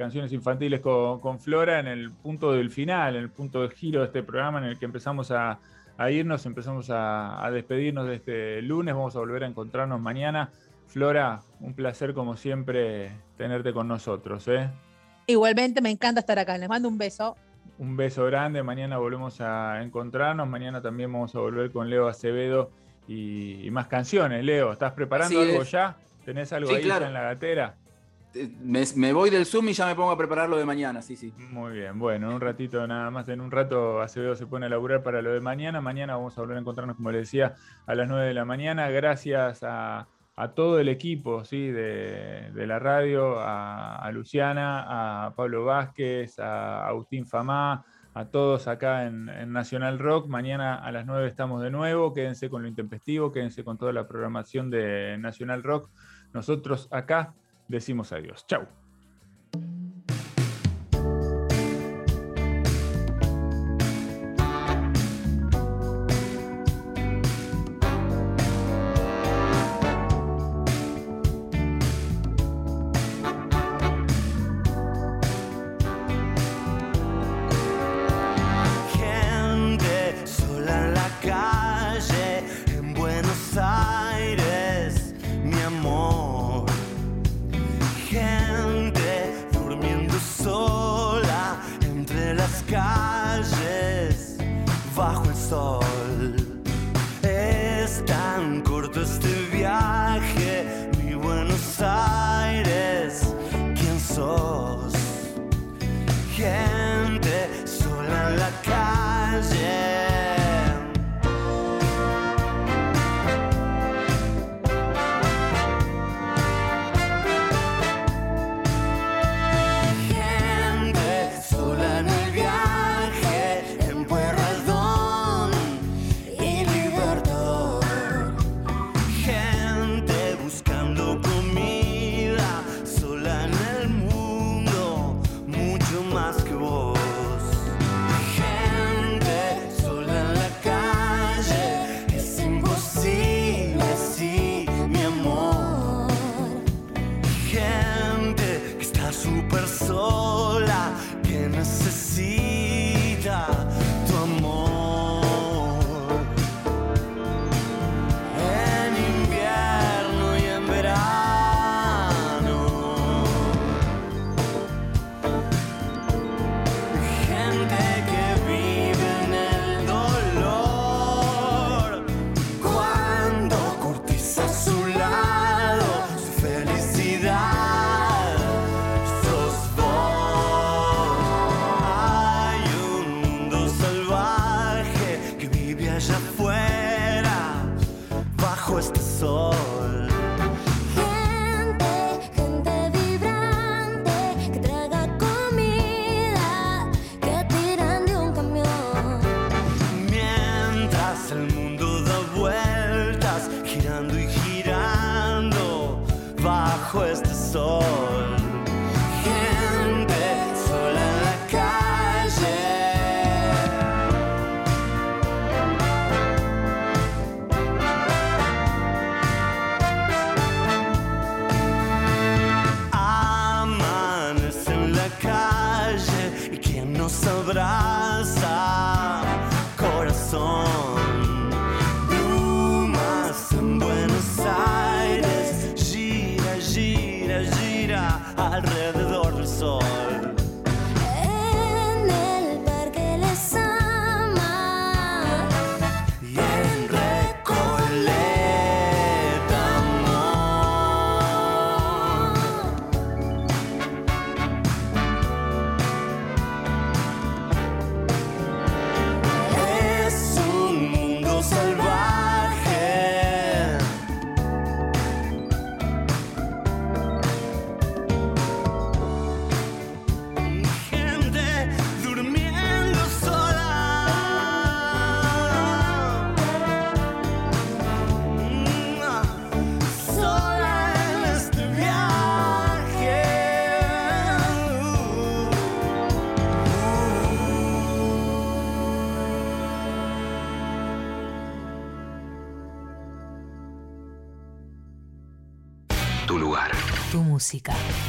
canciones infantiles con, Flora en el punto del final, en el punto de giro de este programa en el que empezamos a, irnos, empezamos a, despedirnos de este lunes, vamos a volver a encontrarnos mañana. Flora, un placer como siempre tenerte con nosotros. ¿eh? Igualmente me encanta estar acá, les mando un beso. Un beso grande, mañana volvemos a encontrarnos, mañana también vamos a volver con Leo Acevedo y, más canciones. Leo, ¿estás preparando algo ya? ¿Tenés algo ahí en la gatera? Me, voy del Zoom y ya me pongo a preparar lo de mañana, sí, sí. Muy bien, bueno, en un ratito nada más, en un rato Acevedo se pone a laburar para lo de mañana. Mañana vamos a volver a encontrarnos, como le decía, a las 9 de la mañana. Gracias a, todo el equipo ¿sí? de, la radio, a, Luciana, a Pablo Vázquez, a Agustín Famá, a todos acá en, en, Nacional Rock. Mañana a las 9 estamos de nuevo. Quédense con lo intempestivo, quédense con toda la programación de Nacional Rock. Nosotros acá decimos adiós.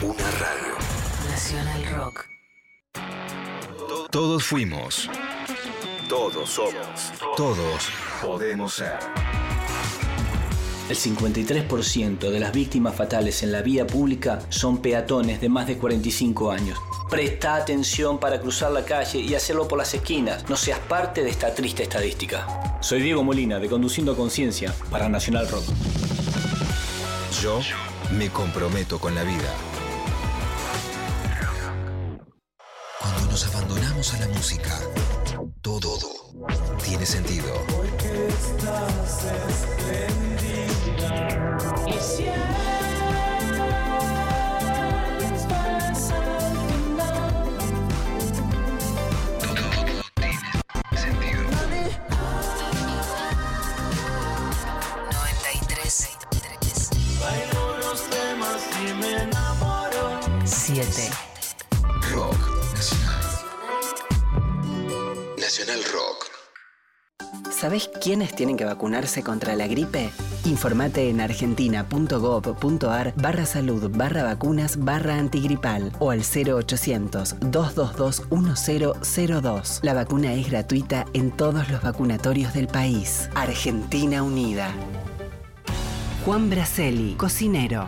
Una radio. Nacional Rock. Todos fuimos. Todos somos. Todos podemos ser. El 53% de las víctimas fatales en la vía pública son peatones de más de 45 años. Presta atención para cruzar la calle y hacerlo por las esquinas. No seas parte de esta triste estadística. Soy Diego Molina de Conduciendo Conciencia para Nacional Rock. Yo me comprometo con la vida. Cuando nos abandonamos a la música, todo tiene sentido. Sentido. Quiénes tienen que vacunarse contra la gripe? Informate en argentina.gov.ar barra salud barra vacunas barra antigripal o al 0800-222-1002. La vacuna es gratuita en todos los vacunatorios del país. Argentina Unida. Juan Braceli, cocinero.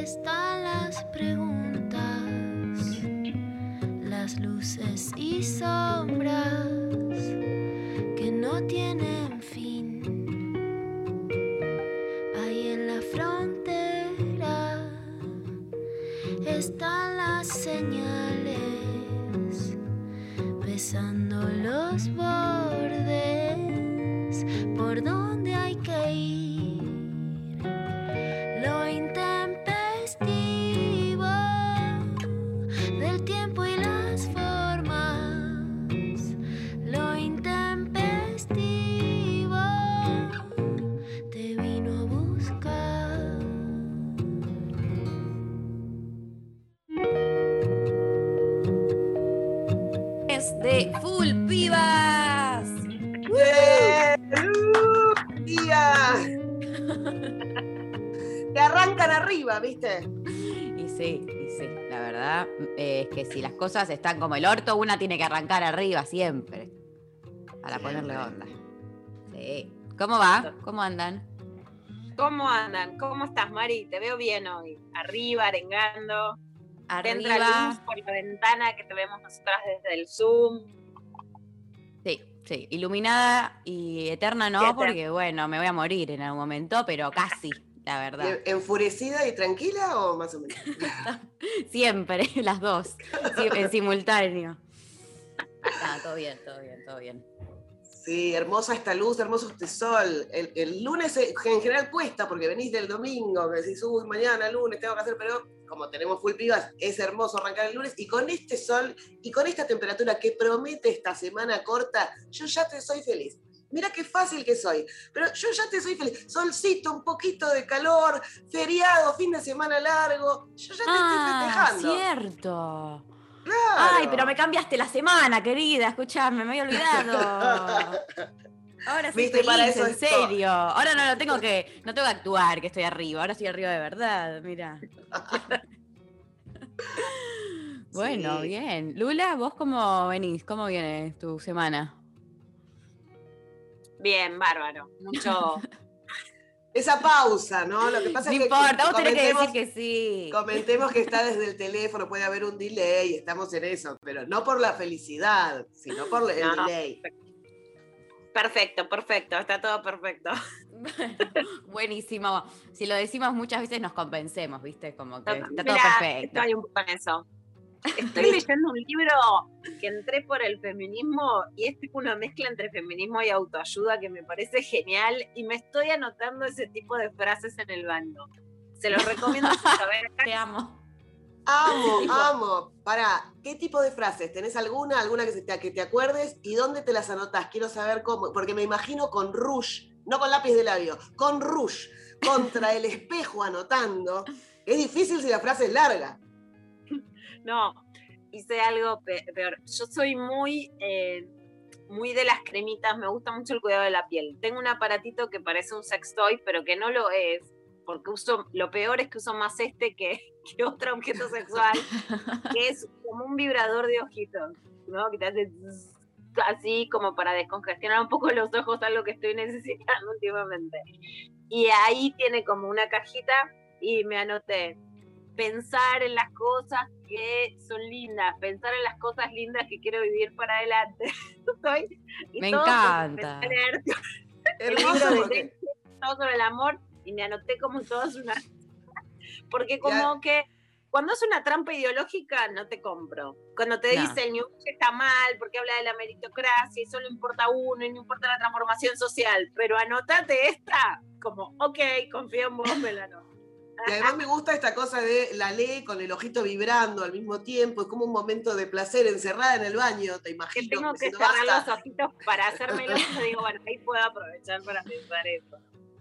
están las preguntas, las luces y sombras que no tienen fin. Ahí en la frontera están las señales, besando los bordes por donde hay que ir. De Full Pibas. ¡Día! Que arrancan arriba, ¿viste? Y sí, y sí, la verdad es que si las cosas están como el orto, una tiene que arrancar arriba siempre. Para ponerle onda. Sí. ¿Cómo va? ¿Cómo andan? ¿Cómo andan? ¿Cómo estás, Mari? Te veo bien hoy. Arriba, arengando. Entra Arriba. luz por la ventana que te vemos nosotras desde el Zoom. Sí, sí. Iluminada y eterna no, Y eterna. porque bueno, me voy a morir en algún momento, pero casi, la verdad. ¿En- ¿Enfurecida y tranquila o más o menos? Siempre, las dos, en simultáneo. Ah, todo bien, todo bien, todo bien. Sí, hermosa esta luz, hermoso este sol. El, el lunes eh, en general cuesta porque venís del domingo, que decís, uy, mañana, lunes, tengo que hacer, pero como tenemos full pibas, es hermoso arrancar el lunes. Y con este sol y con esta temperatura que promete esta semana corta, yo ya te soy feliz. Mira qué fácil que soy, pero yo ya te soy feliz. Solcito, un poquito de calor, feriado, fin de semana largo. Yo ya te Ah, estoy festejando. cierto. Claro. Ay, pero me cambiaste la semana, querida, escuchame, me había olvidado. Ahora soy Viste, feliz, para eso en estoy. serio. Ahora no lo tengo que, no tengo que actuar que estoy arriba, ahora estoy arriba de verdad, mira. bueno, Sí. bien. Lula, ¿vos cómo venís? ¿Cómo viene tu semana? Bien, bárbaro. Mucho, esa pausa, ¿no? Lo que pasa No es que importa, vos tenés que comentemos- decir que sí. Comentemos que está desde el teléfono, puede haber un delay, estamos en eso, pero no por la felicidad, sino por el No. delay. Perfecto, perfecto, está todo perfecto. Buenísimo. Si lo decimos muchas veces nos convencemos, ¿viste? Como que está todo perfecto. Estoy un poco en eso. Estoy leyendo un libro que entré por el feminismo y es tipo una mezcla entre feminismo y autoayuda que me parece genial y me estoy anotando ese tipo de frases en el baño. Se los recomiendo sin saber. Te amo. Amo, amo. Para, ¿qué tipo de frases? ¿Tenés alguna, alguna que, se te, que te acuerdes? ¿Y dónde te las anotás? Quiero saber cómo, porque me imagino con rouge, no con lápiz de labio, con rouge, contra el espejo anotando. Es difícil si la frase es larga. No, hice algo pe- peor. Yo soy muy, eh, muy de las cremitas, me gusta mucho el cuidado de la piel. Tengo un aparatito que parece un sextoy, pero que no lo es, porque uso, lo peor es que uso más este que, que otro objeto sexual, que es como un vibrador de ojitos, ¿no? Que te hace zzz, así como para descongestionar un poco los ojos, algo que estoy necesitando últimamente. Y ahí tiene como una cajita y me anoté pensar en las cosas que son lindas, pensar en las cosas lindas que quiero vivir para adelante. Estoy- y Me todo encanta. el Hermoso libro de porque- todo sobre el amor y me anoté como todas una porque como que cuando es una trampa ideológica no te compro. Cuando te No. dice el New está mal porque habla de la meritocracia y solo importa uno y no importa la transformación social, pero anotate esta como, ok, confío en vos, me la anoto. Y además me gusta esta cosa de la ley con el ojito vibrando al mismo tiempo, es como un momento de placer encerrada en el baño, te imagino. Tengo que cerrar "Basta", los ojitos para hacérmelo y digo, bueno, ahí puedo aprovechar para pensar eso.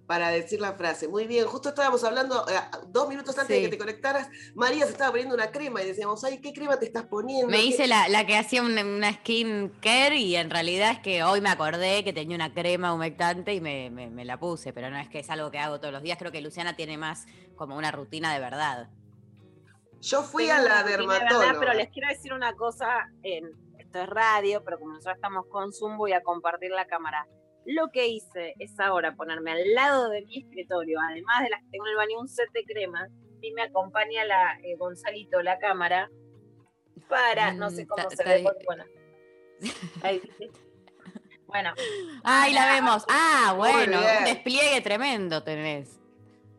Para decir la frase. Muy bien, justo estábamos hablando, eh, dos minutos antes Sí. de que te conectaras, María se estaba poniendo una crema y decíamos, ay, ¿qué crema te estás poniendo? Me ¿Qué-" hice la, la que hacía una, una skin care y en realidad es que hoy me acordé que tenía una crema humectante y me, me- me la puse, pero no es que es algo que hago todos los días. Creo que Luciana tiene más como una rutina de verdad. Yo fui Tengo a la de verdad, dermatóloga. pero les quiero decir una cosa, en, esto es radio, pero como nosotros estamos con Zoom voy a compartir la cámara. Lo que hice es ahora ponerme al lado de mi escritorio, además de las que tengo en el baño, un set de cremas, y me acompaña la eh, Gonzalito, la cámara, para, no sé Mm, cómo ta- se ta- ve, porque, bueno. Ahí, ¿sí? Bueno, ¡Ay, la vemos! Ah, bueno, un despliegue tremendo tenés.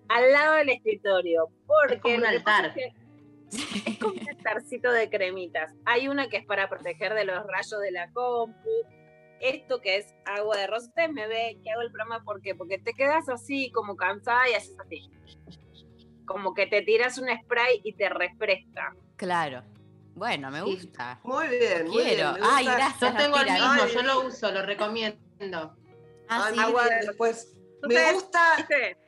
al lado del escritorio, porque Es como un altar. es como un altarcito de cremitas. Hay una que es para proteger de los rayos de la compu. Esto que es agua de rosa. Usted me ve que hago el programa, ¿por qué? Porque te quedas así, como cansada y haces así. Como que te tiras un spray y te refresca. Claro. Bueno, me gusta. Muy bien, muy Quiero. bien. me Ay, gracias. Yo tengo el mismo, Ay. yo lo uso, lo recomiendo. Ah, sí. agua de- después. Me Ustedes- gusta, ¿Viste?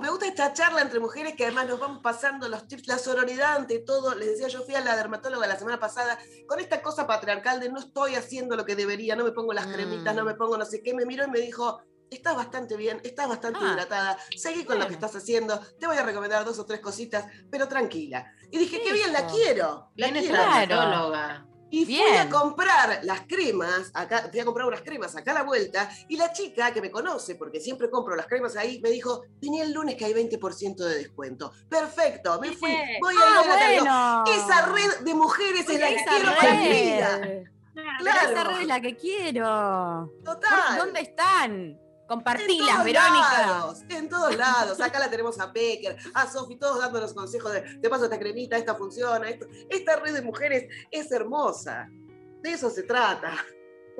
Me gusta esta charla entre mujeres que además nos vamos pasando los tips, la sororidad ante todo. Les decía, yo fui a la dermatóloga la semana pasada con esta cosa patriarcal de no estoy haciendo lo que debería, no me pongo las cremitas, no Mm. me pongo no sé qué. Me miró y me dijo, estás bastante bien, estás bastante Ah, hidratada, seguí con lo que estás haciendo, te voy a recomendar dos o tres cositas, pero tranquila. Y dije, qué bien, la quiero. La ¿Quién es quiero. Claro. Y fui a comprar las cremas, acá, fui a comprar unas cremas acá a la vuelta, y la chica que me conoce, porque siempre compro las cremas ahí, me dijo, tenía el lunes que hay 20% de descuento. Perfecto, me fui, voy a Ah, ir a la bueno. Esa red de mujeres es la que quiero para mi. Pero. Esa red es la que quiero. Total. ¿Dónde están? En Compartilas, todos Verónica. lados, en todos lados. Acá la tenemos a Becker, a Sofi, todos dándonos consejos de, te paso esta cremita, esta funciona, esto. Esta red de mujeres es hermosa. De eso se trata.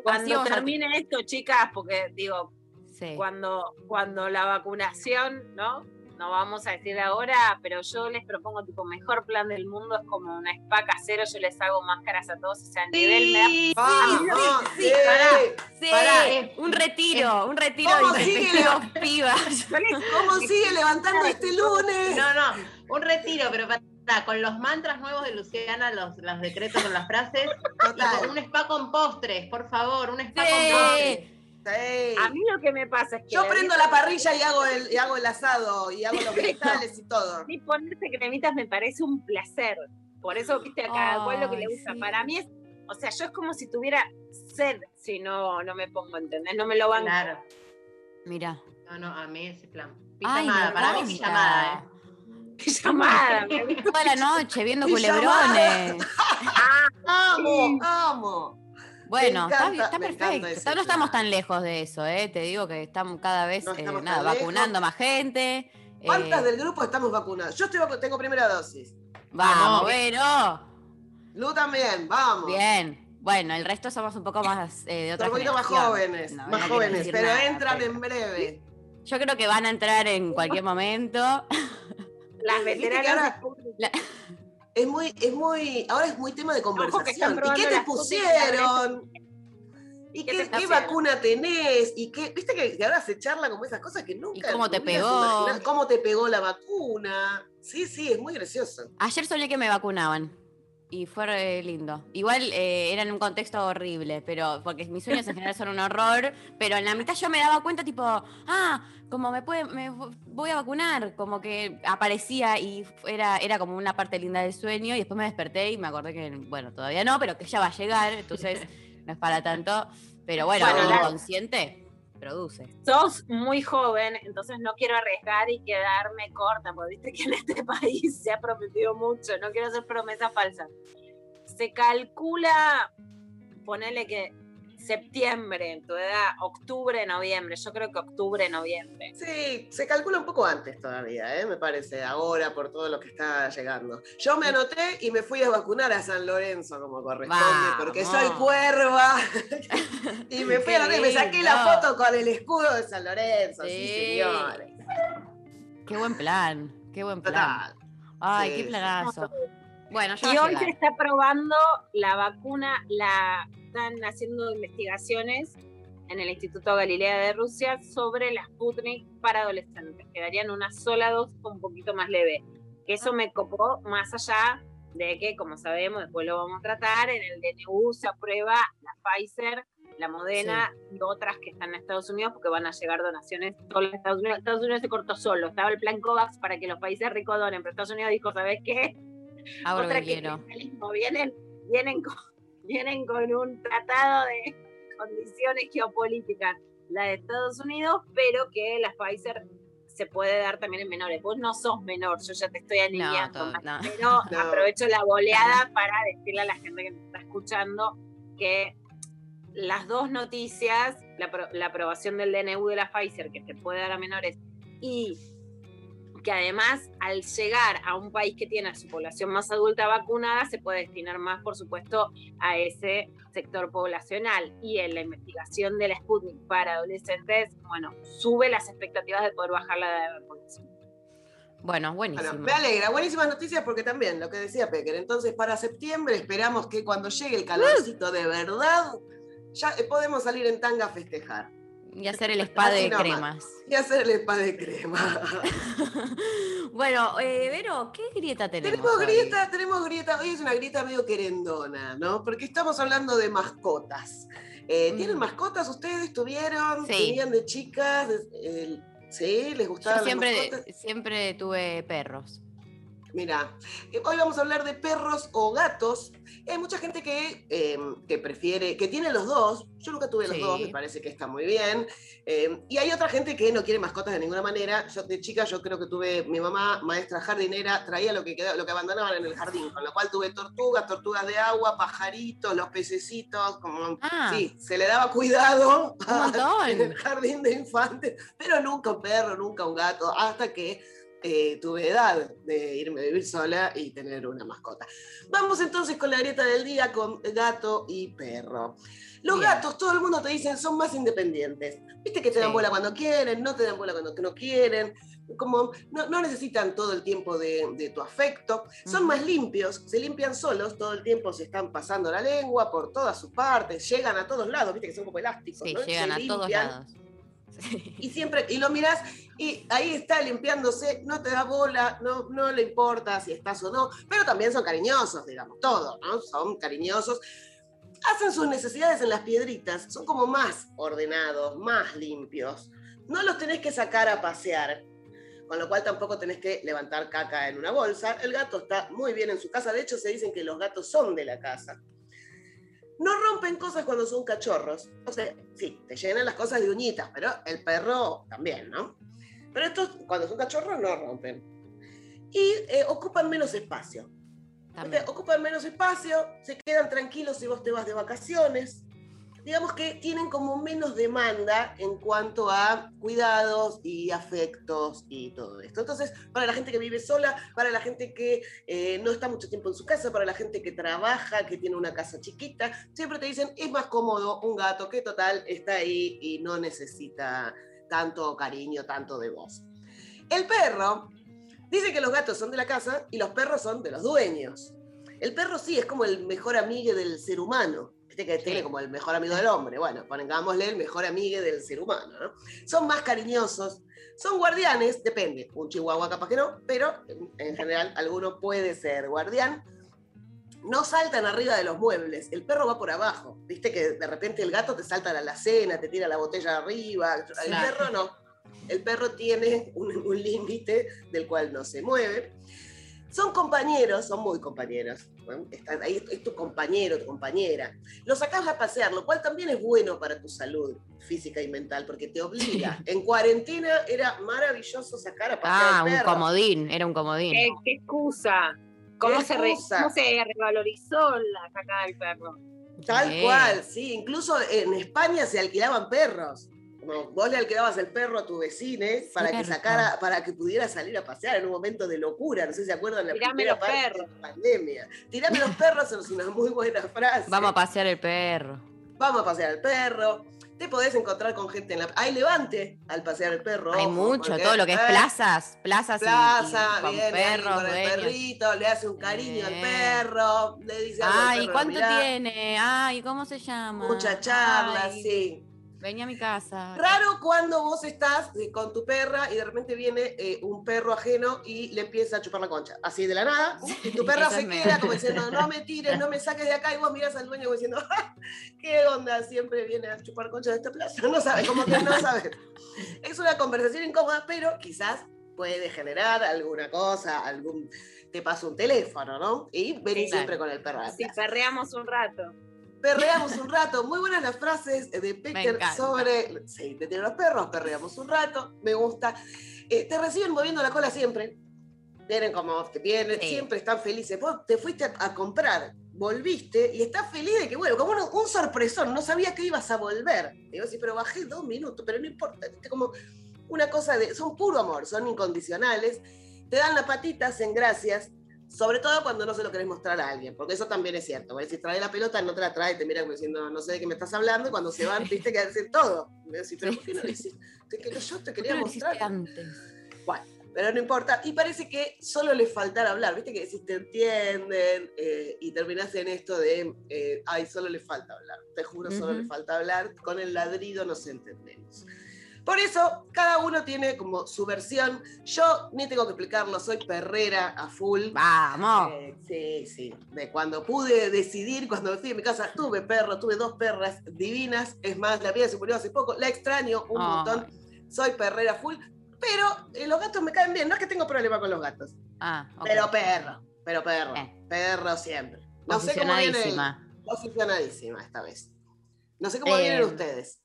Cuando termine esto, chicas, porque digo, Sí. cuando, cuando la vacunación, ¿no? No vamos a decir ahora, pero yo les propongo tipo mejor plan del mundo, es como una spa casero, yo les hago máscaras a todos, o sea, a nivel me da- Sí, Vamos, sí, sí. pará. Sí, Pará, eh, un retiro, un retiro ¿Cómo de sigue pibas. ¿Cómo sigue levantando este lunes? No, no, un retiro, pero pará, con los mantras nuevos de Luciana, los, los decretos con las frases, y Total. con un spa con postres, por favor, un spa Sí. con postres. Sí. A mí lo que me pasa es que Yo la prendo la parrilla y hago el, y hago el asado y hago los vegetales y todo. Y ponerse cremitas me parece un placer. Por eso, viste, a cada cual lo que le gusta. sí. Para mí es, o sea, yo es como si tuviera sed si no, no me pongo, ¿entendés? No me lo van. Claro. Mira. No, no, a mí ese plan. Ay, Pijamada, para mí pijamada, ¿eh? Pijamada. Toda la noche viendo culebrones. ¡Amo! ¡Amo! Bueno, está, perfecto. no estamos tan lejos de eso, ¿eh? Te digo que estamos cada vez No eh, nada, lejos. vacunando más gente. ¿Cuántas eh, del grupo estamos vacunadas? Yo estoy vacu- tengo primera dosis. Vamos, bueno. Lu también, vamos. Bien. Bueno, el resto somos un poco más eh, de otra un poquito más jóvenes, No, más jóvenes, pero nada, entran pero- en breve. Yo creo que van a entrar en cualquier momento. Las veteranas. Es muy, es muy, ahora es muy tema de conversación. ¿Y qué te pusieron? ¿Y ¿Qué vacuna tenés? ¿Y qué? Viste que ahora se charla como esas cosas que nunca. ¿Y cómo te pegó? ¿Cómo te pegó la vacuna? Sí, sí, es muy gracioso. Ayer soñé que me vacunaban. Y fue re lindo. Igual eh, era en un contexto horrible, pero porque mis sueños en general son un horror, pero en la mitad yo me daba cuenta tipo, ah, como me puede, me voy a vacunar, como que aparecía y era, era como una parte linda del sueño y después me desperté y me acordé que, bueno, todavía no, pero que ya va a llegar, entonces no es para tanto, pero bueno, Bueno, la- inconsciente produce. sos muy joven, entonces no quiero arriesgar y quedarme corta, porque viste que en este país se ha prometido mucho, no quiero hacer promesas falsas. Se calcula, ponele que septiembre, en tu edad, octubre, noviembre, yo creo que octubre, noviembre. Sí, se calcula un poco antes todavía, ¿eh? me parece, ahora por todo lo que está llegando. Yo me anoté y me fui a vacunar a San Lorenzo como corresponde, porque soy cuerva. y me fui a me saqué la foto con el escudo de San Lorenzo, sí, Sí. señores. Qué buen plan, qué buen plan. Ay, Sí, qué sí. planazo. Bueno, Y hoy se está probando la vacuna, la están haciendo investigaciones en el Instituto Galilea de Rusia sobre la Sputnik para adolescentes. Quedarían una sola dosis un poquito más leve. Que eso me copó más allá de que, como sabemos, después lo vamos a tratar, en el DNU se aprueba la Pfizer, la Moderna y otras que están en Estados Unidos porque van a llegar donaciones solo a Estados Unidos. Estados Unidos se cortó solo. Estaba el plan COVAX para que los países ricos donen, pero Estados Unidos dijo, ¿sabes qué? Lo Otra que. Vienen, vienen, con, vienen con un tratado de condiciones geopolíticas, la de Estados Unidos, pero que la Pfizer se puede dar también en menores. Vos no sos menor, yo ya te estoy alineando. todo- no. Pero No. aprovecho la boleada para decirle a la gente que nos está escuchando que las dos noticias, la, la aprobación del DNU de la Pfizer, que se puede dar a menores, y que además al llegar a un país que tiene a su población más adulta vacunada, se puede destinar más, por supuesto, a ese sector poblacional. Y en la investigación de la Sputnik para adolescentes, bueno, sube las expectativas de poder bajar la edad de vacunación. Bueno, buenísimo. Bueno, me alegra, buenísimas noticias porque también, lo que decía Pecker, entonces para septiembre esperamos que cuando llegue el calorcito de verdad, ya eh, podemos salir en tanga a festejar. Y hacer el spa de cremas. Y hacer el spa de crema. bueno, eh, Vero, ¿qué grieta tenemos? Tenemos hoy? grieta, tenemos grieta. Hoy es una grieta medio querendona, ¿no? Porque estamos hablando de mascotas. Eh, ¿Tienen Mm. mascotas ustedes? ¿Tuvieron? Sí. ¿Tenían de chicas? Eh, ¿Sí? ¿Les gustaban Yo siempre, las mascotas? siempre tuve perros. Mira, hoy vamos a hablar de perros o gatos. Hay mucha gente que, eh, que prefiere, que tiene los dos. Yo nunca tuve los Sí. dos, me parece que está muy bien. Eh, y hay otra gente que no quiere mascotas de ninguna manera. Yo de chica yo creo que tuve, mi mamá, maestra jardinera, traía lo que, quedaba- lo que abandonaban en el jardín, con lo cual tuve tortugas, tortugas de agua, pajaritos, los pececitos, como... Ah. Sí, se le daba cuidado en el jardín de infantes, pero nunca un perro, nunca un gato, hasta que eh, tuve edad de irme a vivir sola y tener una mascota. Vamos entonces con la grieta del día con gato y perro. Los Bien. gatos, todo el mundo te dicen, son más independientes. Viste que te dan Sí. bola cuando quieren, no te dan bola cuando no quieren. Como no, no necesitan todo el tiempo de, de tu afecto, son más limpios, se limpian solos, todo el tiempo se están pasando la lengua por todas sus partes, llegan a todos lados, viste que son como elásticos. Sí, ¿no? llegan Se a todos limpian lados. Y siempre, y lo mirás y ahí está limpiándose, no te da bola, no, no le importa si estás o no, pero también son cariñosos, digamos, todos, ¿no? Son cariñosos. Hacen sus necesidades en las piedritas, son como más ordenados, más limpios. No los tenés que sacar a pasear, con lo cual tampoco tenés que levantar caca en una bolsa. El gato está muy bien en su casa, de hecho se dicen que los gatos son de la casa. No rompen cosas cuando son cachorros. O sea, sí, te llenan las cosas de uñitas, pero el perro también, ¿no? Pero estos, cuando son cachorros, no rompen. Y eh, ocupan menos espacio. Ocupan menos espacio, se quedan tranquilos si vos te vas de vacaciones. Digamos que tienen como menos demanda en cuanto a cuidados y afectos y todo esto. Entonces, para la gente que vive sola, para la gente que eh, no está mucho tiempo en su casa, para la gente que trabaja, que tiene una casa chiquita, siempre te dicen, es más cómodo un gato que total está ahí y no necesita tanto cariño, tanto de vos. El perro dice que los gatos son de la casa y los perros son de los dueños. El perro sí es como el mejor amigo del ser humano. Viste que tiene como el mejor amigo del hombre. Bueno, pongámosle el mejor amigo del ser humano. ¿no? Son más cariñosos, son guardianes, depende. Un chihuahua capaz que no, pero en- en general alguno puede ser guardián. No saltan arriba de los muebles, el perro va por abajo. Viste que de repente el gato te salta a la alacena, te tira la botella arriba. El Claro. perro no. El perro tiene un, un límite del cual no se mueve. Son compañeros, son muy compañeros. ¿No? Están ahí, es tu compañero, tu compañera. Lo sacas a pasear, lo cual también es bueno para tu salud física y mental, porque te obliga. En cuarentena era maravilloso sacar a pasear Ah, al un perro. comodín, era un comodín. ¿Qué, qué excusa? ¿Cómo ¿Qué se, re- excusa? cómo se revalorizó la caca del perro? Tal Sí. cual, sí. Incluso en España se alquilaban perros. Vos le alquilabas el perro a tu vecino para que sacara, para que pudiera salir a pasear en un momento de locura. No sé si se acuerdan la Tirame primera los parte perros. de la pandemia. Tirame los perros es una muy buena frase. Vamos a pasear el perro. Vamos a pasear al perro. Te podés encontrar con gente en la. Hay levante al pasear el perro. Hay ojo, mucho, todo lo que es eh, plazas, plazas y- Plaza, y, con viene perros, con el perrito, le hace un cariño al perro, le dice al Ay, perro, ¿cuánto mirá, tiene? Ay, ¿cómo se llama? Mucha charla, Ay, sí. Vení a mi casa. Raro cuando vos estás eh, con tu perra y de repente viene eh, un perro ajeno y le empieza a chupar la concha. Así de la nada. Y tu perra se queda como diciendo, no me tires, no me saques de acá. Y vos miras al dueño como diciendo, "Ah, ¿qué onda? Siempre viene a chupar concha de esta plaza. No sabes, como que no sabes. Es una conversación incómoda, pero quizás puede generar alguna cosa, algún te pasa un teléfono, ¿no? Y venís Sí, siempre con el perro Si perreamos un rato. Perreamos un rato. Muy buenas las frases de Pecker sobre. Sí, te tienen los perros, perreamos un rato. Me gusta. Eh, te reciben moviendo la cola siempre. Vienen como te vienen, Sí. siempre están felices. Vos te fuiste a, a comprar, volviste y estás feliz de que, bueno, como un, un sorpresón, no sabía que ibas a volver. Digo, sí, pero bajé dos minutos, pero no importa. ¿viste? Como una cosa de. Son puro amor, son incondicionales. Te dan la patita, hacen gracias. Sobre todo cuando no se lo querés mostrar a alguien, porque eso también es cierto. porque Si trae la pelota, no te la trae, te mira como diciendo, no sé de qué me estás hablando, y cuando se van, viste que decir todo. Me decís, pero ¿por qué no quiero- Yo te ¿Por qué quería mostrar. antes? Bueno, pero no importa. Y parece que solo les faltara hablar, viste que decís, te entienden, eh, y terminás en esto de, eh, ay, solo le falta hablar. Te juro, solo Ujú. le falta hablar. Con el ladrido nos entendemos. Por eso, cada uno tiene como su versión. Yo ni tengo que explicarlo, soy perrera a full. Vamos. Eh, sí, sí. De cuando pude decidir, cuando me fui de mi casa, tuve perro, tuve dos perras divinas. Es más, la mía se murió hace poco. La extraño un Ay. montón. Soy perrera full. Pero eh, los gatos me caen bien. No es que tengo problema con los gatos. Ah. Pero perro. Pero perro. Eh. Perro siempre. No sé cómo viene. Posicionadísima. Esta vez. No sé cómo Eh, vienen ustedes.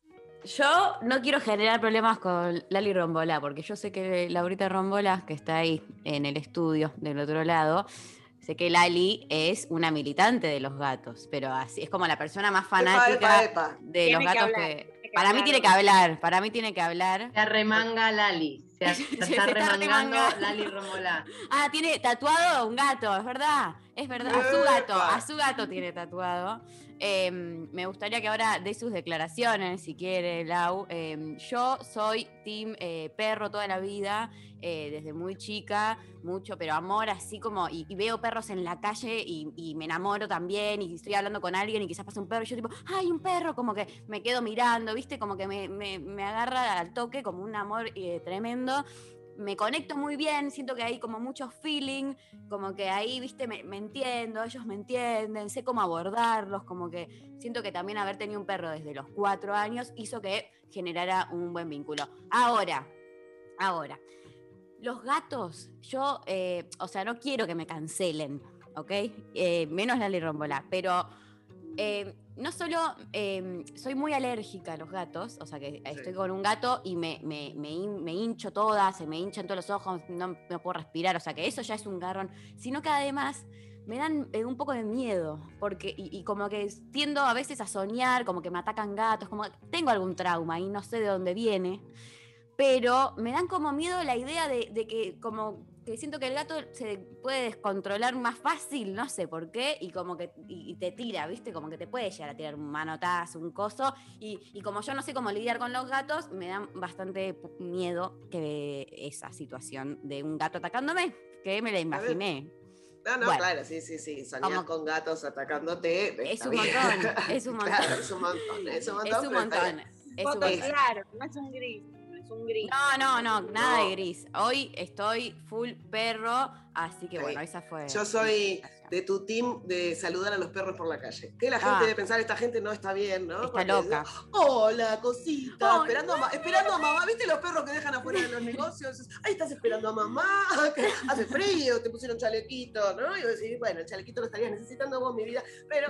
Yo no quiero generar problemas con Lali Rombola, porque yo sé que Laurita Rombola, que está ahí en el estudio del otro lado, sé que Lali es una militante de los gatos, pero así es como la persona más fanática Epa, epa, epa. de Tiene los que gatos hablar, que. Para mí tiene que hablar, para mí tiene que hablar. Se arremanga Lali. Se, se Se está está remangando. Lali Romolá. Ah, tiene tatuado un gato, es verdad. Es verdad, a su gato, a su gato tiene tatuado. Eh, me gustaría que ahora dé sus declaraciones, si quiere, Lau. Eh, yo soy team eh, perro toda la vida, eh, desde muy chica, mucho, pero amor así como, y, y veo perros en la calle y, y me enamoro también, y estoy hablando con alguien y quizás pasa un perro, y yo tipo, ¡ay, un perro! Como que me quedo mirando, ¿viste? Como que me, me- me agarra al toque como un amor eh, tremendo me conecto muy bien, siento que hay como mucho feeling, como que ahí, viste, me, me entiendo, ellos me entienden, sé cómo abordarlos, como que siento que también haber tenido un perro desde los cuatro años hizo que generara un buen vínculo. Ahora, ahora, los gatos, yo, eh, o sea, no quiero que me cancelen, ¿ok? Eh, menos la Rombolá, pero eh, no solo eh, soy muy alérgica a los gatos, o sea que estoy con un gato y me, me- me hin- me hincho toda, se me hinchan todos los ojos, no, no puedo respirar, o sea que eso ya es un garrón, sino que además me dan eh, un poco de miedo, porque y, y como que tiendo a veces a soñar, como que me atacan gatos, como que tengo algún trauma y no sé de dónde viene, pero me dan como miedo la idea de, de que como que siento que el gato se puede descontrolar más fácil, no sé por qué, y como que y, y te tira, ¿viste? Como que te puede llegar a tirar un manotazo, un coso, y, y como yo no sé cómo lidiar con los gatos, me dan bastante miedo que esa situación de un gato atacándome, que me la imaginé. No, no, Bueno. claro, sí, sí, sí. Como- con gatos atacándote. Es un bien. montón, es un montón. Claro, es un montón, es un montón. Es un montón. Es un montón. claro, no es un gris, un gris. No, no, no, nada No. de gris. Hoy estoy full perro, así que Ok. bueno, esa fue. Yo soy de tu team de saludar a los perros por la calle. Que la gente Ah. debe pensar, esta gente no está bien, ¿no? Está Porque loca. dice, Hola, cosita. Esperando, a, ma- esperando a mamá. ¿Viste los perros que dejan afuera de los negocios? Ahí estás esperando a mamá. que hace frío, te pusieron chalequito, ¿no? Y vos decís, bueno, el chalequito lo estarías necesitando vos, mi vida. Pero,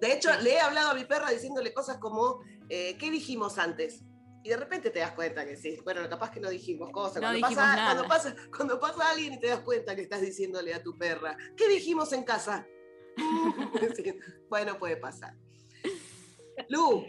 de hecho, le he hablado a mi perra diciéndole cosas como, eh, ¿qué dijimos antes? Y de repente te das cuenta que sí. Bueno, capaz que no dijimos cosas. No cuando, dijimos pasa, nada. cuando, pasa, cuando pasa alguien y te das cuenta que estás diciéndole a tu perra, ¿qué dijimos en casa? Sí, Bueno, puede pasar. Lu,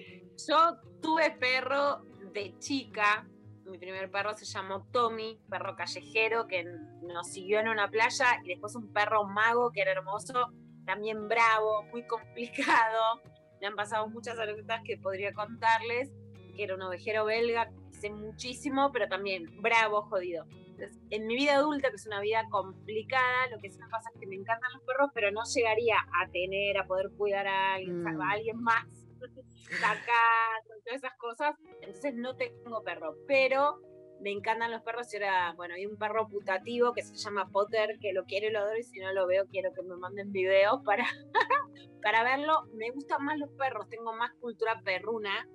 Yo tuve perro de chica. Mi primer perro se llamó Tommy, perro callejero que nos siguió en una playa y después un perro mago que era hermoso, también bravo, muy complicado. Me han pasado muchas anécdotas que podría contarles, que era un ovejero belga, sé muchísimo, pero también bravo, jodido. Entonces, en mi vida adulta, que es una vida complicada, lo que sí me pasa es que me encantan los perros, pero no llegaría a tener, a poder cuidar a alguien, Mm. a alguien más, sacar, todas esas cosas. Entonces no tengo perro, pero me encantan los perros. Y ahora, bueno, hay un perro putativo que se llama Potter, que lo quiero y lo adoro, y si no lo veo, quiero que me manden videos para, para verlo. Me gustan más los perros, tengo más cultura perruna.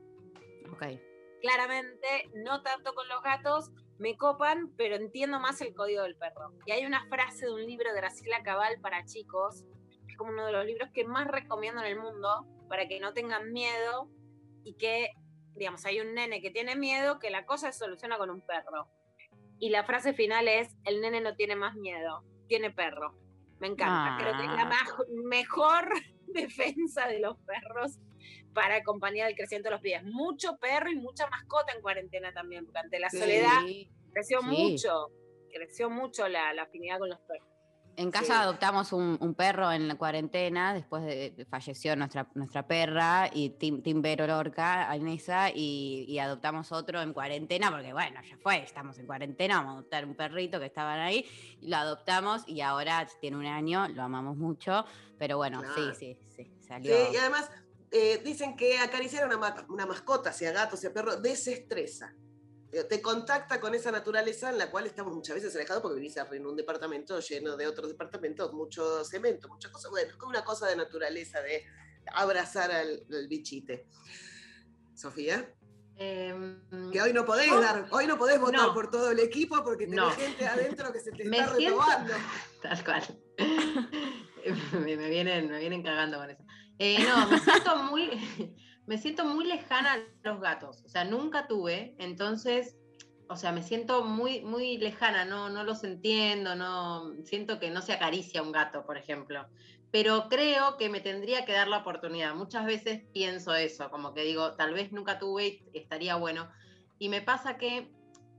Ok. Claramente, no tanto con los gatos, me copan, pero entiendo más el código del perro. Y hay una frase de un libro de Graciela Cabal para chicos, que es como uno de los libros que más recomiendo en el mundo, para que no tengan miedo y que, digamos, hay un nene que tiene miedo, que la cosa se soluciona con un perro. Y la frase final es, el nene no tiene más miedo, tiene perro. Me encanta, creo que es la Ah. mejor defensa de los perros para acompañar el crecimiento de los pies. Mucho perro y mucha mascota en cuarentena también, porque ante la Sí. soledad creció Sí. mucho, creció mucho la, la afinidad con los perros. En casa adoptamos un, un perro en la cuarentena, después de, de- falleció nuestra, nuestra perra y Tim, Timbero Lorca, Ainesa, y, y adoptamos otro en cuarentena, porque bueno, ya fue, estamos en cuarentena, vamos a adoptar un perrito que estaban ahí, y lo adoptamos y ahora tiene un año, lo amamos mucho, pero bueno, Claro. sí, sí, sí, salió. Sí, y además eh, dicen que acariciar a una, una mascota, sea gato, sea perro, desestresa. Eh, Te contacta con esa naturaleza en la cual estamos muchas veces alejados porque vivís en un departamento lleno de otros departamentos, mucho cemento, muchas cosas. Bueno, es como una cosa de naturaleza de abrazar al, al bichite. Sofía, que hoy no podés dar, hoy no podés votar No. por todo el equipo porque tenés No. gente adentro que se te Me está siento- retomando. Tal cual. me, vienen, me vienen cagando con eso. Eh, no, me siento muy, me siento muy lejana a los gatos. O sea, nunca tuve, entonces, o sea, me siento muy, muy lejana, no, no los entiendo, no, siento que no se acaricia un gato, por ejemplo. Pero creo que me tendría que dar la oportunidad. Muchas veces pienso eso, como que digo, tal vez nunca tuve y estaría bueno. Y me pasa que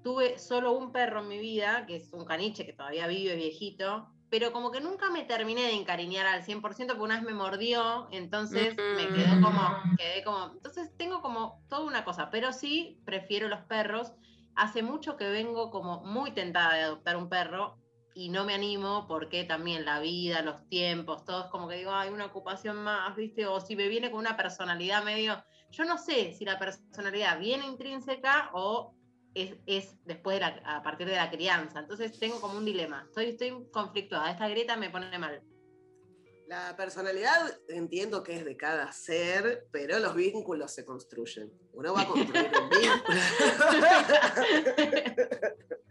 tuve solo un perro en mi vida, que es un caniche que todavía vive viejito, pero como que nunca me terminé de encariñar al 100% porque una vez me mordió, entonces me quedó como, quedé como, entonces tengo como toda una cosa, pero sí prefiero los perros. Hace mucho que vengo como muy tentada de adoptar un perro y no me animo porque también la vida, los tiempos, todo es como que digo, hay una ocupación más, ¿viste? O si me viene con una personalidad medio, yo no sé si la personalidad viene intrínseca o es, es después de la, a partir de la crianza. Entonces tengo como un dilema. Estoy, estoy conflictuada. Esta grieta me pone mal. La personalidad entiendo que es de cada ser, pero los vínculos se construyen. Uno va a construir un vínculo.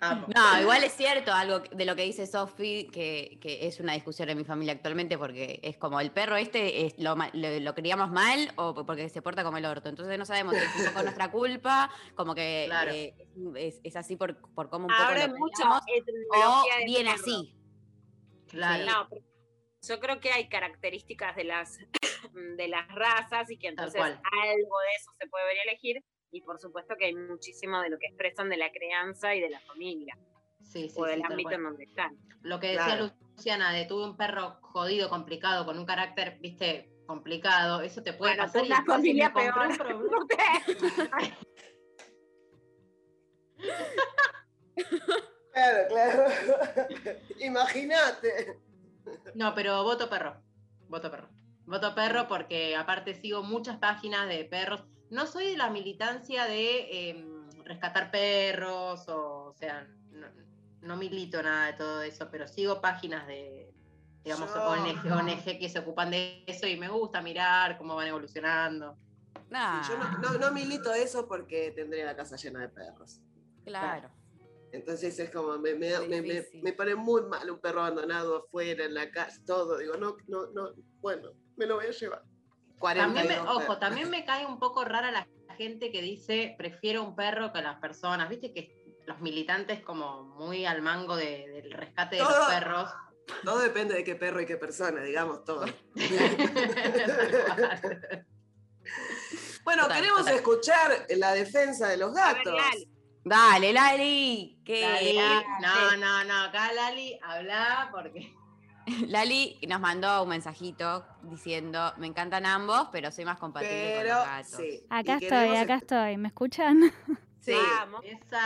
No, igual es cierto algo de lo que dice Sofi, que, que es una discusión en mi familia actualmente, porque es como el perro este es lo, lo, lo criamos mal o porque se porta como el orto. Entonces no sabemos si es poco nuestra culpa, como que Claro. eh, es, es así por, por cómo un poco Ahora lo criamos, o viene perro. así. Claro. No, pero yo creo que hay características de las, de las razas y que entonces algo de eso se puede venir a elegir. Y por supuesto que hay muchísimo de lo que expresan de la crianza y de la familia. Sí, sí, o del sí, ámbito en donde están. Lo que decía. Luciana, de tuve un perro jodido, complicado, con un carácter, viste, complicado, eso te puede Bueno, pasar. y una si familia peor. un problema- Claro, claro. Imagínate. No, pero voto perro. Voto perro. Voto perro porque aparte sigo muchas páginas de perros. No soy de la militancia de eh, rescatar perros, o, o sea, no, no milito nada de todo eso, pero sigo páginas de, digamos, Yo- ONG, ONG que se ocupan de eso y me gusta mirar cómo van evolucionando. Nah, Yo no, no, no milito eso porque tendría la casa llena de perros. claro. Entonces es como, me, me, me, me pone muy mal un perro abandonado afuera, en la casa, todo. Digo, no, no, no, bueno, me lo voy a llevar. 42 También me, ojo, también me cae un poco rara la gente que dice prefiero un perro que las personas. Viste que los militantes como muy al mango de- del rescate de Todo- los perros. Todo depende de qué perro y qué persona, digamos todo. bueno, Total, queremos total. escuchar la defensa de los gatos. dale. Lali. Que Lali, no, no, no, acá Lali, habla porque. Lali nos mandó un mensajito diciendo, me encantan ambos, pero soy más compatible con los gatos. sí. Acá y estoy, acá estoy. ¿Me escuchan? Sí. Vamos. Esa.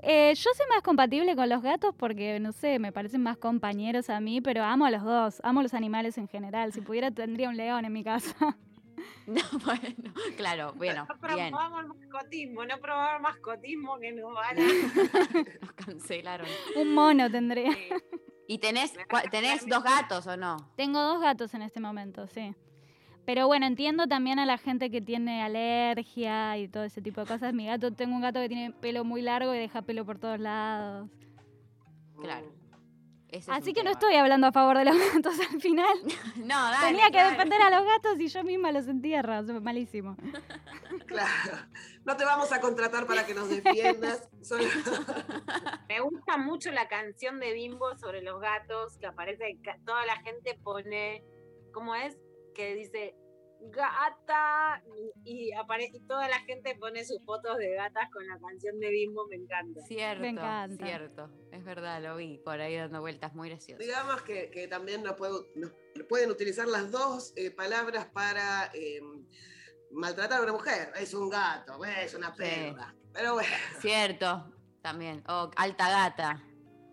Eh, yo soy más compatible con los gatos porque, no sé, me parecen más compañeros a mí, pero amo a los dos, amo los animales en general. Si pudiera tendría un león en mi casa. No, bueno, claro, bueno, No bien. probamos el mascotismo, no probamos el mascotismo que nos van a... Nos cancelaron. un mono tendría. Sí. ¿Y tenés, tenés dos gatos o no? Tengo dos gatos en este momento, sí. Pero bueno, entiendo también a la gente que tiene alergia y todo ese tipo de cosas. Mi gato, tengo un gato que tiene pelo muy largo y deja pelo por todos lados. Claro. Ese Así que no estoy hablando a favor de los gatos al final. No, dale. Tenía que claro. defender a los gatos y yo misma los entierro. malísimo. Claro. No te vamos a contratar para que nos defiendas. Solo- Me gusta mucho la canción de Bimbo sobre los gatos, que aparece, toda la gente pone, ¿cómo es? Que dice gata y, aparece y toda la gente pone sus fotos de gatas con la canción de Bimbo, me encanta. Cierto, Me encanta. cierto. Es verdad, lo vi por ahí dando vueltas, muy gracioso. Digamos que, que también no puedo- no- pueden utilizar las dos eh, palabras para eh, maltratar a una mujer. Es un gato, es una perra. Pero bueno. Cierto, también. O alta gata.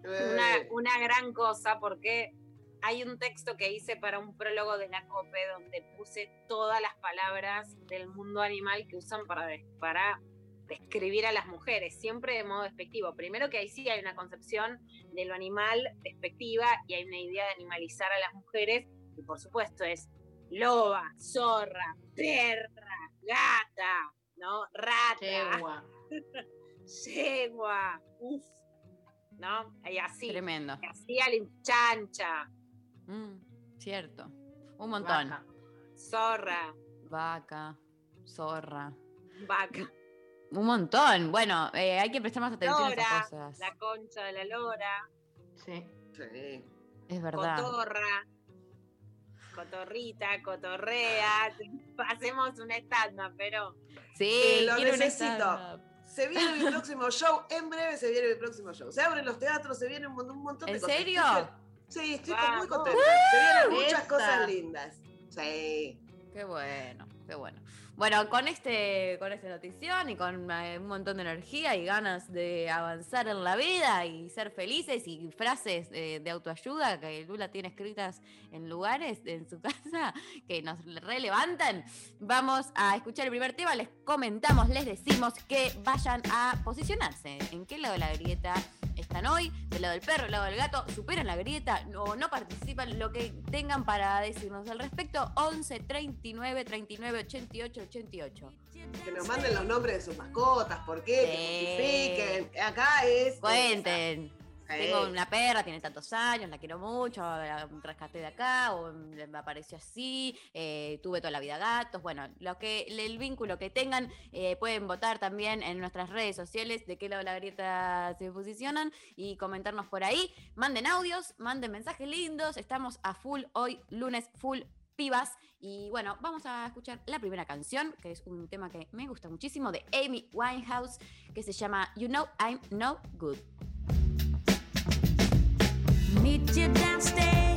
Una, eh, una gran cosa porque hay un texto que hice para un prólogo de la COPE donde puse todas las palabras del mundo animal que usan para, para describir a las mujeres, siempre de modo despectivo. Primero que ahí sí hay una concepción de lo animal despectiva y hay una idea de animalizar a las mujeres, y por supuesto es loba, zorra, perra, gata, ¿no? Rata, Yegua. yegua, uf, ¿no? Y así. Tremendo. Y así al chancha, Mm, cierto. Un montón. Vaca. zorra, Vaca, zorra. vaca, Un montón. Bueno, eh, hay que prestar más atención a esas cosas. la concha de la lora, Sí. sí. Es verdad. cotorra, cotorrita, cotorrea. Hacemos una estándar, pero Sí, Eh, lo necesito. stand-up. Se viene mi próximo show, en breve se viene mi próximo show. Se abren los teatros, se vienen un mon- un montón de ¿En cosas. serio? Sí, estoy muy contenta. Se vienen muchas cosas lindas. Sí. Qué bueno, qué bueno. Bueno, con este, con esta notición y con eh, un montón de energía y ganas de avanzar en la vida y ser felices y frases eh, de autoayuda que Lula tiene escritas en lugares en su casa que nos relevantan, vamos a escuchar el primer tema. Les comentamos, les decimos que vayan a posicionarse. ¿En qué lado de la grieta están hoy? ¿Del lado del perro, del lado del gato? ¿Superan la grieta? ¿O no participan? Lo que tengan para decirnos al respecto, 11 39 39 88 88. Que nos manden los nombres de sus mascotas, por qué, que justifiquen. Acá es. Cuenten. Tengo una perra, tiene tantos años, la quiero mucho, la rescaté de acá, o me apareció así, eh, tuve toda la vida gatos. Bueno, lo que, el vínculo que tengan, eh, pueden votar también en nuestras redes sociales de qué lado de la grieta se posicionan y comentarnos por ahí. Manden audios, manden mensajes lindos. Estamos a full hoy, lunes full pibas. Y bueno, vamos a escuchar la primera canción, que es un tema que me gusta muchísimo, de Amy Winehouse, que se llama You Know I'm No Good. Meet you downstairs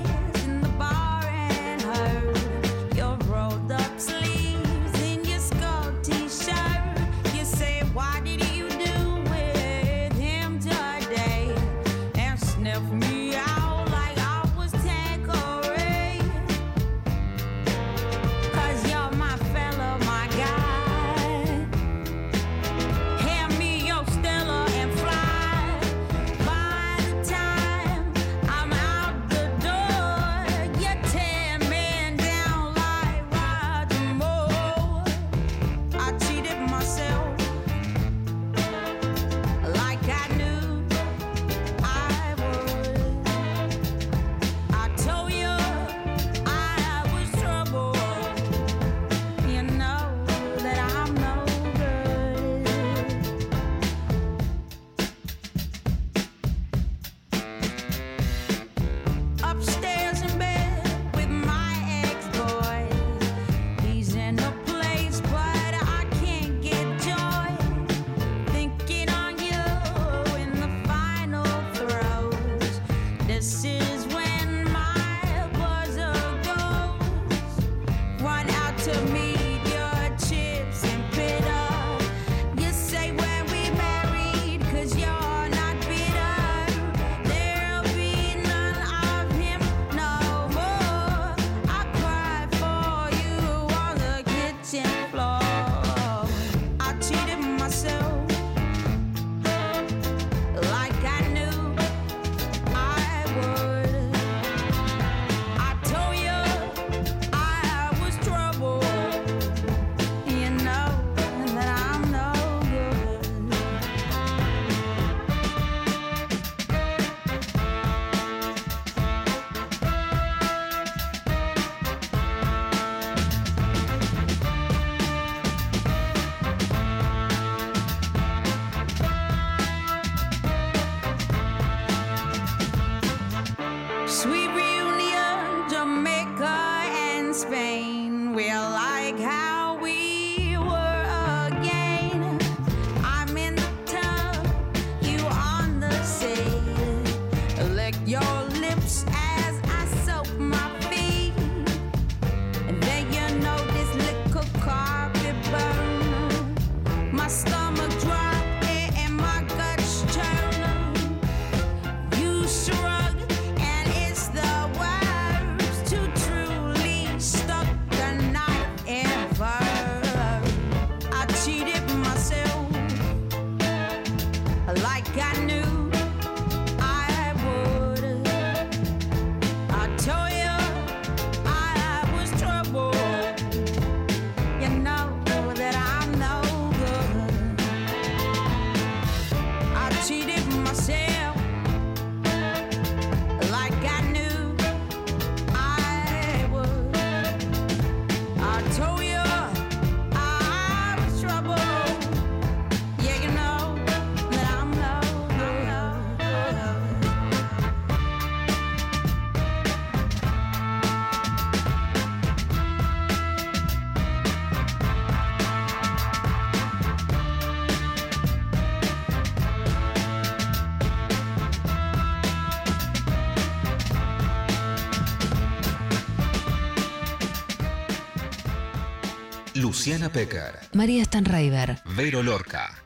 Luciana Pecker, María Stanraiver. Vero Lorca.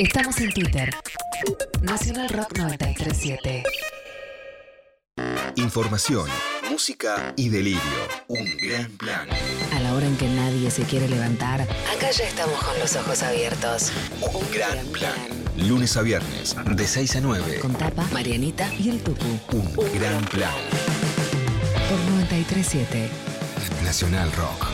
Estamos en Twitter. Nacional Rock 937. Información, música y delirio. Un gran plan. A la hora en que nadie se quiere levantar, acá ya estamos con los ojos abiertos. Un gran plan. Lunes a viernes, de 6 a 9. Con Tapa, Marianita y el Tucu. Un gran plan. Por 937. Nacional Rock.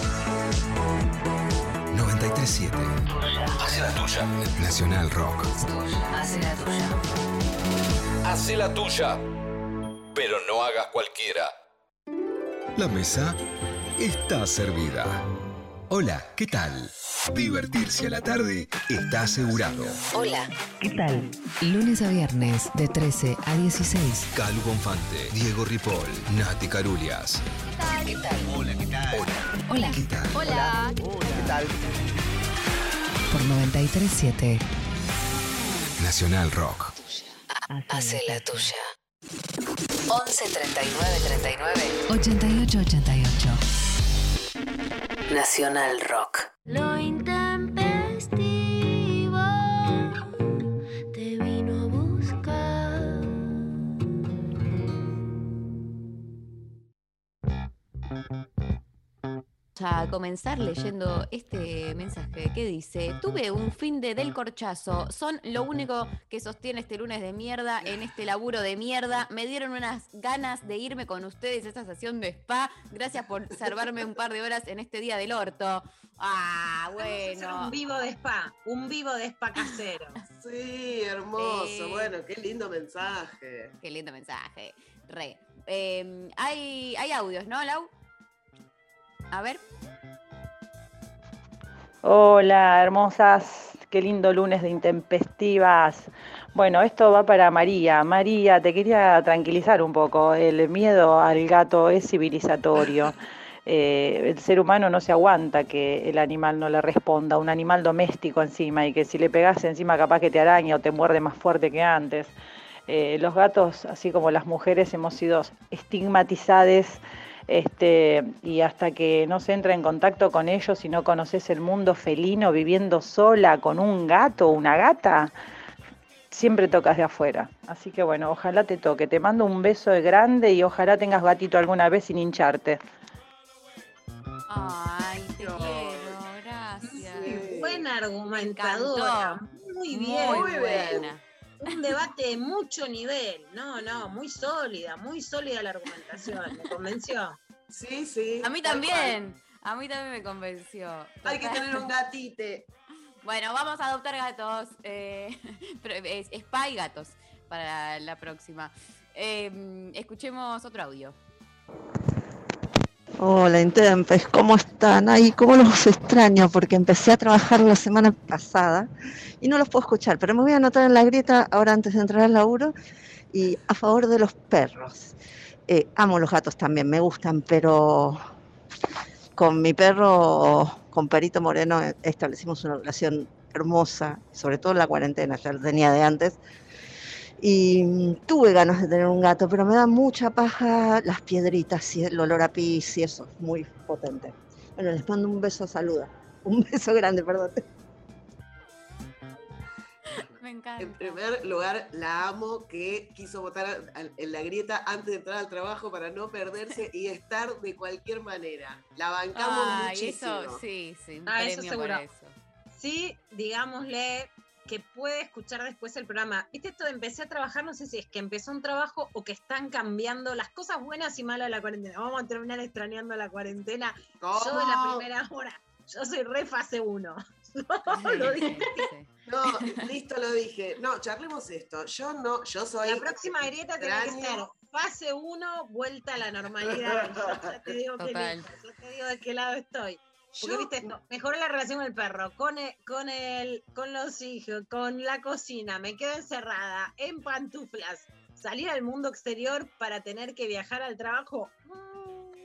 937 Hace la tuya. Nacional Rock. Hace la tuya. Hace la tuya. Pero no hagas cualquiera. La mesa está servida. Hola, ¿qué tal? Divertirse a la tarde está asegurado. Hola, ¿qué tal? Lunes a viernes de 13 a 16. Calu Bonfante, Diego Ripoll, Nati Carulias. ¿Qué tal? Hola, ¿qué tal? Hola. ¿Qué tal? Hola. ¿Qué tal? Por 937. Nacional Rock. Hace la tuya. 11 39 39 88 88. Nacional Rock. Lo intempestivo a comenzar leyendo este mensaje que dice, tuve un fin de del corchazo, son lo único que sostiene este lunes de mierda en este laburo de mierda, me dieron unas ganas de irme con ustedes a esta sesión de spa, gracias por salvarme un par de horas en este día del orto. Ah, bueno. Un vivo de spa, un vivo de spa casero. Sí, hermoso. Bueno, qué lindo mensaje. Qué lindo mensaje. Re. Eh, hay, hay audios, ¿no, Lau? A ver. Hola, hermosas. Qué lindo lunes de intempestivas. Bueno, esto va para María. María, te quería tranquilizar un poco. El miedo al gato es civilizatorio. Eh, el ser humano no se aguanta que el animal no le responda, un animal doméstico encima, y que si le pegas encima capaz que te araña o te muerde más fuerte que antes. Eh, los gatos, así como las mujeres, hemos sido estigmatizados este, y hasta que no se entra en contacto con ellos y no conoces el mundo felino viviendo sola con un gato o una gata, siempre tocas de afuera. Así que bueno, ojalá te toque. Te mando un beso grande y ojalá tengas gatito alguna vez sin hincharte. Ay, te quiero, gracias. Buena argumentadora. Muy bien. Muy buena. Un debate de mucho nivel. No, no, muy sólida, muy sólida la argumentación. ¿Me convenció? Sí, sí. A mí también. A mí también me convenció. Hay que tener un gatite. Bueno, vamos a adoptar gatos. eh, pero es, spa y gatos para la próxima. Eh, escuchemos otro audio. Hola, Intempes, ¿cómo están? Ay, cómo los extraño, porque empecé a trabajar la semana pasada y no los puedo escuchar, pero me voy a anotar en la grieta ahora antes de entrar al laburo y a favor de los perros. Eh, amo los gatos también, me gustan, pero con mi perro, con Perito Moreno, establecimos una relación hermosa, sobre todo en la cuarentena, ya lo tenía de antes. Y mm, tuve ganas de tener un gato, pero me da mucha paja las piedritas y el olor a pis y eso, es muy potente. Bueno, les mando un beso, saluda. Un beso grande, perdón. Me encanta. En primer lugar, la amo que quiso votar en la grieta antes de entrar al trabajo para no perderse y estar de cualquier manera. La bancamos Ay, muchísimo. eso, sí, sí, un Ah, eso premio por seguro. eso. Sí, digámosle que puede escuchar después el programa. Viste esto de empecé a trabajar, no sé si es que empezó un trabajo o que están cambiando las cosas buenas y malas de la cuarentena. Vamos a terminar extrañando la cuarentena. Yo de la primera hora, yo soy re fase 1. lo dije. No, listo, lo dije. No, charlemos esto. Yo no, yo soy. La próxima grieta tiene que ser fase 1, vuelta a la normalidad. Yo ya te digo que Total. listo, yo te digo de qué lado estoy. Porque viste la relación con el perro, con el, con el, con los hijos, con la cocina, me quedo encerrada, en pantuflas. Salir al mundo exterior para tener que viajar al trabajo.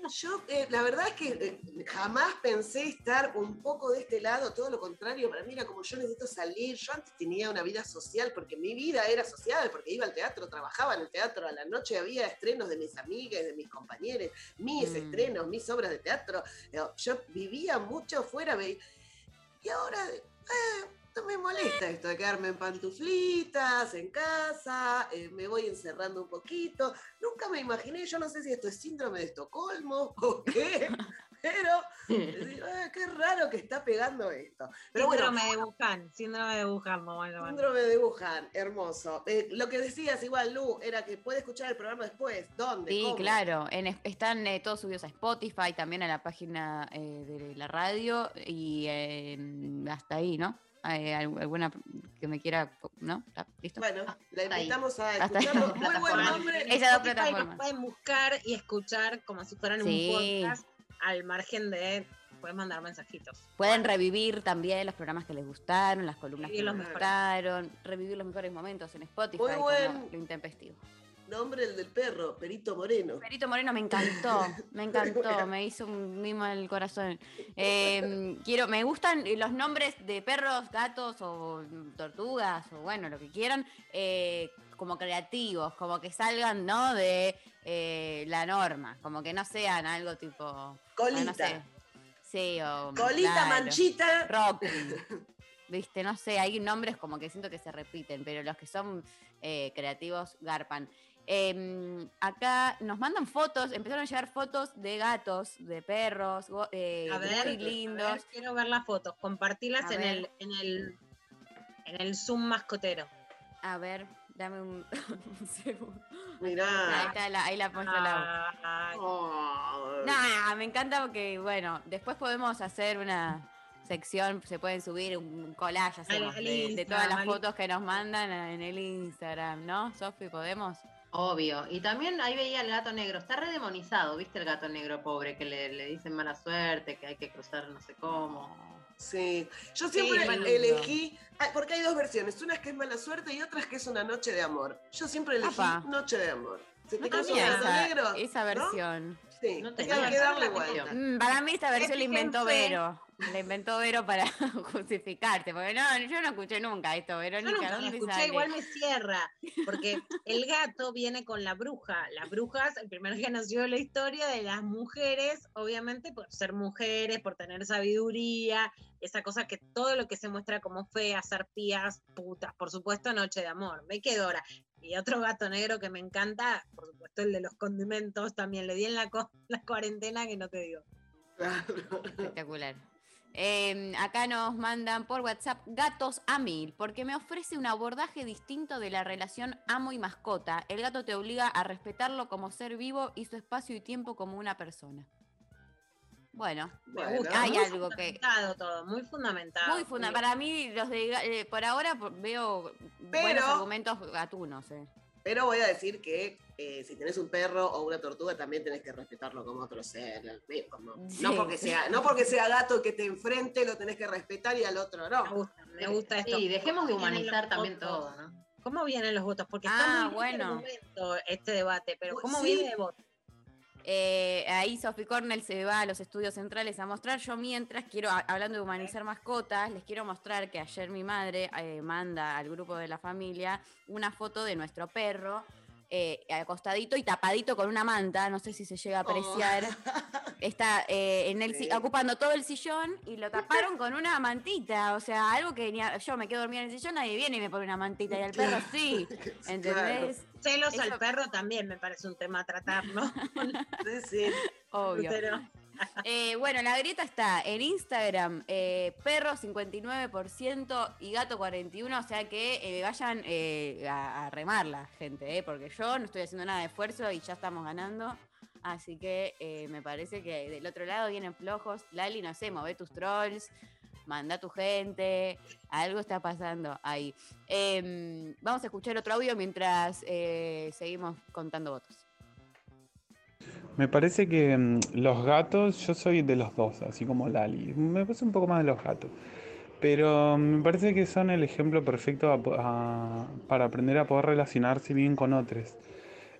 Yo, eh, la verdad es que eh, jamás pensé estar un poco de este lado, todo lo contrario, para mí era como yo necesito salir, yo antes tenía una vida social, porque mi vida era social, porque iba al teatro, trabajaba en el teatro, a la noche había estrenos de mis amigas, de mis compañeros, mis Mm. estrenos, mis obras de teatro, Eh, yo vivía mucho fuera, Y ahora, eh, no me molesta esto de quedarme en pantuflitas, en casa, eh, me voy encerrando un poquito. Nunca me imaginé, yo no sé si esto es síndrome de Estocolmo o qué, pero decir, "Ah, qué raro que está pegando esto. Pero bueno, síndrome de Wuhan, síndrome de Wuhan, mamá. mamá. síndrome de Wuhan, hermoso. Eh, lo que decías igual, Lu, era que puede escuchar el programa después. ¿Dónde? Sí, ¿Cómo? claro. En están eh, todos subidos a Spotify, también a la página eh, de la radio y eh, hasta ahí, ¿no? Eh, al- alguna que me quiera, ¿no? ¿Está ¿Listo? Bueno, la Hasta ahí. invitamos a escucharlo. Muy buen nombre. Esas dos plataformas. Pueden buscar y escuchar como si fueran Sí. un podcast al margen de. Pueden mandar mensajitos. Pueden revivir también los programas que les gustaron, las columnas Revivir que les gustaron, revivir los mejores momentos en Spotify, Muy buen- lo intempestivo. Nombre el del perro, Perito Moreno. Perito Moreno me encantó, me encantó, me hizo un mimo al corazón. Eh, quiero, me gustan los nombres de perros, gatos o tortugas o bueno, lo que quieran, eh, como creativos, como que salgan, ¿no? De eh, la norma, como que no sean algo tipo... Colita. ah, no sé. Sí, o... Colita, manchita. Rocky. Viste, no sé, hay nombres como que siento que se repiten, pero los que son eh, creativos garpan. Eh, acá nos mandan fotos, empezaron a llegar fotos de gatos, de perros, eh, A ver, muy lindos. a ver, quiero ver las fotos. Compartilas A en el, en el en el Zoom mascotero. A ver, dame un, un segundo. Mirá. Ahí, está la, ahí la muestro la. Ay, Nah, me encanta porque, bueno, después podemos hacer una sección, se pueden subir un collage hacemos, de, de todas las fotos que nos mandan en el Instagram, ¿no? Sofi, ¿podemos? Obvio. Y también ahí veía el gato negro. Está redemonizado, ¿viste el gato negro pobre? Que le, le dicen mala suerte, que hay que cruzar no sé cómo. Sí, yo Sí, siempre bueno. elegí, ah, porque hay dos versiones, una es que es mala suerte y otra es que es una noche de amor. Yo siempre elegí noche de amor. ¿Se te No un gato esa, negro? esa ¿No? versión. Sí, No tenía que darle vuelta. Mm, para mí esta versión la inventó. Vero. La inventó Vero para justificarte, porque no, yo no escuché nunca esto, Yo Verónica, nunca la ¿dónde escuché, sale? igual me cierra, porque el gato viene con la bruja. Las brujas, el primero que nació la historia de las mujeres, obviamente por ser mujeres, por tener sabiduría, esa cosa que todo lo que se muestra como feas, arpías, putas, por supuesto, Noche de Amor, me quedo ahora. Y otro gato negro que me encanta, por supuesto, el de los condimentos, también le di en la, co- la cuarentena que no te digo. Espectacular. Eh, acá nos mandan por WhatsApp gatos a mil, porque me ofrece un abordaje distinto de la relación amo y mascota. El gato te obliga a respetarlo como ser vivo y su espacio y tiempo como una persona. Bueno, hay muy algo que... todo, muy fundamentado. Muy funda Para mí, los de eh, por ahora veo buenos argumentos gatunos. eh. Pero voy a decir que eh, si tenés un perro o una tortuga, también tenés que respetarlo como otro ser. como- Sí. no, porque sea, no porque sea gato que te enfrente, lo tenés que respetar y al otro no. Me gusta, me gusta esto. Sí, dejemos de ¿Cómo vienen humanizar también votos? todo, ¿no? ¿Cómo vienen los votos? Porque Ah, está muy bueno. este debate, pero ¿cómo Sí. viene de voto? Eh, ahí Sophie Cornell se va a los estudios centrales a mostrar. Yo mientras quiero, hablando de humanizar mascotas, les quiero mostrar que ayer mi madre eh, manda al grupo de la familia una foto de nuestro perro. Eh, acostadito y tapadito con una manta, no sé si se llega a apreciar. Está eh, en el, Sí. ocupando todo el sillón y lo taparon con una mantita. O sea, algo que ni a- yo me quedo dormida en el sillón, nadie viene y me pone una mantita. Y al perro sí. ¿Entendés? Celos Eso- al perro también me parece un tema a tratar, ¿no? Sí, sí. Obvio. Pero- Eh, bueno, la grieta está en Instagram, eh, perro 59% y gato 41%, o sea que eh, vayan a, a remarla, gente, porque yo no estoy haciendo nada de esfuerzo y ya estamos ganando. Así que me parece que del otro lado vienen flojos. Lali, no sé, move tus trolls, manda tu gente, algo está pasando ahí. Em, vamos a escuchar otro audio mientras seguimos contando votos. Me parece que mm, los gatos, yo soy de los dos, así como Lali. Me parece un poco más de los gatos. Pero mm, me parece que son el ejemplo perfecto para aprender a poder relacionarse bien con otros.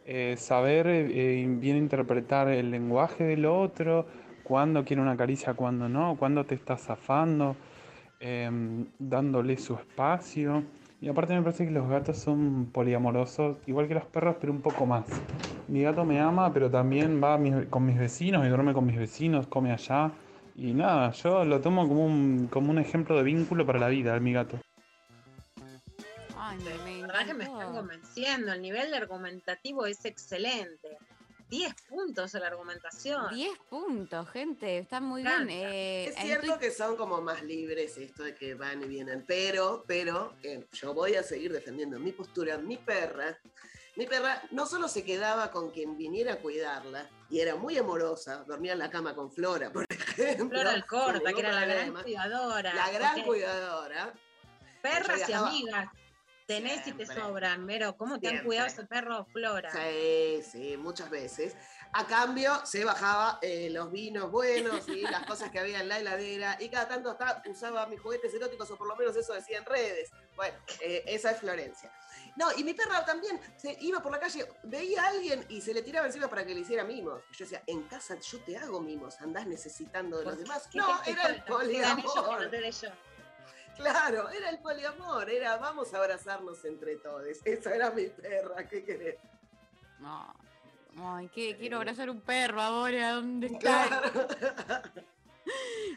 Eh, saber eh, bien interpretar el lenguaje del otro, cuándo quiere una caricia, cuándo no, cuándo te está zafando, em, dándole su espacio. Y aparte me parece que los gatos son poliamorosos, igual que los perros, pero un poco más. Mi gato me ama, pero también va mis- con mis vecinos y duerme con mis vecinos, come allá. Y nada, yo lo tomo como un, como un ejemplo de vínculo para la vida, mi gato. Ay, me, me La verdad que me están convenciendo. El nivel de argumentativo es excelente. 10 puntos en la argumentación. 10 puntos, gente. Está muy bien. Eh, Es cierto que son como más libres esto de que van y vienen, pero, pero eh, yo voy a seguir defendiendo mi postura. Mi perra, mi perra no solo se quedaba con quien viniera a cuidarla y era muy amorosa, dormía en la cama con Flora, por ejemplo. Flora sin Alcorta, que era la gran cuidadora. La gran cuidadora. Perras y amigas. Tenés y te Siempre. sobran, Vero. ¿Cómo te han Siempre. cuidado ese perro, Flora? Sí, sí, muchas veces. A cambio, se bajaba eh, los vinos buenos y las cosas que había en la heladera y cada tanto hasta usaba mis juguetes eróticos, o por lo menos eso decía en redes. Bueno, eh, esa es Florencia. No, y mi perra también se iba por la calle, veía a alguien y se le tiraba encima para que le hiciera mimos. Yo decía, en casa yo te hago mimos, andás necesitando de los demás. ¿Qué No, era el poliamor. Claro, era el poliamor, era vamos a abrazarnos entre todos. Esa era mi perra, ¿qué querés? No. Ay, que quiero abrazar un perro ahora. ¿Dónde está?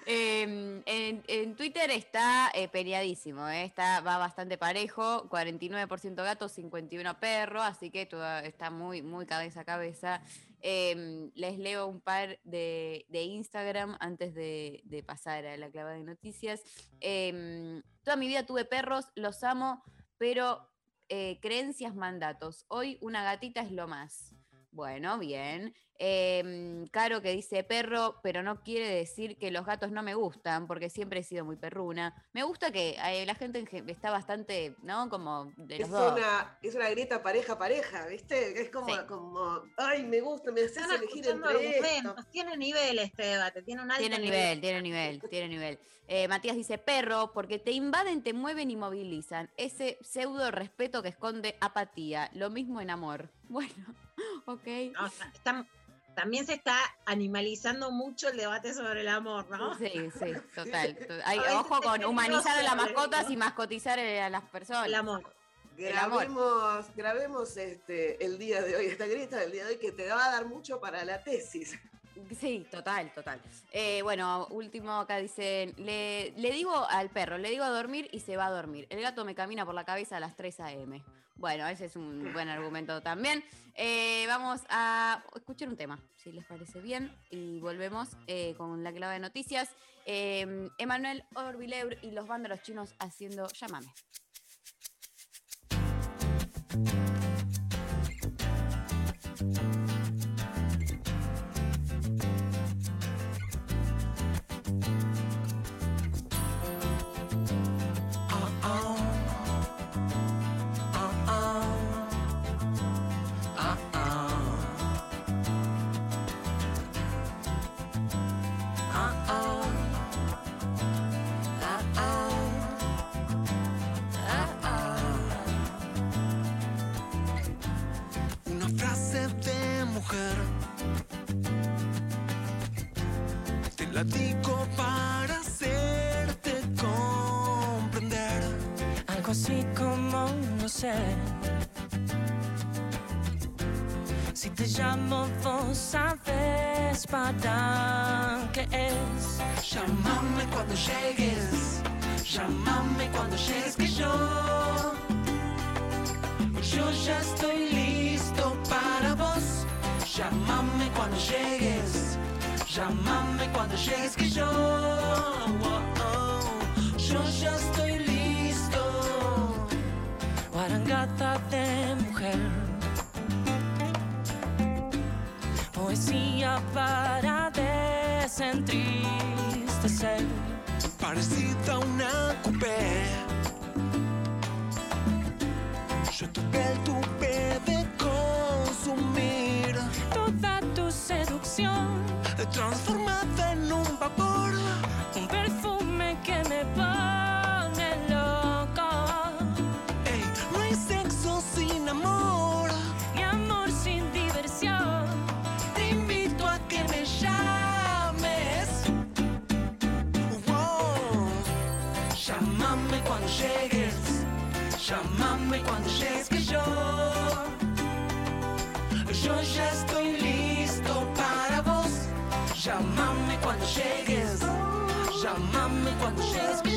Eh, en, en Twitter está eh, peleadísimo, eh, está, va bastante parejo, 49% gato, 51 perro, así que todo está muy, muy cabeza a cabeza. Eh, les leo un par de, de Instagram antes de, pasar a la clavada de noticias. Eh, toda mi vida tuve perros, los amo, pero eh, creencias, mandatos. Hoy una gatita es lo más. Bueno, bien. Em, Caro que dice perro, pero no quiere decir que los gatos no me gustan, porque siempre he sido muy perruna. Me gusta que eh, la gente en gen- está bastante, ¿no? Como de los Es dos. una, es una grieta pareja pareja, ¿viste? Es como, Sí. como ay, me gusta, me haces elegir entre esto. Tiene nivel este debate. Tiene un alto Tiene nivel, tiene nivel, tiene nivel. Eh, Matías dice perro, porque te invaden, te mueven y movilizan. Ese pseudo respeto que esconde apatía. Lo mismo en amor. Bueno, ok. No, está- está- también se está animalizando mucho el debate sobre el amor, ¿no? Sí, sí, total. to- Hay, ojo con humanizar a las mascotas y mascotizar eh, a las personas. El amor. El amor. Grabemos, grabemos este, el día de hoy, esta grieta del día de hoy que te va a dar mucho para la tesis. Sí, total, total. Eh, bueno, último acá dicen, le, le digo al perro, le digo a dormir y se va a dormir. El gato me camina por la cabeza a las 3 a.m. Bueno, ese es un buen argumento también. Eh, vamos a escuchar un tema, si les parece bien, y volvemos eh, con la clave de noticias. Eh, Emanuel Orbileur y los vándalos chinos haciendo Llámame. Te la digo para hacerte comprender. Algo así como no sé. Si te llamo, vos sabes para qué es. Llámame cuando llegues. Llámame cuando llegues que yo. Yo ya estoy listo para vos. Llámame cuando llegues. Llámame llegues que yo. oh, oh, yo ya estoy listo. Guarangata de mujer. Poesía para desentristecer. Parecida a una coupé. Yo toqué el tupe de consumir. Toda tu seducción. Transformada en un vapor. Un perfume que me pone loco. Ey, no hay sexo sin amor. Y amor sin diversión. Te invito a que me llames. Wow. Llámame cuando llegues. Llámame cuando llegues Llámame cuando llegues, llámame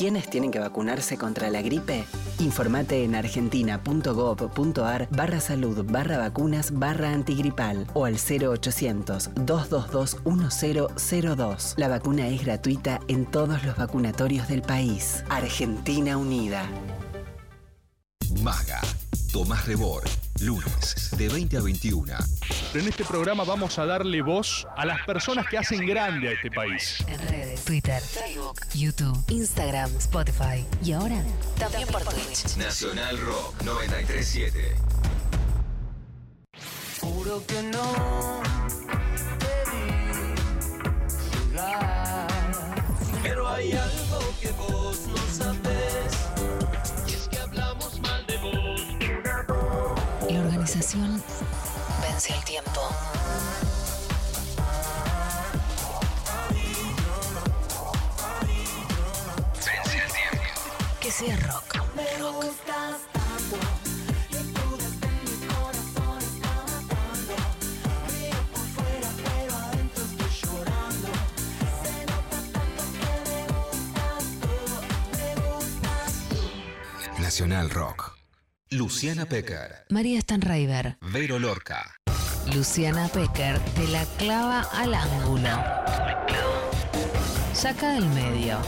quiénes tienen que vacunarse contra la gripe? Informate en argentina.gov.ar barra salud barra vacunas barra antigripal o al 0800-222-1002. La vacuna es gratuita en todos los vacunatorios del país. Argentina Unida. Maga. Tomás Rebor. Lunes, de 20 a 21. En este programa vamos a darle voz a las personas que hacen grande a este país. En redes, Twitter, Facebook, YouTube, Instagram, Spotify y ahora también por Twitch. Nacional Rock 937. Juro que no te vi. Pero hay algo Vence el tiempo. Vence el tiempo. Que sea rock. Me gustas tanto. Y tú desde mi corazón está matando. Río por fuera, pero adentro estoy llorando. Se nota tanto que me gustas tú. Me gustas tú. Nacional Rock. Luciana Pecker. María Stanraiver. Vero Lorca. Luciana Pecker te la clava al ángulo. Saca del medio.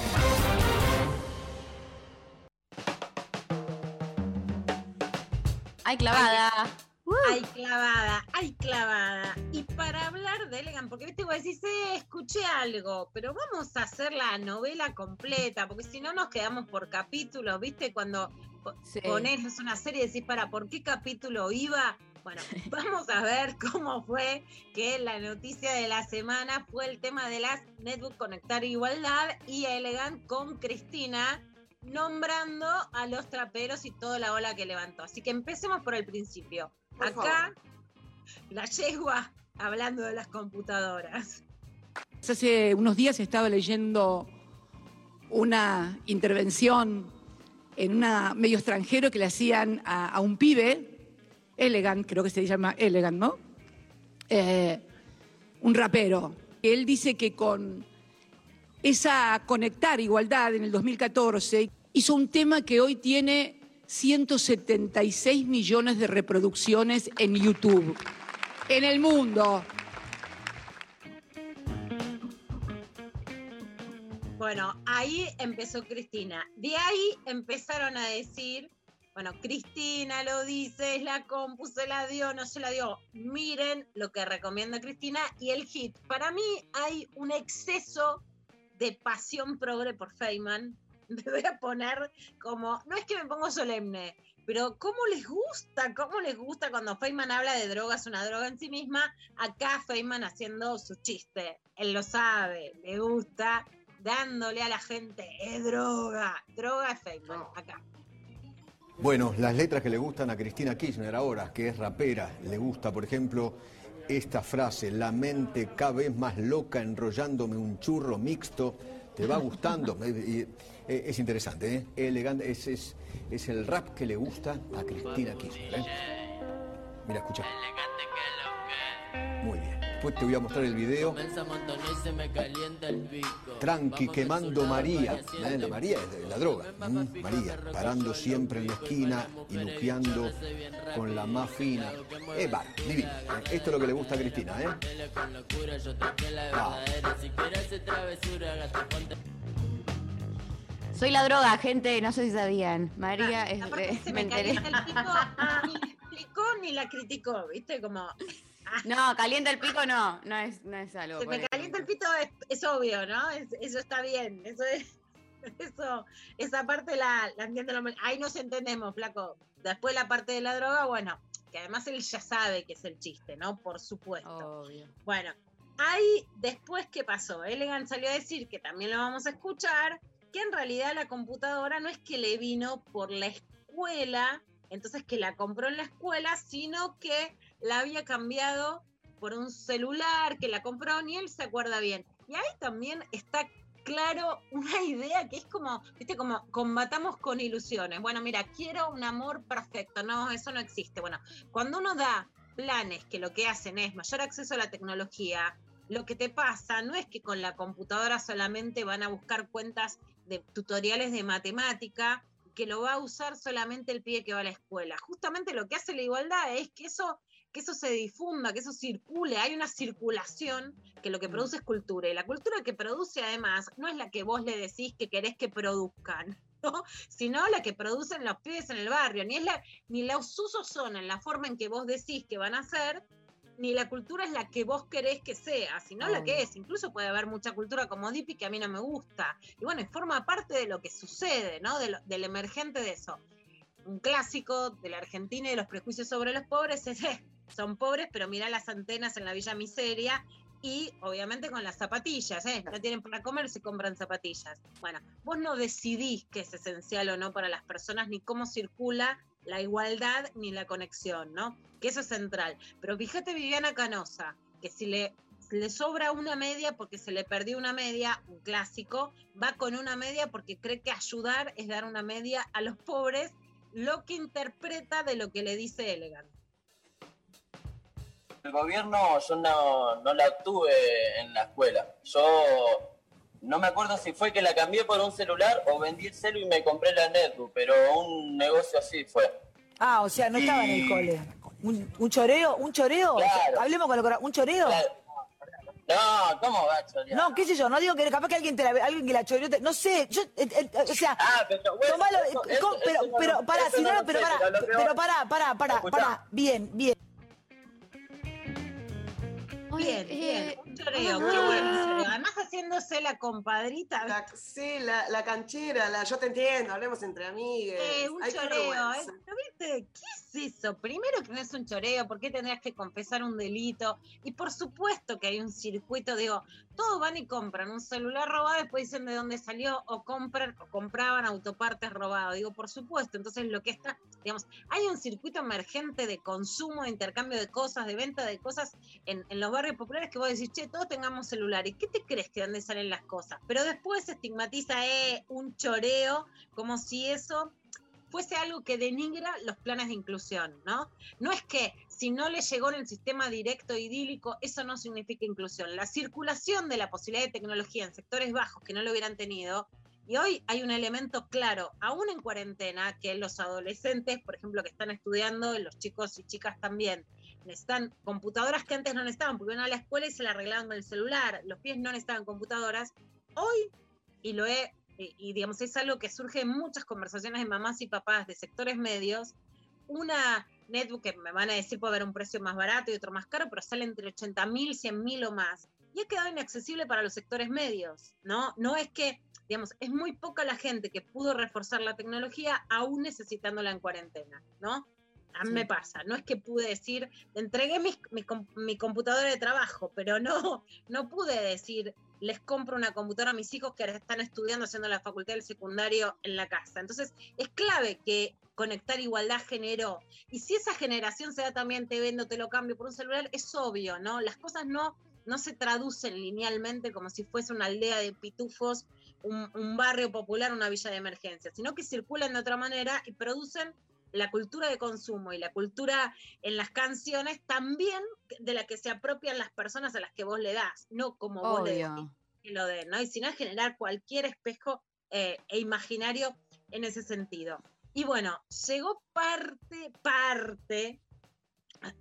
Ay, clavada. Ay, clavada, ay, clavada. Y para hablar de Elegant, porque viste, vos decís, eh, escuché algo, pero vamos a hacer la novela completa, porque si no nos quedamos por capítulos, viste, cuando Sí. ponés una serie y decís, para, ¿por qué capítulo iba? Bueno, vamos a ver cómo fue que la noticia de la semana fue el tema de las Netbook Conectar Igualdad y Elegant con Cristina nombrando a los traperos y toda la ola que levantó. Así que empecemos por el principio. Por Acá, la yegua hablando de las computadoras. Hace unos días estaba leyendo una intervención en un medio extranjero que le hacían a, a un pibe, Elegant, creo que se llama Elegant, ¿no? Eh, un rapero. Él dice que con esa Conectar Igualdad en el 2014 hizo un tema que hoy tiene 176 millones de reproducciones en YouTube. En el mundo. Bueno, ahí empezó Cristina. De ahí empezaron a decir, bueno, Cristina lo dice, es la compu, se la dio, no se la dio. Miren lo que recomienda Cristina y el hit. Para mí hay un exceso de pasión progre por Feynman. Me voy a poner como, no es que me pongo solemne, pero cómo les gusta, cómo les gusta cuando Feynman habla de drogas, una droga en sí misma, acá Feynman haciendo su chiste. Él lo sabe, le gusta, dándole a la gente, es droga, droga es Feynman, acá. Bueno, las letras que le gustan a Cristina Kirchner ahora, que es rapera, le gusta, por ejemplo, esta frase, la mente cada vez más loca enrollándome un churro mixto, te va gustando. Eh, es interesante, ¿eh? elegante, es, es, es el rap que le gusta a Cristina Kirchner. ¿eh? Mira, escucha. Muy bien. después te voy a mostrar el video. Tranqui, quemando María. ¿Eh? La María es de la droga. Mm, María, parando siempre en la esquina y luqueando con la más fina. Eh, va, divino. Eh, Esto es lo que le gusta a Cristina, ¿eh? Ah. Soy la droga, gente, no sé si sabían. María es Aparte de- se me me enteré. calienta el pico, ni la explicó ni la criticó, ¿viste? Como, No, calienta el pico no, no es, no es algo. se me calienta el pito es, es obvio, ¿no? Es- eso está bien, eso es, eso, esa parte la, la entiende lo- Ahí nos entendemos, flaco. Después la parte de la droga, bueno, que además él ya sabe que es el chiste, ¿no? Por supuesto. Bueno, ahí después, ¿qué pasó? Elegant salió a decir, que también lo vamos a escuchar, que en realidad la computadora no es que le vino por la escuela, entonces que la compró en la escuela, sino que la había cambiado por un celular, que la compró, ni él se acuerda bien. Y ahí también está claro una idea que es como, viste, como combatamos con ilusiones. Bueno, mira, quiero un amor perfecto. No, eso no existe. Bueno, cuando uno da planes que lo que hacen es mayor acceso a la tecnología, lo que te pasa no es que con la computadora solamente van a buscar cuentas de tutoriales de matemática, que lo va a usar solamente el pibe que va a la escuela. Justamente lo que hace la igualdad es que eso, que eso se difunda, que eso circule, hay una circulación que lo que produce es cultura. Y la cultura que produce además no es la que vos le decís que querés que produzcan. ¿no? sino la que producen los pibes en el barrio, ni es la, ni los usos son en la forma en que vos decís que van a ser, ni la cultura es la que vos querés que sea, sino la que es. Incluso puede haber mucha cultura como Dipi que a mí no me gusta. Y bueno, forma parte de lo que sucede, ¿no? De lo- del emergente de eso. Un clásico de la Argentina y de los prejuicios sobre los pobres es, eh, son pobres, pero mirá las antenas en la Villa Miseria. Y obviamente con las zapatillas, ¿eh? No tienen para comer, se compran zapatillas. Bueno, vos no decidís qué es esencial o no para las personas, ni cómo circula la igualdad ni la conexión, ¿no? Que eso es central. Pero fíjate Viviana Canosa, que si le, sobra una media porque se le perdió una media, un clásico, va con una media porque cree que ayudar es dar una media a los pobres, lo que interpreta de lo que le dice Elegant. El gobierno yo no, no la obtuve en la escuela. Yo no me acuerdo si fue que la cambié por un celular o vendí el celu y me compré la netbook, pero un negocio así fue. Ah, o sea, no estaba en el cole. ¿Un, un choreo? ¿Un choreo? Claro. Hablemos con lo cora- ¿Un choreo? No, ¿cómo va a chorear? No, qué sé yo, no digo que capaz que alguien te la, alguien que la choreó, te- no sé, yo, eh, eh, o sea, Ah, pero bueno, tomalo, eso- eh, eso- pero, eso no pero, pará, si no pero sé, pará, pero pero pará, pará, pará, pará, bien, bien. Bien, eh, bien. Choreo, qué buen choreo. Además haciéndose la compadrita. La- sí, la, la canchera, la, yo te entiendo, hablemos entre amigues. Eh, un Ay, choreo, ¿eh? ¿viste? ¿Qué es eso? Primero que no es un choreo, ¿por qué tendrías que confesar un delito? Y por supuesto que hay un circuito, digo, todos van y compran un celular robado, después dicen de dónde salió, o compran, o compraban autopartes robados. Digo, por supuesto. Entonces lo que está, digamos, hay un circuito emergente de consumo, de intercambio de cosas, de venta de cosas en, en los barrios populares que vos decís, che, todos tengamos celular. ¿Y qué te crees que dónde salen las cosas? Pero después se estigmatiza, eh, un choreo, como si eso fuese algo que denigra los planes de inclusión, ¿no? No es que si no le llegó en el sistema directo idílico, eso no significa inclusión. La circulación de la posibilidad de tecnología en sectores bajos que no lo hubieran tenido, y hoy hay un elemento claro, aún en cuarentena, que los adolescentes, por ejemplo, que están estudiando, los chicos y chicas también, necesitan computadoras que antes no necesitaban, porque iban a la escuela y se la arreglaban con el celular, los pies no necesitaban computadoras. Hoy, y lo he, y, y digamos, es algo que surge en muchas conversaciones de mamás y papás de sectores medios, una netbook que me van a decir puede haber un precio más barato y otro más caro, pero sale entre 80 mil, 100 mil o más. Y ha quedado inaccesible para los sectores medios, ¿no? No es que, digamos, es muy poca la gente que pudo reforzar la tecnología aún necesitándola en cuarentena, ¿no? A mí Sí. me pasa, no es que pude decir, entregué mi, com- mi computadora de trabajo, pero no, no pude decir, les compro una computadora a mis hijos que ahora están estudiando, haciendo la facultad del secundario en la casa. Entonces, es clave que conectar igualdad generó. Y si esa generación se da también, te vendo, te lo cambio por un celular, es obvio, ¿no? Las cosas no, no se traducen linealmente como si fuese una aldea de pitufos, un, un barrio popular, una villa de emergencia, sino que circulan de otra manera y producen la cultura de consumo y la cultura en las canciones también de la que se apropian las personas a las que vos le das, no como vos le Obvio. decís que lo den, ¿no? Y sino generar cualquier espejo eh, e imaginario en ese sentido. Y bueno, llegó parte, parte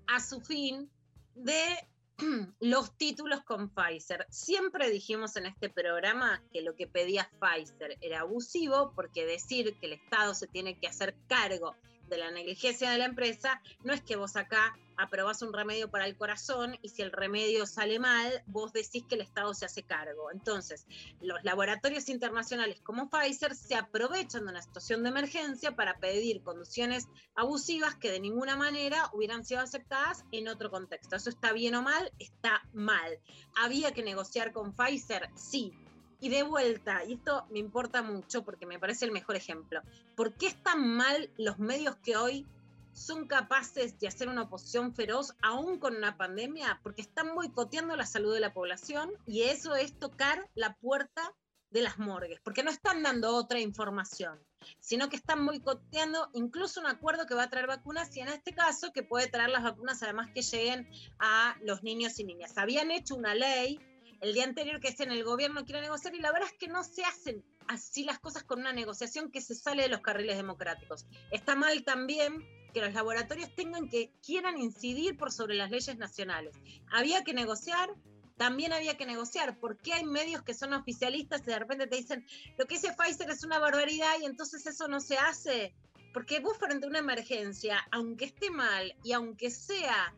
a su fin de los títulos con Pfizer. Siempre dijimos en este programa que lo que pedía Pfizer era abusivo porque decir que el Estado se tiene que hacer cargo de la negligencia de la empresa no es que vos acá aprobás un remedio para el corazón y si el remedio sale mal, vos decís que el Estado se hace cargo. Entonces, los laboratorios internacionales como Pfizer se aprovechan de una situación de emergencia para pedir condiciones abusivas que de ninguna manera hubieran sido aceptadas en otro contexto. ¿Eso está bien o mal? Está mal. ¿Había que negociar con Pfizer? Sí. Y de vuelta, y esto me importa mucho porque me parece el mejor ejemplo, ¿por qué están mal los medios que hoy son capaces de hacer una oposición feroz aún con una pandemia? Porque están boicoteando la salud de la población y eso es tocar la puerta de las morgues, porque no están dando otra información, sino que están boicoteando incluso un acuerdo que va a traer vacunas y en este caso que puede traer las vacunas además que lleguen a los niños y niñas. Habían hecho una ley el día anterior que en el gobierno quiere negociar y la verdad es que no se hacen así las cosas con una negociación que se sale de los carriles democráticos. Está mal también que los laboratorios tengan que quieran incidir por sobre las leyes nacionales. Había que negociar, también había que negociar. ¿Por qué hay medios que son oficialistas y de repente te dicen lo que dice Pfizer es una barbaridad y entonces eso no se hace? Porque vos frente a una emergencia, aunque esté mal y aunque sea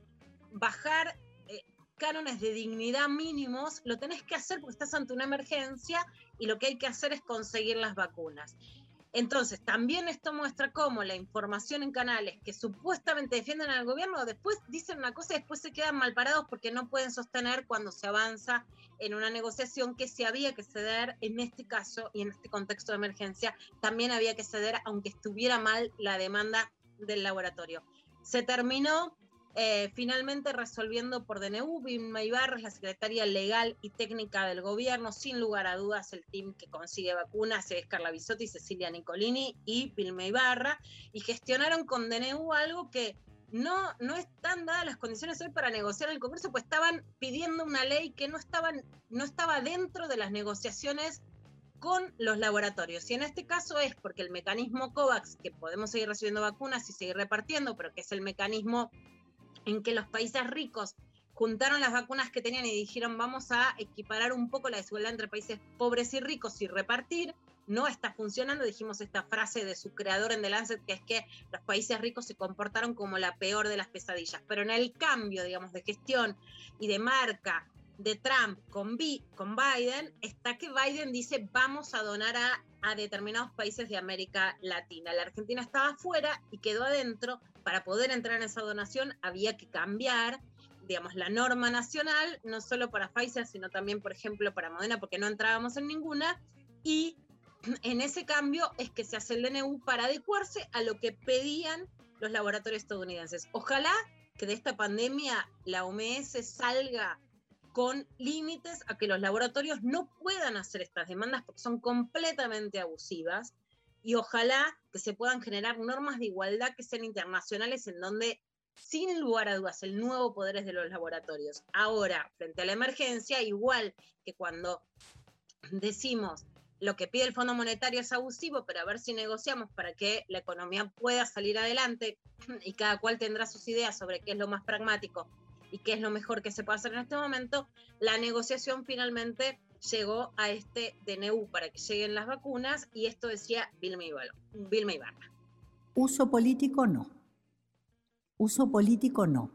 bajar cánones de dignidad mínimos, lo tenés que hacer porque estás ante una emergencia y lo que hay que hacer es conseguir las vacunas. Entonces, también esto muestra cómo la información en canales que supuestamente defienden al gobierno, después dicen una cosa y después se quedan mal parados porque no pueden sostener cuando se avanza en una negociación que se había que ceder en este caso y en este contexto de emergencia, también había que ceder aunque estuviera mal la demanda del laboratorio. Se terminó eh, finalmente resolviendo por DNU, Vilma Ibarra es la secretaria legal y técnica del gobierno, sin lugar a dudas el team que consigue vacunas es Carla Bisotti, Cecilia Nicolini y Vilma Ibarra, y gestionaron con DNU algo que no, no están dadas las condiciones hoy para negociar el Congreso, pues estaban pidiendo una ley que no, estaban, no estaba dentro de las negociaciones con los laboratorios. Y en este caso es porque el mecanismo COVAX, que podemos seguir recibiendo vacunas y seguir repartiendo, pero que es el mecanismo en que los países ricos juntaron las vacunas que tenían y dijeron vamos a equiparar un poco la desigualdad entre países pobres y ricos y repartir, no está funcionando. Dijimos esta frase de su creador en The Lancet, que es que los países ricos se comportaron como la peor de las pesadillas. Pero en el cambio, digamos, de gestión y de marca de Trump con, Bi- con Biden, está que Biden dice vamos a donar a, a determinados países de América Latina. La Argentina estaba afuera y quedó adentro. Para poder entrar en esa donación había que cambiar digamos, la norma nacional, no solo para Pfizer, sino también, por ejemplo, para Modena, porque no entrábamos en ninguna, y en ese cambio es que se hace el DNU para adecuarse a lo que pedían los laboratorios estadounidenses. Ojalá que de esta pandemia la OMS salga con límites a que los laboratorios no puedan hacer estas demandas porque son completamente abusivas y ojalá que se puedan generar normas de igualdad que sean internacionales en donde sin lugar a dudas, el nuevo poder es de los laboratorios. Ahora, frente a la emergencia, igual que cuando decimos lo que pide el Fondo Monetario es abusivo, pero a ver si negociamos para que la economía pueda salir adelante y cada cual tendrá sus ideas sobre qué es lo más pragmático y qué es lo mejor que se puede hacer en este momento, la negociación finalmente llegó a este DNU para que lleguen las vacunas y esto decía Vilma Ibarra. Uso político no. Uso político no.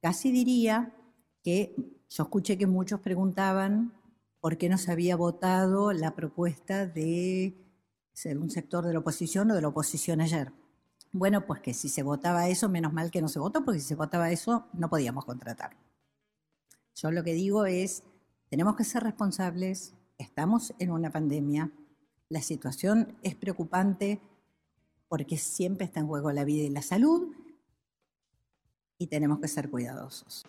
Casi diría que yo escuché que muchos preguntaban por qué no se había votado la propuesta de ser un sector de la oposición o de la oposición ayer. Bueno, pues que si se votaba eso, menos mal que no se votó, porque si se votaba eso, no podíamos contratar. Yo lo que digo es, tenemos que ser responsables, estamos en una pandemia, la situación es preocupante porque siempre está en juego la vida y la salud y tenemos que ser cuidadosos.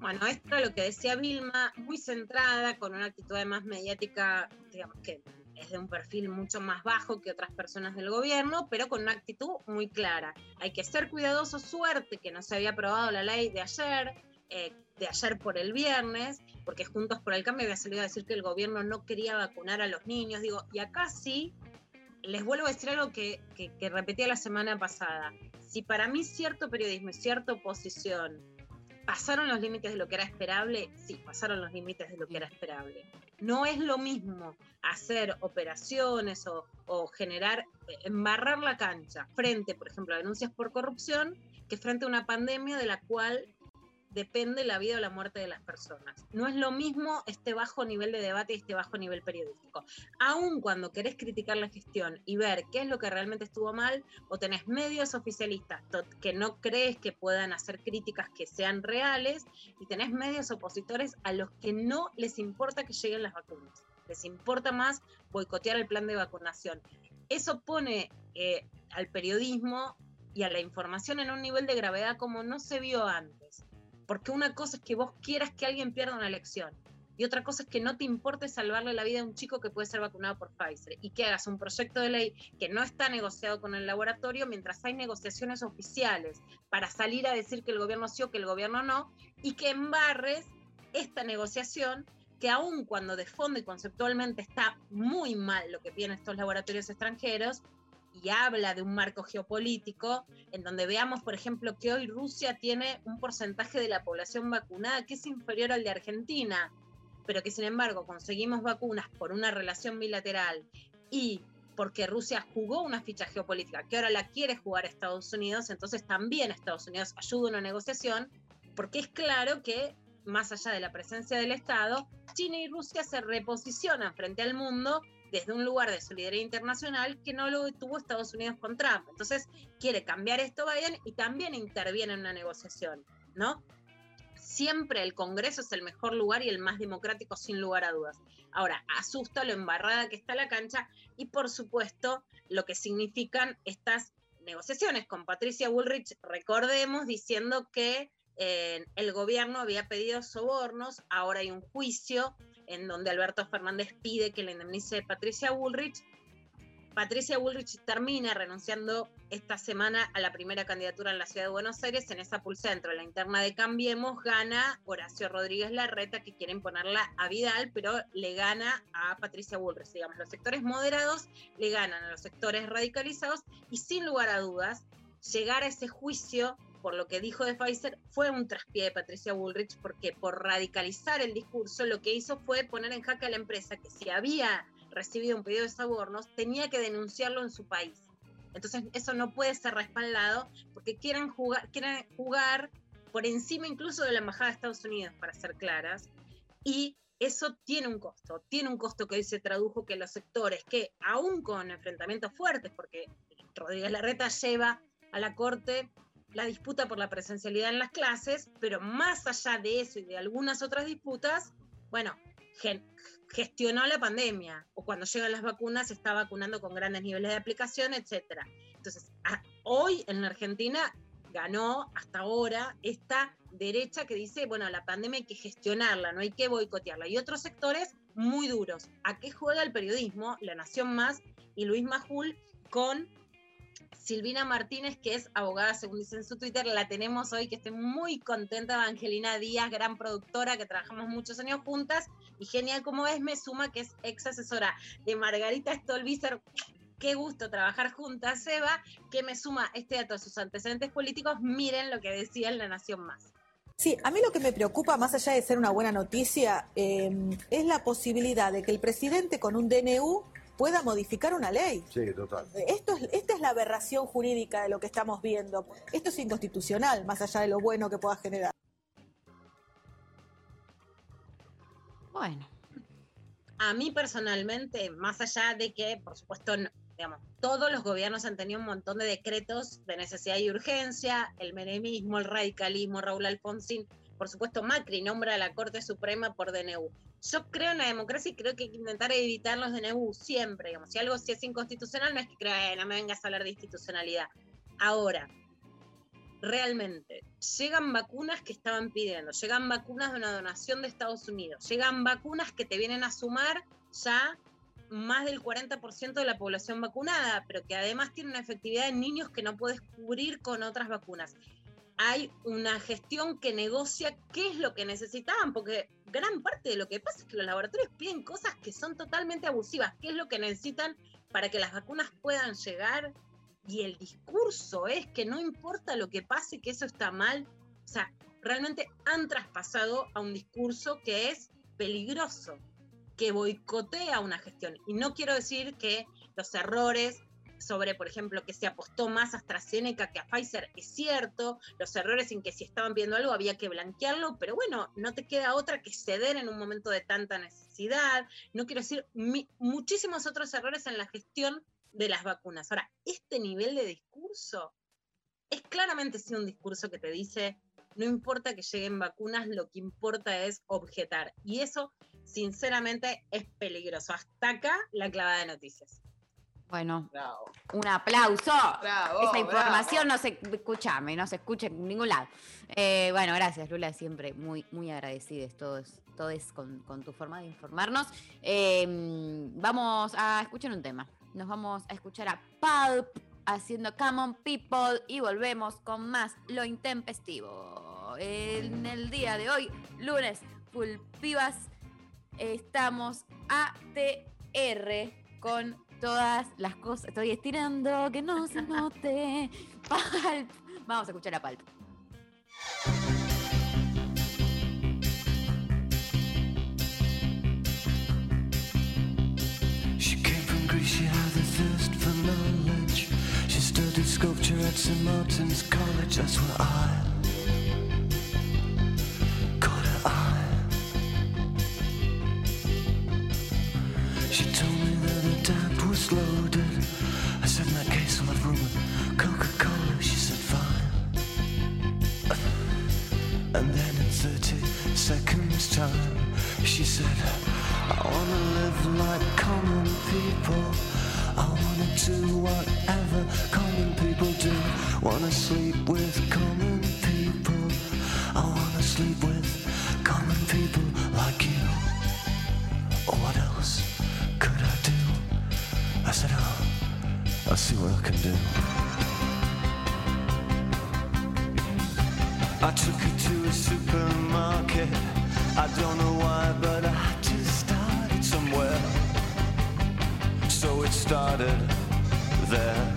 Bueno, esto es lo que decía Vilma, muy centrada, con una actitud además mediática, digamos que es desde un perfil mucho más bajo que otras personas del gobierno, pero con una actitud muy clara. Hay que ser cuidadosos, suerte que no se había aprobado la ley de ayer, eh, de ayer por el viernes, porque Juntos por el Cambio había salido a decir que el gobierno no quería vacunar a los niños. Digo, y acá sí, les vuelvo a decir algo que, que, que repetía la semana pasada. Si para mí cierto periodismo y cierta oposición pasaron los límites de lo que era esperable, sí, pasaron los límites de lo que era esperable. No es lo mismo hacer operaciones o, generar, eh, embarrar la cancha frente, por ejemplo, a denuncias por corrupción, que frente a una pandemia de la cual depende la vida o la muerte de las personas. No es lo mismo este bajo nivel de debate y este bajo nivel periodístico. Aun cuando querés criticar la gestión y ver qué es lo que realmente estuvo mal, o tenés medios oficialistas que no crees que puedan hacer críticas que sean reales, y tenés medios opositores a los que no les importa que lleguen las vacunas. Les importa más boicotear el plan de vacunación. Eso pone eh, al periodismo y a la información en un nivel de gravedad como no se vio antes. Porque una cosa es que vos quieras que alguien pierda una elección y otra cosa es que no te importe salvarle la vida a un chico que puede ser vacunado por Pfizer y que hagas un proyecto de ley que no está negociado con el laboratorio mientras hay negociaciones oficiales para salir a decir que el gobierno sí o que el gobierno no y que embarres esta negociación que aun cuando de fondo y conceptualmente está muy mal lo que piden estos laboratorios extranjeros, y habla de un marco geopolítico en donde veamos, por ejemplo, que hoy Rusia tiene un porcentaje de la población vacunada que es inferior al de Argentina, pero que sin embargo conseguimos vacunas por una relación bilateral y porque Rusia jugó una ficha geopolítica que ahora la quiere jugar Estados Unidos, entonces también Estados Unidos ayuda en una negociación, porque es claro que más allá de la presencia del Estado, China y Rusia se reposicionan frente al mundo desde un lugar de solidaridad internacional que no lo tuvo Estados Unidos con Trump. Entonces quiere cambiar esto Biden y también interviene en una negociación, ¿no? Siempre el Congreso es el mejor lugar y el más democrático sin lugar a dudas. Ahora, asusta lo embarrada que está la cancha y por supuesto lo que significan estas negociaciones con Patricia Bullrich, recordemos, diciendo que el gobierno había pedido sobornos, ahora hay un juicio en donde Alberto Fernández pide que le indemnice Patricia Bullrich. Patricia Bullrich termina renunciando esta semana a la primera candidatura en la ciudad de Buenos Aires. En esa pulsentro, en la interna de Cambiemos, gana Horacio Rodríguez Larreta, que quiere imponerla a Vidal, pero le gana a Patricia Bullrich. Digamos, los sectores moderados le ganan a los sectores radicalizados y sin lugar a dudas, llegar a ese juicio por lo que dijo de Pfizer, fue un traspié de Patricia Bullrich, porque por radicalizar el discurso, lo que hizo fue poner en jaque a la empresa que si había recibido un pedido de sobornos, tenía que denunciarlo en su país. Entonces, eso no puede ser respaldado porque quieren jugar, quieren jugar por encima incluso de la Embajada de Estados Unidos, para ser claras, y eso tiene un costo, tiene un costo que hoy se tradujo que los sectores que, aún con enfrentamientos fuertes, porque Rodríguez Larreta lleva a la Corte la disputa por la presencialidad en las clases, pero más allá de eso y de algunas otras disputas, bueno, gestionó la pandemia, o cuando llegan las vacunas se está vacunando con grandes niveles de aplicación, etcétera. Entonces, hoy en la Argentina ganó hasta ahora esta derecha que dice, bueno, la pandemia hay que gestionarla, no hay que boicotearla. Y otros sectores muy duros. ¿A qué juega el periodismo? La Nación Más y Luis Majul con Silvina Martínez, que es abogada, según dice en su Twitter, la tenemos hoy, que estoy muy contenta, Evangelina Díaz, gran productora, que trabajamos muchos años juntas, y genial como es, me suma que es ex asesora de Margarita Stolbizer. Qué gusto trabajar juntas, Eva, que me suma este dato de sus antecedentes políticos. Miren lo que decía en La Nación Más. Sí, a mí lo que me preocupa, más allá de ser una buena noticia, eh, es la posibilidad de que el presidente con un DNU pueda modificar una ley. Sí, total. Esto es, esta es la aberración jurídica de lo que estamos viendo. Esto es inconstitucional, más allá de lo bueno que pueda generar. Bueno. A mí personalmente, más allá de que, por supuesto, no- digamos, todos los gobiernos han tenido un montón de decretos de necesidad y urgencia, el menemismo, el radicalismo, Raúl Alfonsín, por supuesto Macri nombra a la Corte Suprema por DNU. Yo creo en la democracia y creo que hay que intentar evitar los DNU siempre, digamos, si algo sí es inconstitucional, no es que crea, "Eh, no me vengas a hablar de institucionalidad. Ahora, realmente llegan vacunas que estaban pidiendo, llegan vacunas de una donación de Estados Unidos, llegan vacunas que te vienen a sumar ya más del 40% de la población vacunada, pero que además tiene una efectividad en niños que no puedes cubrir con otras vacunas. Hay una gestión que negocia qué es lo que necesitaban, porque gran parte de lo que pasa es que los laboratorios piden cosas que son totalmente abusivas, qué es lo que necesitan para que las vacunas puedan llegar. Y el discurso es que no importa lo que pase, que eso está mal. O sea, realmente han traspasado a un discurso que es peligroso, que boicotea una gestión. Y no quiero decir que los errores sobre, por ejemplo, que se apostó más a AstraZeneca que a Pfizer, es cierto, los errores en que si estaban viendo algo había que blanquearlo, pero bueno, no te queda otra que ceder en un momento de tanta necesidad. No quiero decir muchísimos otros errores en la gestión de las vacunas. Ahora, este nivel de discurso es claramente sí un discurso que te dice, no importa que lleguen vacunas, lo que importa es objetar. Y eso, sinceramente, es peligroso. Hasta acá la clavada de noticias. Bueno, un aplauso. Bravo, Esa información no se, escúchame, no se escucha en ningún lado. Eh, bueno, gracias Lula, siempre muy, muy agradecidos todos, todos con, con tu forma de informarnos. Eh, vamos a escuchar un tema. Nos vamos a escuchar a Pulp haciendo Come on People y volvemos con más Lo Intempestivo. En el día de hoy, lunes, full pibas, estamos ATR con todas las cosas. Estoy estirando que no se note. Pulp. Vamos a escuchar a Pulp. She came from Greece, she had a thirst for knowledge. She studied sculpture at St. Martin's College, that's where I caught her. She told me was loaded. I said, in that case, I'll have room Coca-Cola. She said, fine. And then in 30 seconds time, she said, I wanna live like common people. I wanna do whatever common people do. Wanna sleep with common people. I wanna sleep with common people like you. Or what else said, oh, I'll see what I can do. I took her to a supermarket. I don't know why, but I had to start it somewhere. So it started there.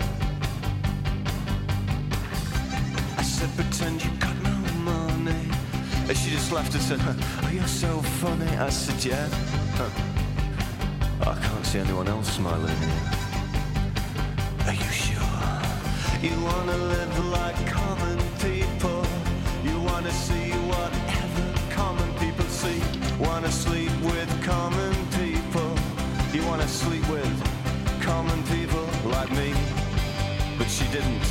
I said, pretend you got no money. And she just laughed and said, Oh, you're so funny. I said, Yeah. I can't see anyone else smiling. Are you sure? You wanna live like common people. You wanna see whatever common people see. Wanna sleep with common people. You wanna sleep with common people like me. But she didn't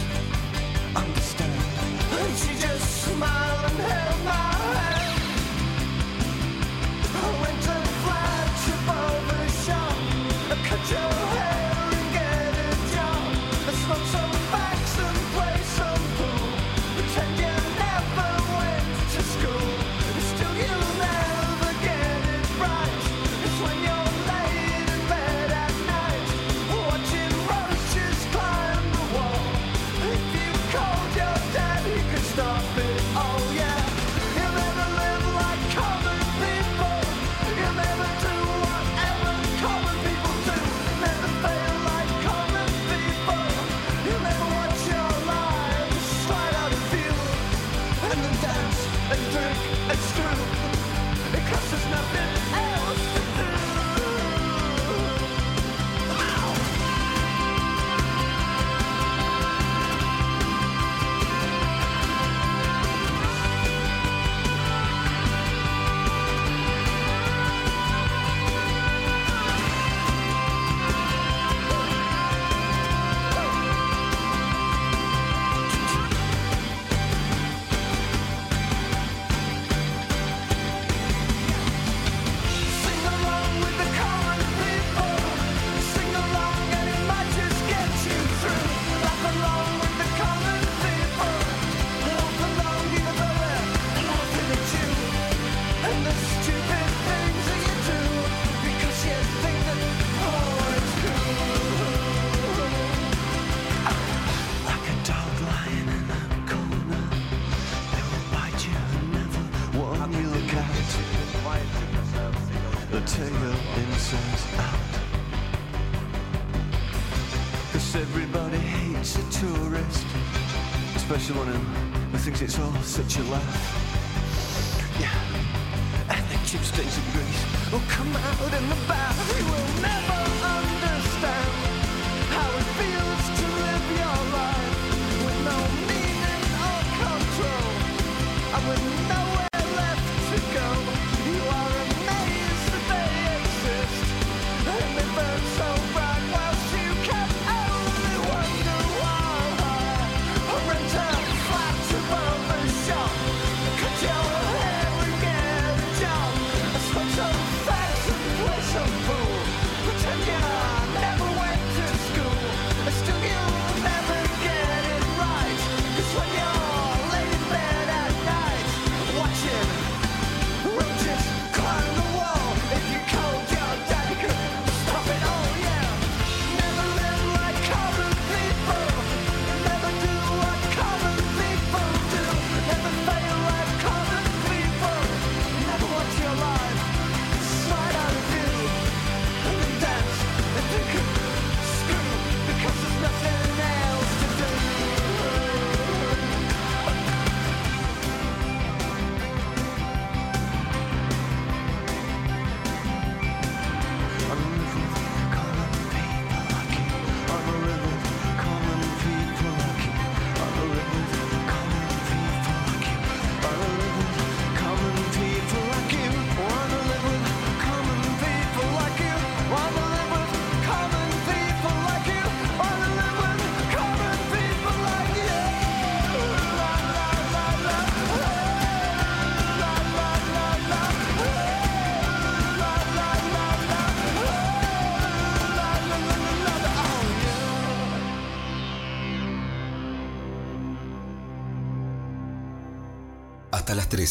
understand. And she just smiled and held my hand. I went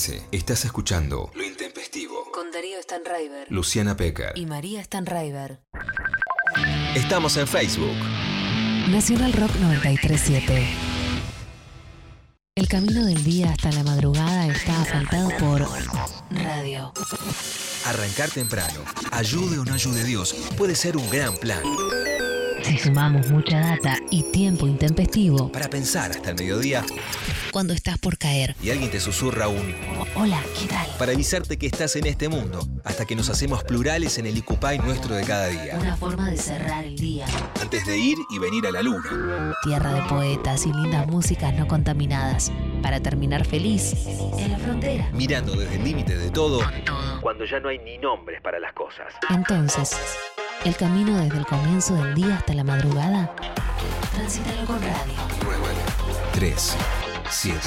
13 estás escuchando Lo Intempestivo. Con Darío Stanraiver. Luciana Pecker. Y María Stanraiver. Estamos en Facebook. Nacional Rock 937. El camino del día hasta la madrugada está asfaltado por radio. Arrancar temprano, ayude o no ayude Dios, puede ser un gran plan. Si sumamos mucha data y tiempo intempestivo, Para pensar hasta el mediodía cuando estás por caer. y alguien te susurra un Hola, ¿qué tal? para avisarte que estás en este mundo, hasta que nos hacemos plurales en el Icupay nuestro de cada día. Una forma de cerrar el día. Antes de ir y venir a la luna. Tierra de poetas y lindas músicas no contaminadas. Para terminar feliz en la frontera. Mirando desde el límite de todo, cuando ya no hay ni nombres para las cosas. Entonces, el camino desde el comienzo del día hasta la madrugada, transítalo con radio. 3, 7.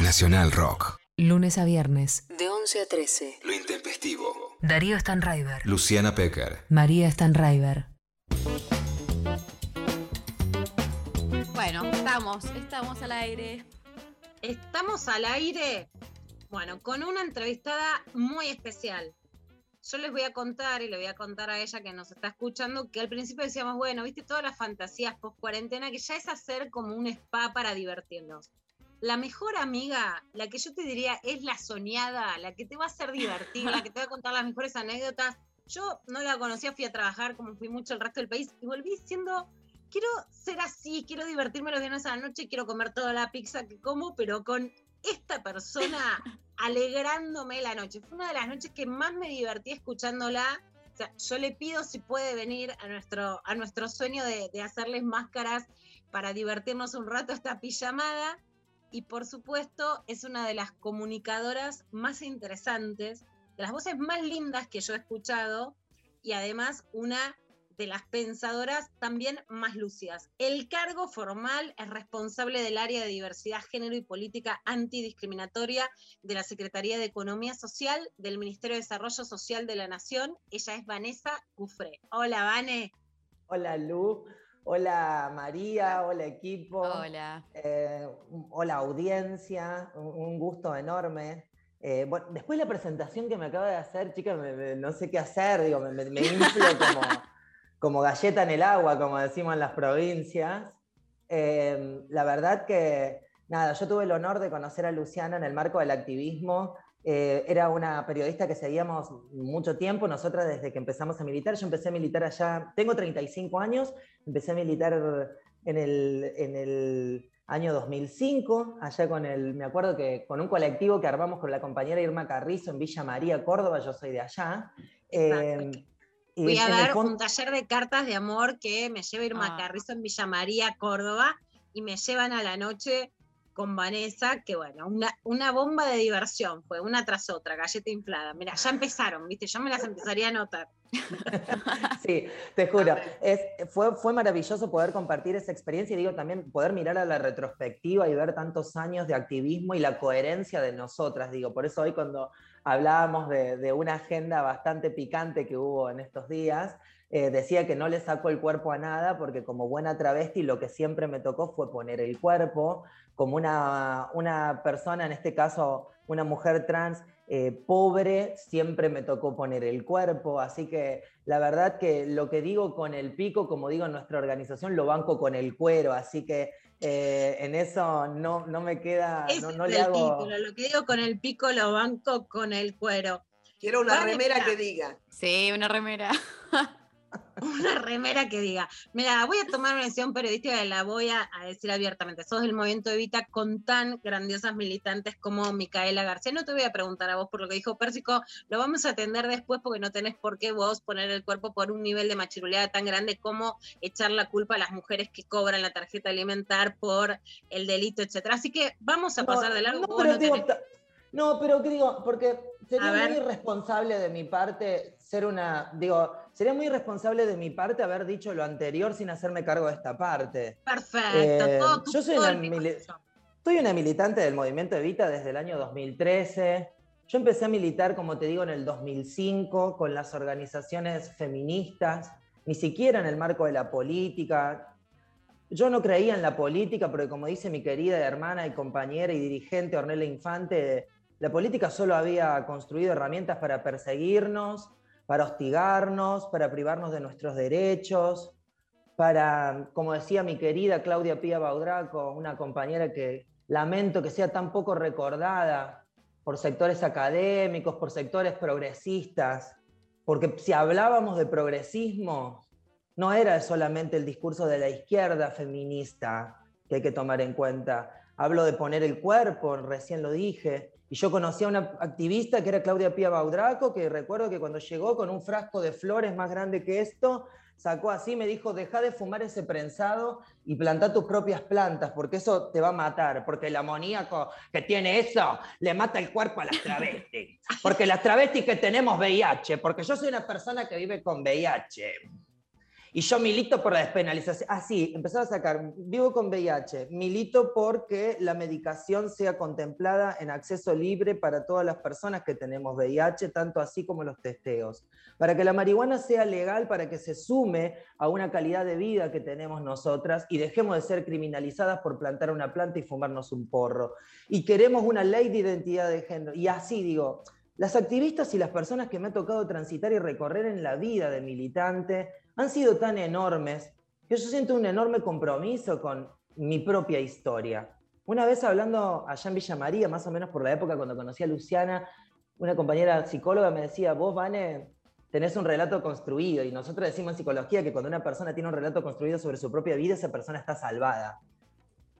Nacional Rock. Lunes a viernes, de 11 a 13. Lo intempestivo. Darío Stanraiver. Luciana Pecker. María Stanraiver. Bueno, estamos, estamos al aire. Estamos al aire, bueno, con una entrevistada muy especial. Yo les voy a contar y le voy a contar a ella que nos está escuchando que al principio decíamos, bueno, viste todas las fantasías post cuarentena, que ya es hacer como un spa para divertirnos. La mejor amiga, la que yo te diría es la soñada, la que te va a hacer divertir, la que te va a contar las mejores anécdotas. Yo no la conocía, fui a trabajar como fui mucho el resto del país y volví diciendo, quiero ser así, quiero divertirme los viernes a la noche, quiero comer toda la pizza que como, pero con esta persona alegrándome la noche. Fue una de las noches que más me divertí escuchándola. O sea, yo le pido si puede venir a nuestro, a nuestro sueño de, de hacerles máscaras para divertirnos un rato esta pijamada. Y por supuesto, es una de las comunicadoras más interesantes, de las voces más lindas que yo he escuchado, y además una de las pensadoras también más lúcidas. El cargo formal es responsable del área de diversidad, género y política antidiscriminatoria de la Secretaría de Economía Social del Ministerio de Desarrollo Social de la Nación. Ella es Vanessa Cufré. Hola, Vane. Hola Lu, hola María, hola equipo. Hola. Eh, hola audiencia, un gusto enorme. Eh, bueno, después de la presentación que me acaba de hacer, chica, me- me- no sé qué hacer, digo, me, me- me inflo como, como galleta en el agua, como decimos en las provincias. Eh, la verdad que, nada, yo tuve el honor de conocer a Luciana en el marco del activismo eh, era una periodista que seguíamos mucho tiempo, nosotras desde que empezamos a militar, yo empecé a militar allá, tengo 35 años, empecé a militar en el, en el año 2005, allá con el, me acuerdo que con un colectivo que armamos con la compañera Irma Carrizo en Villa María, Córdoba, yo soy de allá. eh, y Voy a fondo- un taller de cartas de amor que me lleva Irma Ah. Carrizo en Villa María, Córdoba, y me llevan a la noche con Vanessa, que bueno, una, una bomba de diversión, fue una tras otra, galleta inflada. Mira, ya empezaron, ¿viste? Yo me las empezaría a anotar. Sí, te juro. Es, fue, fue maravilloso poder compartir esa experiencia y digo también poder mirar a la retrospectiva y ver tantos años de activismo y la coherencia de nosotras. Digo, por eso hoy cuando hablábamos de, una agenda bastante picante que hubo en estos días, eh, decía que no le saco el cuerpo a nada porque como buena travesti lo que siempre me tocó fue poner el cuerpo. Como una, una persona, en este caso una mujer trans eh, pobre, siempre me tocó poner el cuerpo, así que la verdad que lo que digo con el pico, como digo en nuestra organización, lo banco con el cuero, así que eh, en eso no, no me queda, Ese no, no es le el hago... título, lo que digo con el pico lo banco con el cuero. Quiero una remera que diga. Sí, una remera. Una remera que diga, mira, voy a tomar una decisión periodística y la voy a, a decir abiertamente. Sos del movimiento Evita con tan grandiosas militantes como Micaela García. No te voy a preguntar a vos por lo que dijo Pérsico, lo vamos a atender después porque no tenés por qué vos poner el cuerpo por un nivel de machiruleada tan grande como echar la culpa a las mujeres que cobran la tarjeta alimentar por el delito, etcétera. Así que vamos a No, pasar de largo. no, pero no tenés- no, pero ¿qué digo? Porque sería muy irresponsable de mi parte ser una, digo, sería muy irresponsable de mi parte haber dicho lo anterior sin hacerme cargo de esta parte. Perfecto, Eh, todo tu- yo soy todo una, mili- soy una militante del movimiento Evita desde el año 2013. Yo empecé a militar, como te digo, en el 2005 con las organizaciones feministas, ni siquiera en el marco de la política. Yo no creía en la política, porque como dice mi querida hermana y compañera y dirigente Ornella Infante, la política solo había construido herramientas para perseguirnos, para hostigarnos, para privarnos de nuestros derechos, para, como decía mi querida Claudia Pía Baudraco, una compañera que lamento que sea tan poco recordada por sectores académicos, por sectores progresistas, porque si hablábamos de progresismo, no era solamente el discurso de la izquierda feminista que hay que tomar en cuenta. Hablo de poner el cuerpo, recién lo dije. Y yo conocí a una activista que era Claudia Pía Baudraco, que recuerdo que cuando llegó con un frasco de flores más grande que esto, sacó así, me dijo, deja de fumar ese prensado y planta tus propias plantas, porque eso te va a matar, porque el amoníaco que tiene eso le mata el cuerpo a las travestis, porque las travestis que tenemos VIH, porque yo soy una persona que vive con VIH. Y yo milito por la despenalización. Ah, sí, empezaba a sacar. Vivo con VIH. Milito porque la medicación sea contemplada en acceso libre para todas las personas que tenemos VIH, tanto así como los testeos. Para que la marihuana sea legal, para que se sume a una calidad de vida que tenemos nosotras y dejemos de ser criminalizadas por plantar una planta y fumarnos un porro. Y queremos una ley de identidad de género. Y así digo, las activistas y las personas que me ha tocado transitar y recorrer en la vida de militante han sido tan enormes que yo siento un enorme compromiso con mi propia historia. Una vez hablando allá en Villa María, más o menos por la época cuando conocí a Luciana, una compañera psicóloga me decía, vos, Vane, tenés un relato construido. Y nosotros decimos en psicología que cuando una persona tiene un relato construido sobre su propia vida, esa persona está salvada.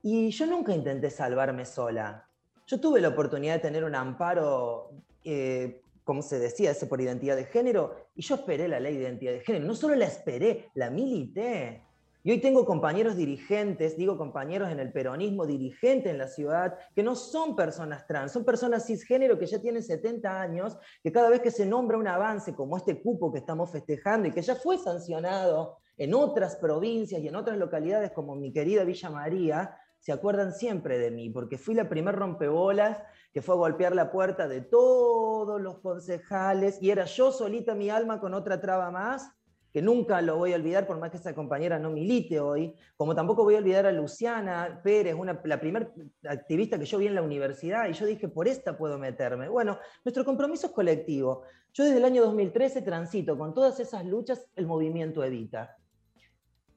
Y yo nunca intenté salvarme sola. Yo tuve la oportunidad de tener un amparo, eh, como se decía, ese por identidad de género, y yo esperé la ley de identidad de género. No solo la esperé, la milité. Y hoy tengo compañeros dirigentes, digo compañeros en el peronismo dirigente en la ciudad, que no son personas trans, son personas cisgénero que ya tienen 70 años, que cada vez que se nombra un avance como este cupo que estamos festejando y que ya fue sancionado en otras provincias y en otras localidades como mi querida Villa María, se acuerdan siempre de mí, porque fui la primer rompebolas que fue a golpear la puerta de todos los concejales y era yo solita mi alma con otra traba más, que nunca lo voy a olvidar por más que esa compañera no milite hoy, como tampoco voy a olvidar a Luciana Pérez, una, la primera activista que yo vi en la universidad y yo dije, por esta puedo meterme. Bueno, nuestro compromiso es colectivo. Yo desde el año 2013 transito con todas esas luchas el movimiento Evita.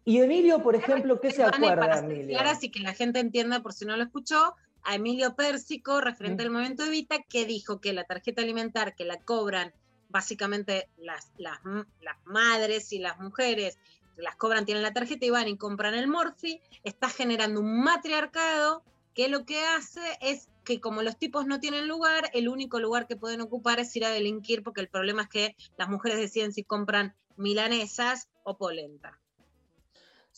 Y Emilio, por ejemplo, ¿qué se acuerda, para Emilio? claras y que la gente entienda, por si no lo escuchó, a Emilio Pérsico, referente al movimiento Evita, que dijo que la tarjeta alimentar que la cobran básicamente las, las, m- las madres y las mujeres, las cobran, tienen la tarjeta y van y compran el Morphy, está generando un matriarcado que lo que hace es que como los tipos no tienen lugar, el único lugar que pueden ocupar es ir a delinquir, porque el problema es que las mujeres deciden si compran milanesas o polenta.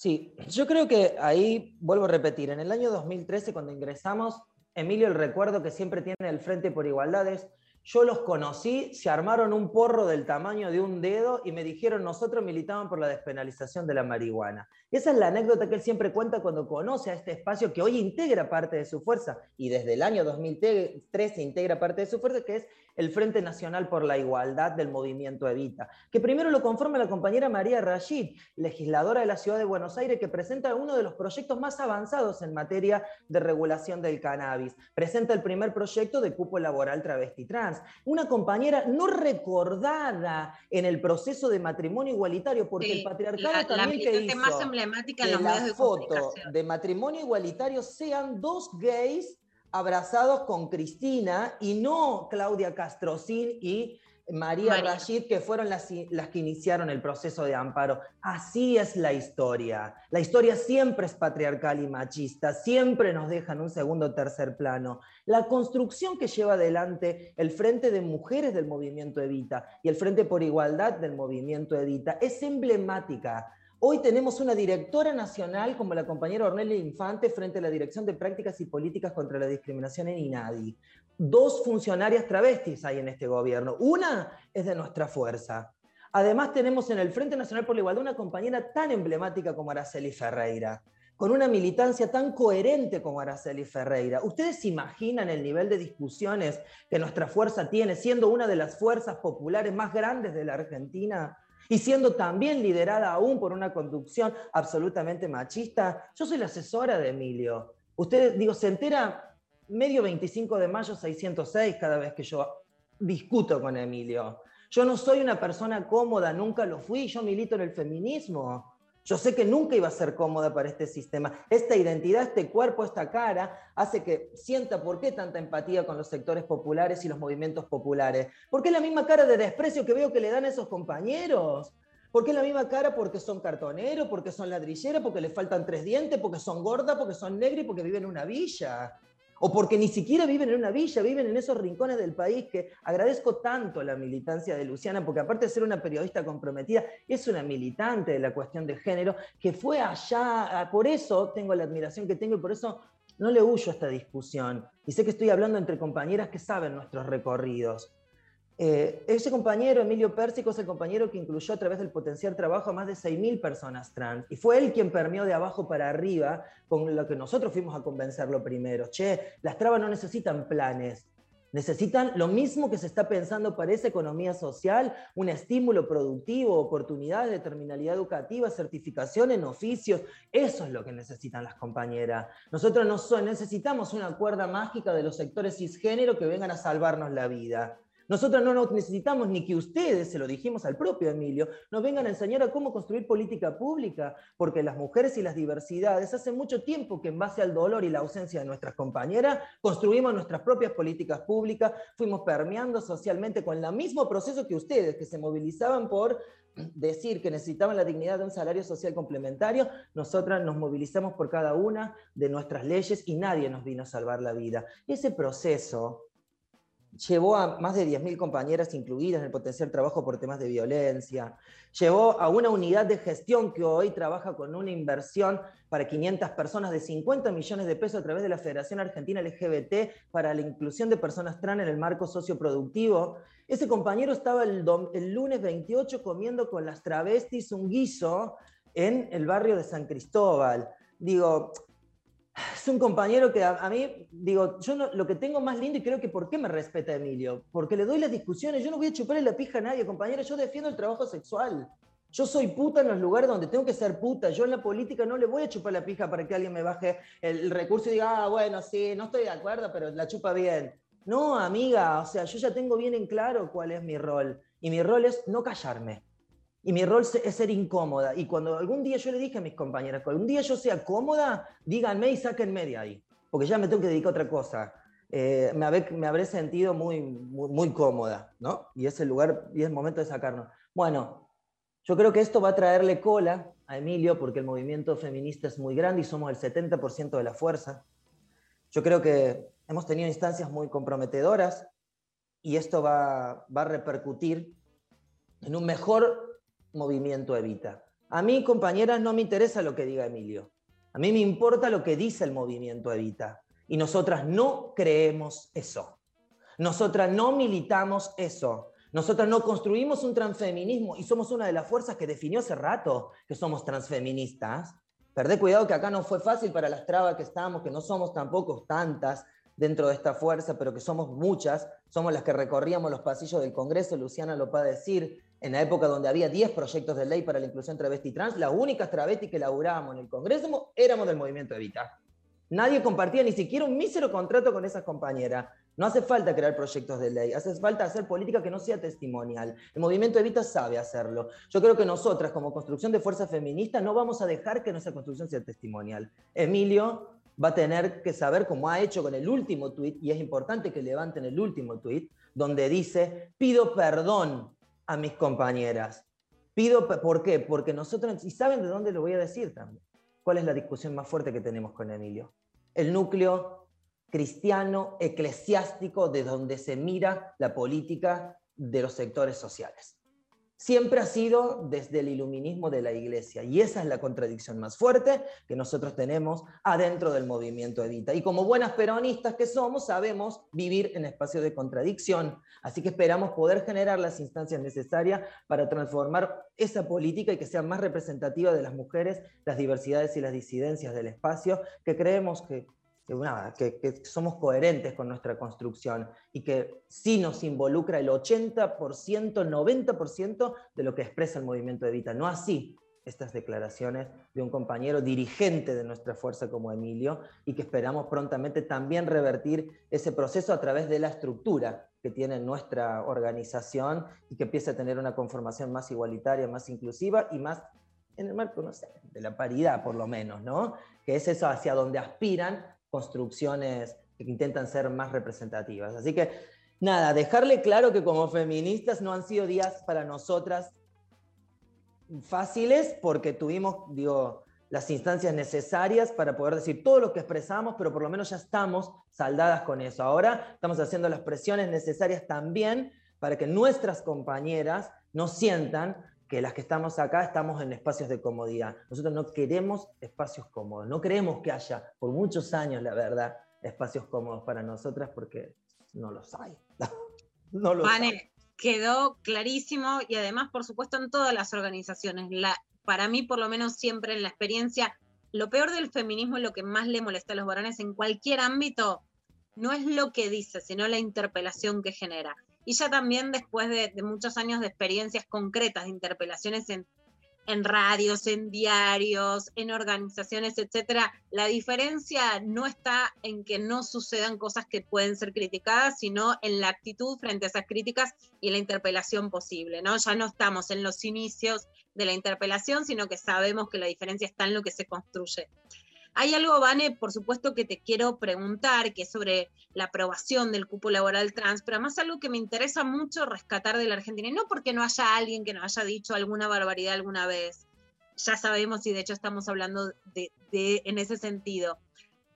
Sí, yo creo que ahí, vuelvo a repetir, en el año 2013 cuando ingresamos, Emilio, el recuerdo que siempre tiene el Frente por Igualdades, yo los conocí, se armaron un porro del tamaño de un dedo y me dijeron, nosotros militaban por la despenalización de la marihuana. Esa es la anécdota que él siempre cuenta cuando conoce a este espacio que hoy integra parte de su fuerza y desde el año 2013 integra parte de su fuerza, que es el Frente Nacional por la Igualdad del Movimiento Evita, que primero lo conforma la compañera María Rashid, legisladora de la Ciudad de Buenos Aires, que presenta uno de los proyectos más avanzados en materia de regulación del cannabis. Presenta el primer proyecto de cupo laboral travesti trans. Una compañera no recordada en el proceso de matrimonio igualitario, porque Sí, el patriarcado la- la también que militante hizo más emblemática en que los la medios de foto de matrimonio igualitario sean dos gays abrazados con Cristina y no Claudia Castrocín y María, María. Rashid, que fueron las, las que iniciaron el proceso de amparo. Así es la historia. La historia siempre es patriarcal y machista, siempre nos deja en un segundo o tercer plano. La construcción que lleva adelante el Frente de Mujeres del Movimiento Evita y el Frente por Igualdad del Movimiento Evita es emblemática. Hoy tenemos una directora nacional como la compañera Ornelia Infante frente a la Dirección de Prácticas y Políticas contra la Discriminación en INADI. Dos funcionarias travestis hay en este gobierno. Una es de nuestra fuerza. Además tenemos en el Frente Nacional por la Igualdad una compañera tan emblemática como Araceli Ferreira, con una militancia tan coherente como Araceli Ferreira. ¿Ustedes se imaginan el nivel de discusiones que nuestra fuerza tiene, siendo una de las fuerzas populares más grandes de la Argentina? Y siendo también liderada aún por una conducción absolutamente machista, yo soy la asesora de Emilio. Usted, digo, se entera medio 25 de mayo 606 cada vez que yo discuto con Emilio. Yo no soy una persona cómoda, nunca lo fui, yo milito en el feminismo. Yo sé que nunca iba a ser cómoda para este sistema. Esta identidad, este cuerpo, esta cara, hace que sienta por qué tanta empatía con los sectores populares y los movimientos populares. Porque es la misma cara de desprecio que veo que le dan a esos compañeros. Porque es la misma cara porque son cartoneros, porque son ladrilleros, porque les faltan tres dientes, porque son gordas, porque son negras y porque viven en una villa. O porque ni siquiera viven en una villa, viven en esos rincones del país que agradezco tanto la militancia de Luciana, porque aparte de ser una periodista comprometida, es una militante de la cuestión de género, que fue allá, ah, por eso tengo la admiración que tengo y por eso no le huyo a esta discusión. Y sé que estoy hablando entre compañeras que saben nuestros recorridos. Eh, ese compañero, Emilio Pérsico, es el compañero que incluyó a través del potencial trabajo a más de 6.000 personas trans. Y fue él quien permeó de abajo para arriba con lo que nosotros fuimos a convencerlo primero. Che, las trabas no necesitan planes, necesitan lo mismo que se está pensando para esa economía social, un estímulo productivo, oportunidades de terminalidad educativa, certificación en oficios. Eso es lo que necesitan las compañeras. Nosotros no necesitamos una cuerda mágica de los sectores cisgénero que vengan a salvarnos la vida. Nosotros no necesitamos ni que ustedes, se lo dijimos al propio Emilio, nos vengan a enseñar a cómo construir política pública, porque las mujeres y las diversidades hace mucho tiempo que en base al dolor y la ausencia de nuestras compañeras, construimos nuestras propias políticas públicas, fuimos permeando socialmente con el mismo proceso que ustedes, que se movilizaban por decir que necesitaban la dignidad de un salario social complementario, nosotras nos movilizamos por cada una de nuestras leyes y nadie nos vino a salvar la vida. Ese proceso llevó a más de 10.000 compañeras incluidas en el potencial trabajo por temas de violencia, llevó a una unidad de gestión que hoy trabaja con una inversión para 500 personas de 50 millones de pesos a través de la Federación Argentina LGBT para la inclusión de personas trans en el marco socioproductivo. Ese compañero estaba el, el lunes 28 comiendo con las travestis un guiso en el barrio de San Cristóbal. Digo, es un compañero que a, mí, digo, yo lo que tengo más lindo y creo que por qué me respeta Emilio, porque le doy las discusiones, yo no voy a chuparle la pija a nadie, compañero, yo defiendo el trabajo sexual. Yo soy puta en los lugares donde tengo que ser puta. Yo en la política no le voy a chupar la pija para que alguien me baje el, el recurso y diga, ah, bueno, sí, no estoy de acuerdo, pero la chupa bien. No, amiga, o sea, yo ya tengo bien en claro cuál es mi rol. Y mi rol es no callarme. Y mi rol es ser incómoda. Y cuando algún día yo le dije a mis compañeras, cuando algún día yo sea cómoda, díganme y sáquenme de ahí. porque ya me tengo que dedicar a otra cosa. Eh, me, habré, me habré sentido muy, muy, muy cómoda, ¿no? Y es el lugar, y es el momento de sacarnos. Bueno, yo creo que esto va a traerle cola a Emilio porque el movimiento feminista es muy grande y somos el 70% de la fuerza. Yo creo que hemos tenido instancias muy comprometedoras y esto va, va a repercutir en un mejor movimiento Evita. A mí, compañeras, no me interesa lo que diga Emilio. A mí me importa lo que dice el movimiento Evita. Y nosotras no creemos eso. Nosotras no militamos eso. Nosotras no construimos un transfeminismo y somos una de las fuerzas que definió hace rato que somos transfeministas. Perdé cuidado que acá no fue fácil para las trabas que estamos, que no somos tampoco tantas dentro de esta fuerza, pero que somos muchas. Somos las que recorríamos los pasillos del Congreso, Luciana lo puede decir, en la época donde había 10 proyectos de ley para la inclusión travesti trans, las únicas travestis que laburábamos en el Congreso éramos del movimiento Evita. Nadie compartía ni siquiera un mísero contrato con esas compañeras. No hace falta crear proyectos de ley, hace falta hacer política que no sea testimonial. El movimiento Evita sabe hacerlo. Yo creo que nosotras, como construcción de fuerza feminista, no vamos a dejar que nuestra construcción sea testimonial. Emilio va a tener que saber, como ha hecho con el último tuit, y es importante que levanten el último tuit, donde dice, pido perdón a mis compañeras. Pido, ¿por qué? Porque nosotros, y saben de dónde lo voy a decir también, cuál es la discusión más fuerte que tenemos con Emilio. El núcleo cristiano, eclesiástico, de donde se mira la política de los sectores sociales. Siempre ha sido desde el iluminismo de la iglesia y esa es la contradicción más fuerte que nosotros tenemos adentro del movimiento Evita. Y como buenas peronistas que somos, sabemos vivir en espacios de contradicción, así que esperamos poder generar las instancias necesarias para transformar esa política y que sea más representativa de las mujeres, las diversidades y las disidencias del espacio, que creemos que que, nada, que, que somos coherentes con nuestra construcción y que sí nos involucra el 80%, 90% de lo que expresa el movimiento Evita. No así estas declaraciones de un compañero dirigente de nuestra fuerza como Emilio y que esperamos prontamente también revertir ese proceso a través de la estructura que tiene nuestra organización y que empiece a tener una conformación más igualitaria, más inclusiva y más en el marco, no sé, de la paridad por lo menos, ¿no? Que es eso hacia donde aspiran construcciones que intentan ser más representativas. Así que, nada, dejarle claro que como feministas no han sido días para nosotras fáciles porque tuvimos, digo, las instancias necesarias para poder decir todo lo que expresamos, pero por lo menos ya estamos saldadas con eso. Ahora estamos haciendo las presiones necesarias también para que nuestras compañeras no sientan que las que estamos acá estamos en espacios de comodidad. Nosotros no queremos espacios cómodos, no queremos que haya por muchos años, la verdad, espacios cómodos para nosotras porque no los hay. no los hay. Quedó clarísimo y además, por supuesto, en todas las organizaciones. La, para mí, por lo menos siempre en la experiencia, lo peor del feminismo y lo que más le molesta a los varones en cualquier ámbito no es lo que dice, sino la interpelación que genera. Y ya también después de, muchos años de experiencias concretas, de interpelaciones en, en radios, en diarios, en organizaciones, etcétera, la diferencia no está en que no sucedan cosas que pueden ser criticadas, sino en la actitud frente a esas críticas y la interpelación posible, ¿no? Ya no estamos en los inicios de la interpelación, sino que sabemos que la diferencia está en lo que se construye. Hay algo, Vane, por supuesto que te quiero preguntar, que es sobre la aprobación del cupo laboral trans, pero además algo que me interesa mucho rescatar de la Argentina, y no porque no haya alguien que nos haya dicho alguna barbaridad alguna vez, ya sabemos y de hecho estamos hablando de, en ese sentido,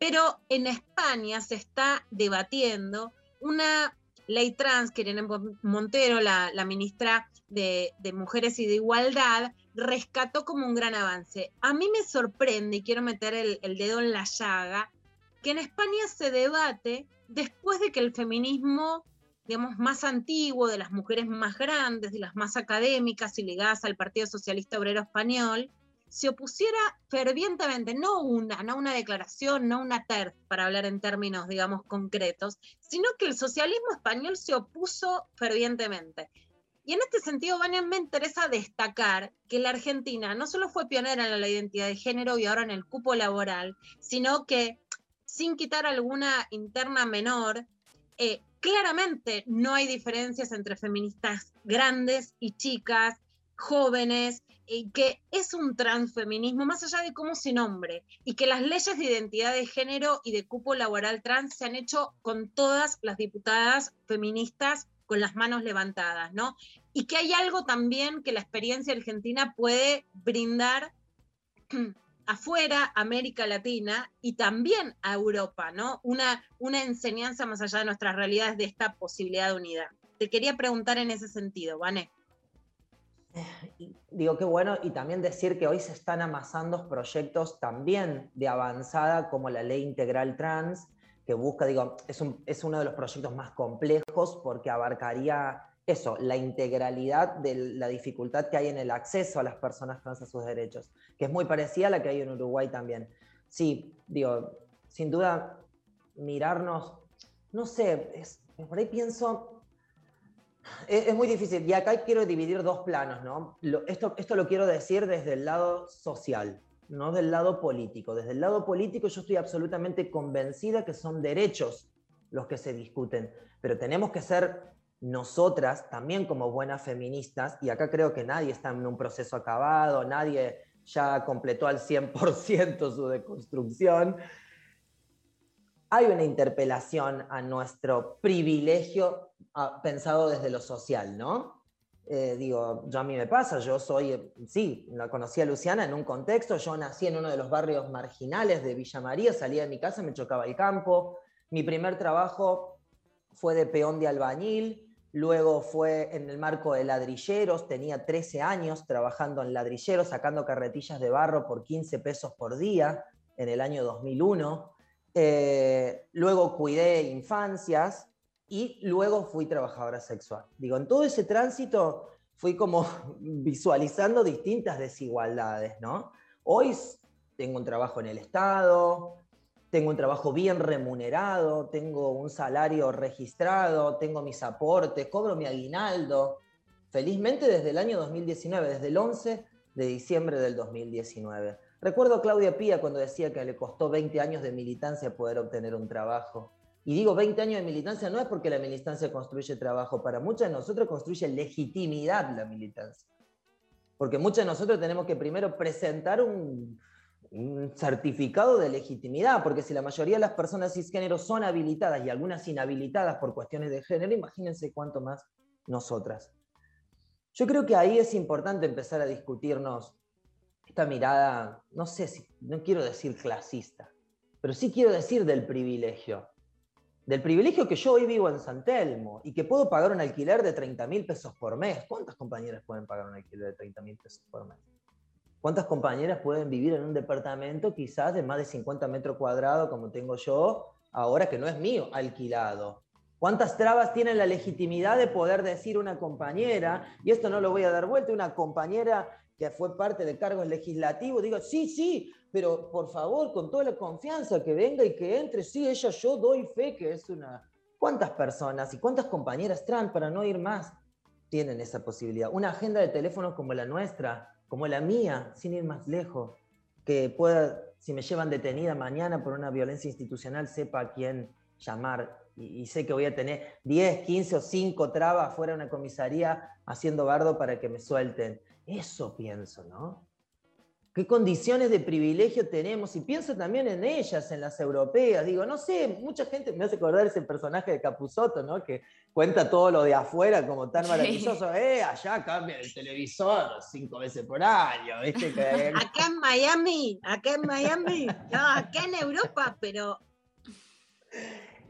pero en España se está debatiendo una ley trans que Irene Montero, la, ministra de Mujeres y de Igualdad, rescató como un gran avance. A mí me sorprende, y quiero meter el, el dedo en la llaga, que en España se debate después de que el feminismo, digamos, más antiguo, de las mujeres más grandes, de las más académicas y ligadas al Partido Socialista Obrero Español, se opusiera fervientemente, no una, no una declaración, no una TERF, para hablar en términos, digamos, concretos, sino que el socialismo español se opuso fervientemente. Y en este sentido, Vania, me interesa destacar que la Argentina no solo fue pionera en la identidad de género y ahora en el cupo laboral, sino que, sin quitar alguna interna menor, eh, claramente no hay diferencias entre feministas grandes y chicas, jóvenes, y que es un transfeminismo más allá de cómo se nombre y que las leyes de identidad de género y de cupo laboral trans se han hecho con todas las diputadas feministas con las manos levantadas, ¿no? Y que hay algo también que la experiencia argentina puede brindar afuera, América Latina y también a Europa, ¿no? Una, una enseñanza más allá de nuestras realidades de esta posibilidad de unidad. Te quería preguntar en ese sentido, Vane. Digo, qué bueno, y también decir que hoy se están amasando proyectos también de avanzada como la ley integral trans, que busca, digo, es, es uno de los proyectos más complejos porque abarcaría eso, la integralidad de la dificultad que hay en el acceso a las personas trans a sus derechos, que es muy parecida a la que hay en Uruguay también. Sí, digo, sin duda, mirarnos, no sé, es- por ahí pienso, es, es muy difícil. Y acá quiero dividir dos planos, ¿no? Lo- esto, esto lo quiero decir desde el lado social, no del lado político. Desde el lado político yo estoy absolutamente convencida que son derechos los que se discuten, pero tenemos que ser nosotras también como buenas feministas, y acá creo que nadie está en un proceso acabado, nadie ya completó al 100% su deconstrucción, hay una interpelación a nuestro privilegio ah, pensado desde lo social, ¿no? Eh, digo, yo a mí me pasa, yo soy, eh, sí, la conocí a Luciana en un contexto, yo nací en uno de los barrios marginales de Villa María, salía de mi casa, me chocaba el campo, mi primer trabajo fue de peón de albañil, luego fue en el marco de ladrilleros, tenía 13 años trabajando en ladrilleros, sacando carretillas de barro por 15 pesos por día en el año 2001. Eh, luego cuidé infancias y luego fui trabajadora sexual. Digo, en todo ese tránsito fui como visualizando distintas desigualdades, ¿no? Hoy tengo un trabajo en el Estado, tengo un trabajo bien remunerado, tengo un salario registrado, tengo mis aportes, cobro mi aguinaldo. Felizmente desde el año 2019, desde el 11 de diciembre del 2019. Recuerdo a Claudia Pía cuando decía que le costó 20 años de militancia poder obtener un trabajo. Y digo 20 años de militancia no es porque la militancia construye trabajo, para muchos de nosotros construye legitimidad la militancia. Porque muchos de nosotros tenemos que primero presentar un, un certificado de legitimidad, porque si la mayoría de las personas cisgénero son habilitadas y algunas inhabilitadas por cuestiones de género, imagínense cuánto más nosotras. Yo creo que ahí es importante empezar a discutirnos esta mirada, no sé si, no quiero decir clasista, pero sí quiero decir del privilegio. Del privilegio que yo hoy vivo en San Telmo y que puedo pagar un alquiler de 30 mil pesos por mes. ¿Cuántas compañeras pueden pagar un alquiler de 30 mil pesos por mes? ¿Cuántas compañeras pueden vivir en un departamento quizás de más de 50 metros cuadrados como tengo yo, ahora que no es mío, alquilado? ¿Cuántas trabas tiene la legitimidad de poder decir una compañera, y esto no lo voy a dar vuelta, una compañera que fue parte de cargos legislativos, digo, sí, sí, pero por favor, con toda la confianza, que venga y que entre, sí, ella yo doy fe que es una... ¿Cuántas personas y cuántas compañeras trans, para no ir más, tienen esa posibilidad? Una agenda de teléfono como la nuestra, como la mía, sin ir más lejos, que pueda, si me llevan detenida mañana por una violencia institucional, sepa a quién llamar. Y, sé que voy a tener 10, 15 o 5 trabas fuera de una comisaría haciendo bardo para que me suelten. Eso pienso, ¿no? ¿Qué condiciones de privilegio tenemos? Y pienso también en ellas, en las europeas. Digo, no sé, mucha gente me hace acordar ese personaje de Capusotto, ¿no? Que cuenta todo lo de afuera como tan maravilloso. Eh, allá cambia el televisor cinco veces por año, ¿viste? Que- Acá en Miami, acá en Miami, no, acá en Europa, pero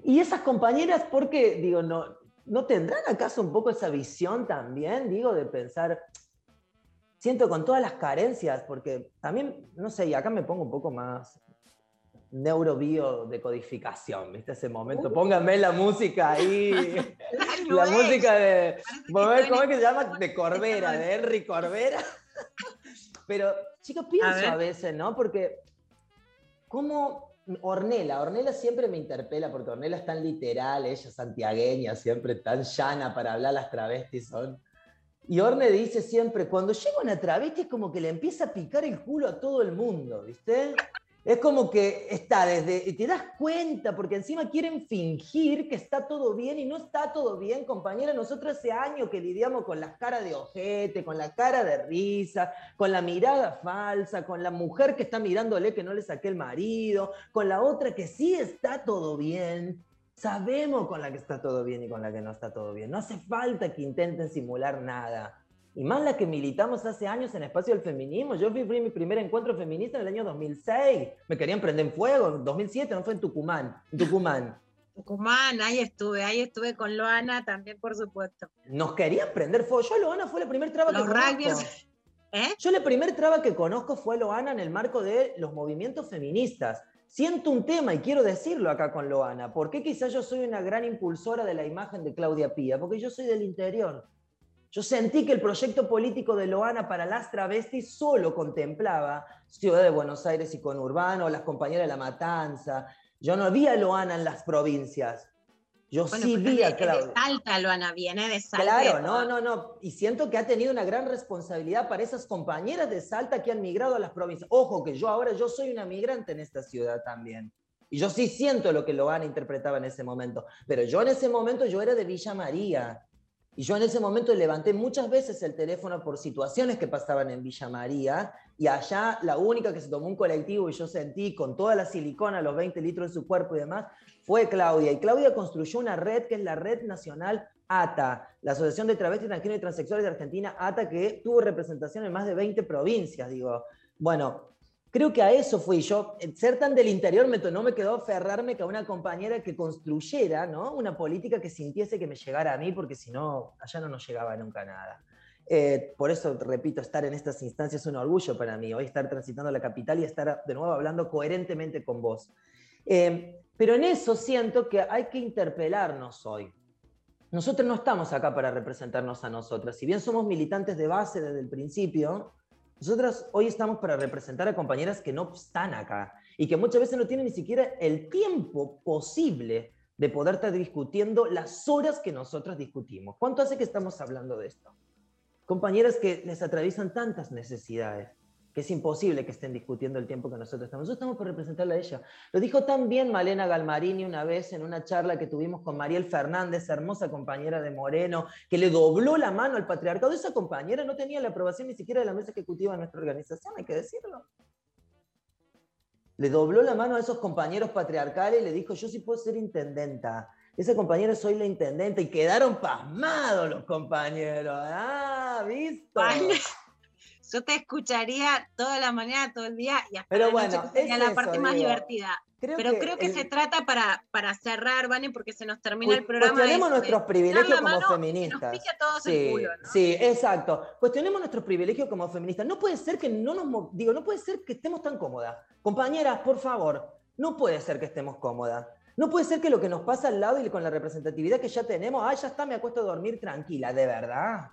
Y esas compañeras, ¿por qué? Digo, no, ¿no tendrán acaso un poco esa visión también, digo, de pensar, siento con todas las carencias, porque también, no sé, y acá me pongo un poco más neurobio de codificación, ¿viste? Ese momento, pónganme la música ahí, la es. música de, ¿cómo es que se llama? De Corbera, de Henry Corbera. Pero, chicos, pienso a veces, ¿no? Porque ¿Cómo Ornella? Ornella siempre me interpela porque Ornella es tan literal, ella es santiagueña, siempre tan llana para hablar, las travestis son. Y Orne dice siempre, cuando llega una travesti es como que le empieza a picar el culo a todo el mundo, ¿viste? Es como que está desde, te das cuenta, porque encima quieren fingir que está todo bien y no está todo bien, compañera. Nosotros hace años que lidiamos con las caras de ojete, con la cara de risa, con la mirada falsa, con la mujer que está mirándole que no le saqué el marido, con la otra que sí está todo bien. Sabemos con la que está todo bien y con la que no está todo bien. No hace falta que intenten simular nada. Y más la que militamos hace años en espacio del feminismo. Yo fui mi primer encuentro feminista en el año 2006. Me querían prender en fuego. En 2007, no fue en Tucumán. En Tucumán. Tucumán, ahí estuve, ahí estuve con Loana también, por supuesto. Nos querían prender fuego. Yo, Loana, fue la primer traba Los que conozco. ¿Eh? Yo la primer traba que conozco fue Loana en el marco de los movimientos feministas. Siento un tema y quiero decirlo acá con Loana. ¿Por qué quizás yo soy una gran impulsora de la imagen de Claudia Pía? Porque yo soy del interior. Yo sentí que el proyecto político de Loana para las travestis solo contemplaba Ciudad de Buenos Aires y conurbano, las compañeras de la Matanza. Yo no vi a Loana en las provincias. Yo Bueno, sí vi a Claudia. Salta, Loana, viene de Salta. Claro, no, no, no. Y siento que ha tenido una gran responsabilidad para esas compañeras de Salta que han migrado a las provincias. Ojo, que yo ahora yo soy una migrante en esta ciudad también. Y yo sí siento lo que Loana interpretaba en ese momento. Pero yo en ese momento yo era de Villa María. Y yo en ese momento levanté muchas veces el teléfono por situaciones que pasaban en Villa María. Y allá la única que se tomó un colectivo y yo sentí con toda la silicona, los 20 litros de su cuerpo y demás, fue Claudia. Y Claudia construyó una red que es la Red Nacional ATA, la Asociación de Travestis, Transgénero y Transexuales de Argentina, ATA, que tuvo representación en más de 20 provincias. Digo, bueno, creo que a eso fui yo. Ser tan del interior me, no me quedó aferrarme que a una compañera que construyera ¿no? una política que sintiese que me llegara a mí, porque si no, allá no nos llegaba nunca nada. Eh, por eso, repito, estar en estas instancias es un orgullo para mí. Hoy estar transitando la capital y estar de nuevo hablando coherentemente con vos. Eh, pero en eso siento que hay que interpelarnos hoy. Nosotros no estamos acá para representarnos a nosotras. Si bien somos militantes de base desde el principio, nosotras hoy estamos para representar a compañeras que no están acá y que muchas veces no tienen ni siquiera el tiempo posible de poder estar discutiendo las horas que nosotras discutimos. ¿Cuánto hace que estamos hablando de esto? Compañeras que les atraviesan tantas necesidades que es imposible que estén discutiendo el tiempo que nosotros estamos. Nosotros estamos por representarla a ella. Lo dijo tan bien Malena Galmarini una vez en una charla que tuvimos con Mariel Fernández, hermosa compañera de Moreno, que le dobló la mano al patriarcado. Esa compañera no tenía la aprobación ni siquiera de la mesa ejecutiva de nuestra organización, hay que decirlo. Le dobló la mano a esos compañeros patriarcales y le dijo, yo sí puedo ser intendenta. Esa compañera soy la intendenta y quedaron pasmados los compañeros. Ah, ¿visto? Yo te escucharía toda la mañana, todo el día y hasta Pero la bueno, noche, que sería es la eso, parte más digo. divertida. Creo Pero que creo que el- se trata para, para cerrar, Vane, porque se nos termina el programa. Cuestionemos es, eh, nuestros privilegios como mano, feministas. Que nos pique a todos sí, el culo, ¿no? sí, exacto. Cuestionemos nuestros privilegios como feministas. No puede ser que no nos digo, no puede ser que estemos tan cómodas. Compañeras, por favor, no puede ser que estemos cómodas. No puede ser que lo que nos pasa al lado y con la representatividad que ya tenemos, ah, ya está, me acuesto a dormir tranquila, de verdad.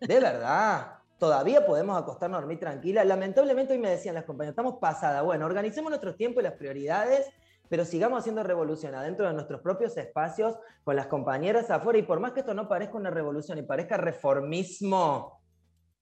De verdad. Todavía podemos acostarnos a dormir tranquila. Lamentablemente hoy me decían las compañeras, estamos pasadas. Bueno, organicemos nuestros tiempos y las prioridades, pero sigamos haciendo revolución adentro de nuestros propios espacios con las compañeras afuera. Y por más que esto no parezca una revolución y parezca reformismo,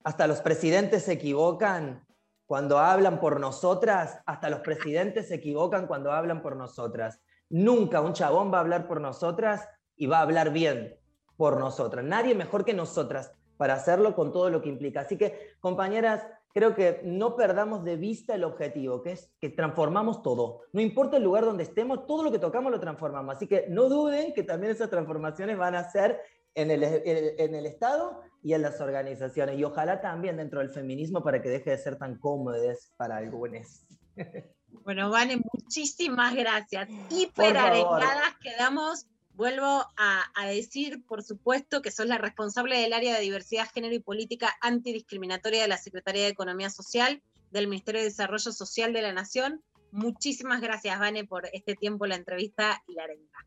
hasta los presidentes se equivocan cuando hablan por nosotras, hasta los presidentes se equivocan cuando hablan por nosotras. Nunca un chabón va a hablar por nosotras y va a hablar bien por nosotras. Nadie mejor que nosotras para hacerlo con todo lo que implica. Así que, compañeras, creo que no perdamos de vista el objetivo, que es que transformamos todo. No importa el lugar donde estemos, todo lo que tocamos lo transformamos. Así que no duden que también esas transformaciones van a ser en el, Estado y en las organizaciones. Y ojalá también dentro del feminismo para que deje de ser tan cómodes para algunos. Bueno, Vane, muchísimas gracias. Hiper arengadas quedamos. Vuelvo a, a decir, por supuesto, que sos la responsable del área de diversidad, género y política antidiscriminatoria de la Secretaría de Economía Social del Ministerio de Desarrollo Social de la Nación. Muchísimas gracias, Vane, por este tiempo, la entrevista y la arenga.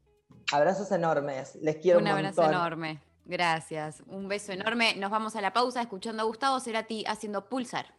Abrazos enormes. Les quiero un, un abrazo montón. enorme. Gracias. Un beso enorme. Nos vamos a la pausa escuchando a Gustavo Cerati haciendo pulsar.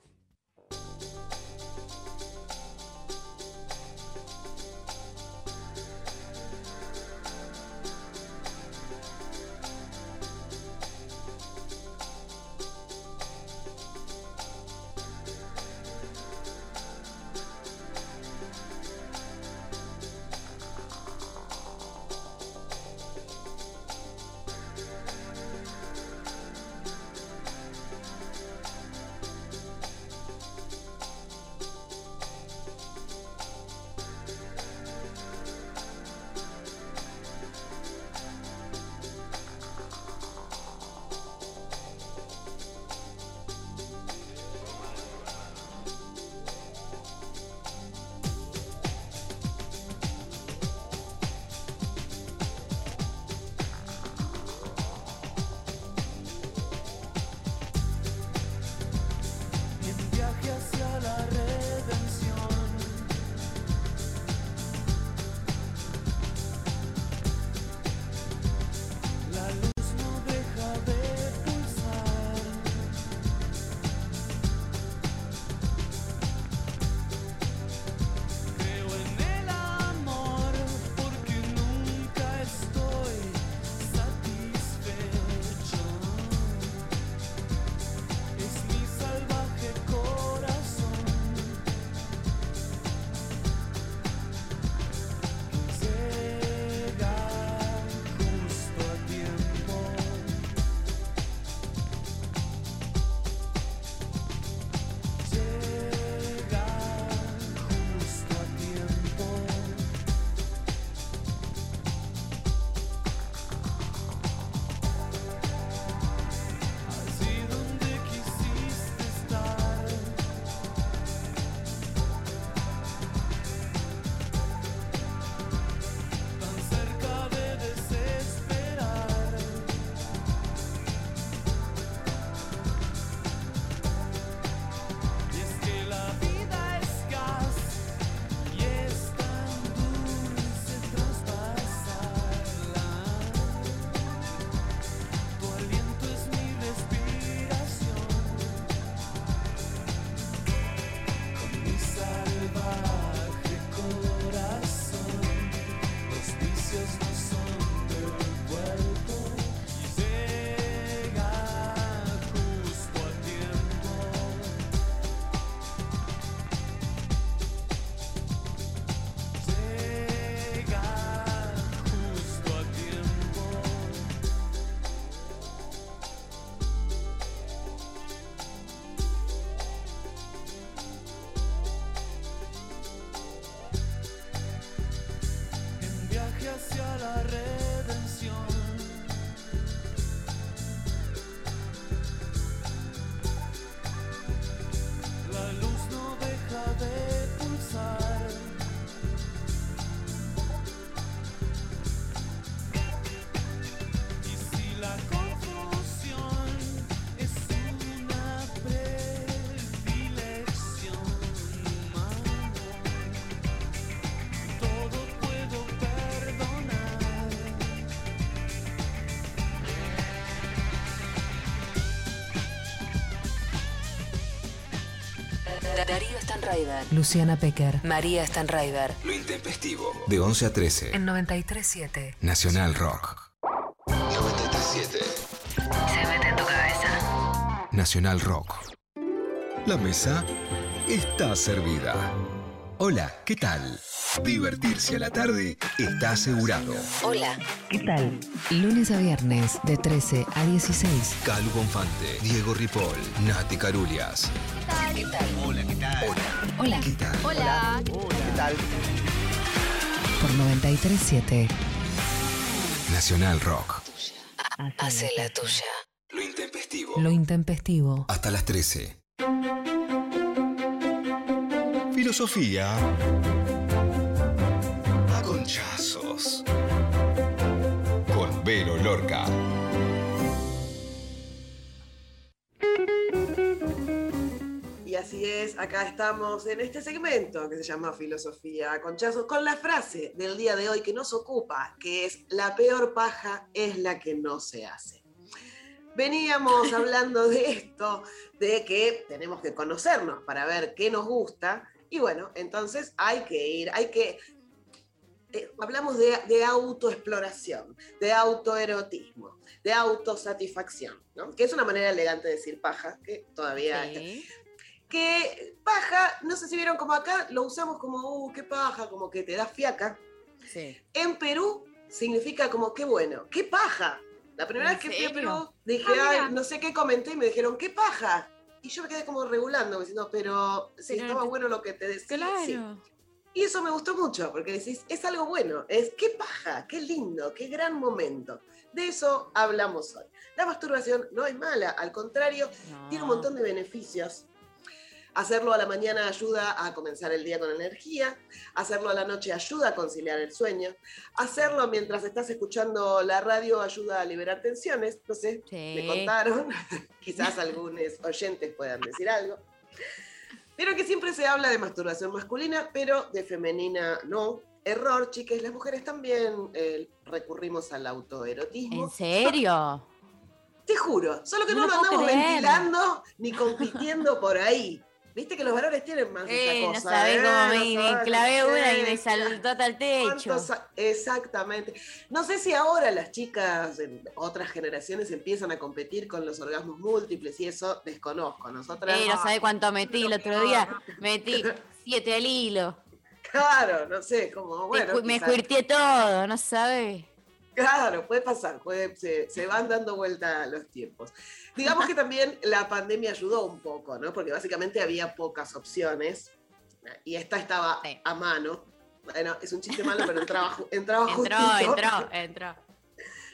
Stanraiver. Luciana Pecker. María Stanraiver. Lo intempestivo. De 11 a 13. En 93.7. Nacional Rock. 93.7. Se mete en tu cabeza. Nacional Rock. La mesa está servida. Hola, ¿qué tal? Divertirse a la tarde está asegurado. Hola. ¿Qué tal? Lunes a viernes de 13 a 16. Calu Bonfante, Diego Ripoll, Nati Carulias. ¿Qué tal? Hola, ¿qué tal? Hola. Hola. ¿Qué tal? Hola. ¿Qué tal? Por 93.7. Nacional Rock. Hace la tuya. Lo intempestivo. Lo intempestivo. Hasta las 13. Filosofía. A conchazos. Con Vero Lorca. Acá estamos en este segmento que se llama Filosofía Conchazos, con la frase del día de hoy que nos ocupa, que es la peor paja es la que no se hace. Veníamos hablando de esto, de que tenemos que conocernos para ver qué nos gusta, y bueno, entonces hay que ir, hay que... eh, hablamos de, de autoexploración, de autoerotismo, de autosatisfacción, ¿no? que es una manera elegante de decir paja, que todavía... Que paja, no sé si vieron como acá, lo usamos como, uh, qué paja, como que te da fiaca. Sí. En Perú significa como, qué bueno, qué paja. La primera ¿En vez que fui a? Perú dije, Ah, ay, no sé qué comenté y me dijeron, qué paja. Y yo me quedé como regulando, diciendo, pero si Pero estaba bueno lo que te decía. Claro. sí. Y eso me gustó mucho, porque decís, es algo bueno, es qué paja, qué lindo, qué gran momento. De eso hablamos hoy. La masturbación no es mala, al contrario, tiene un montón de beneficios. Hacerlo a la mañana ayuda a comenzar el día con energía, hacerlo a la noche ayuda a conciliar el sueño, hacerlo mientras estás escuchando la radio ayuda a liberar tensiones, no sé, me Sí. contaron, quizás algunos oyentes puedan decir algo. Pero que siempre se habla de masturbación masculina, pero de femenina no. Error, chicas, las mujeres también eh, recurrimos al autoerotismo. ¿En serio? Te juro, solo que No no, lo lo andamos creer. ventilando ni compitiendo por ahí. Viste que los varones tienen más Eh, esa no cosa. sabés ¿eh? cómo No me, me sabés, clavé no una y me saltó hasta el techo. ¿Cuántos a- Exactamente. No sé si ahora las chicas en otras generaciones empiezan a competir con los orgasmos múltiples y eso desconozco. Nosotras. Eh, no sabés cuánto metí el otro día. Metí siete al hilo. Claro, no sé, como Me bueno. me cuirteé todo, no sabés. Claro, puede pasar, puede- se, se van dando vuelta los tiempos. Digamos que también la pandemia ayudó un poco, ¿no? Porque básicamente había pocas opciones y esta estaba a mano. Bueno, es un chiste malo, pero entraba, entraba Entró, justito. entró, entró.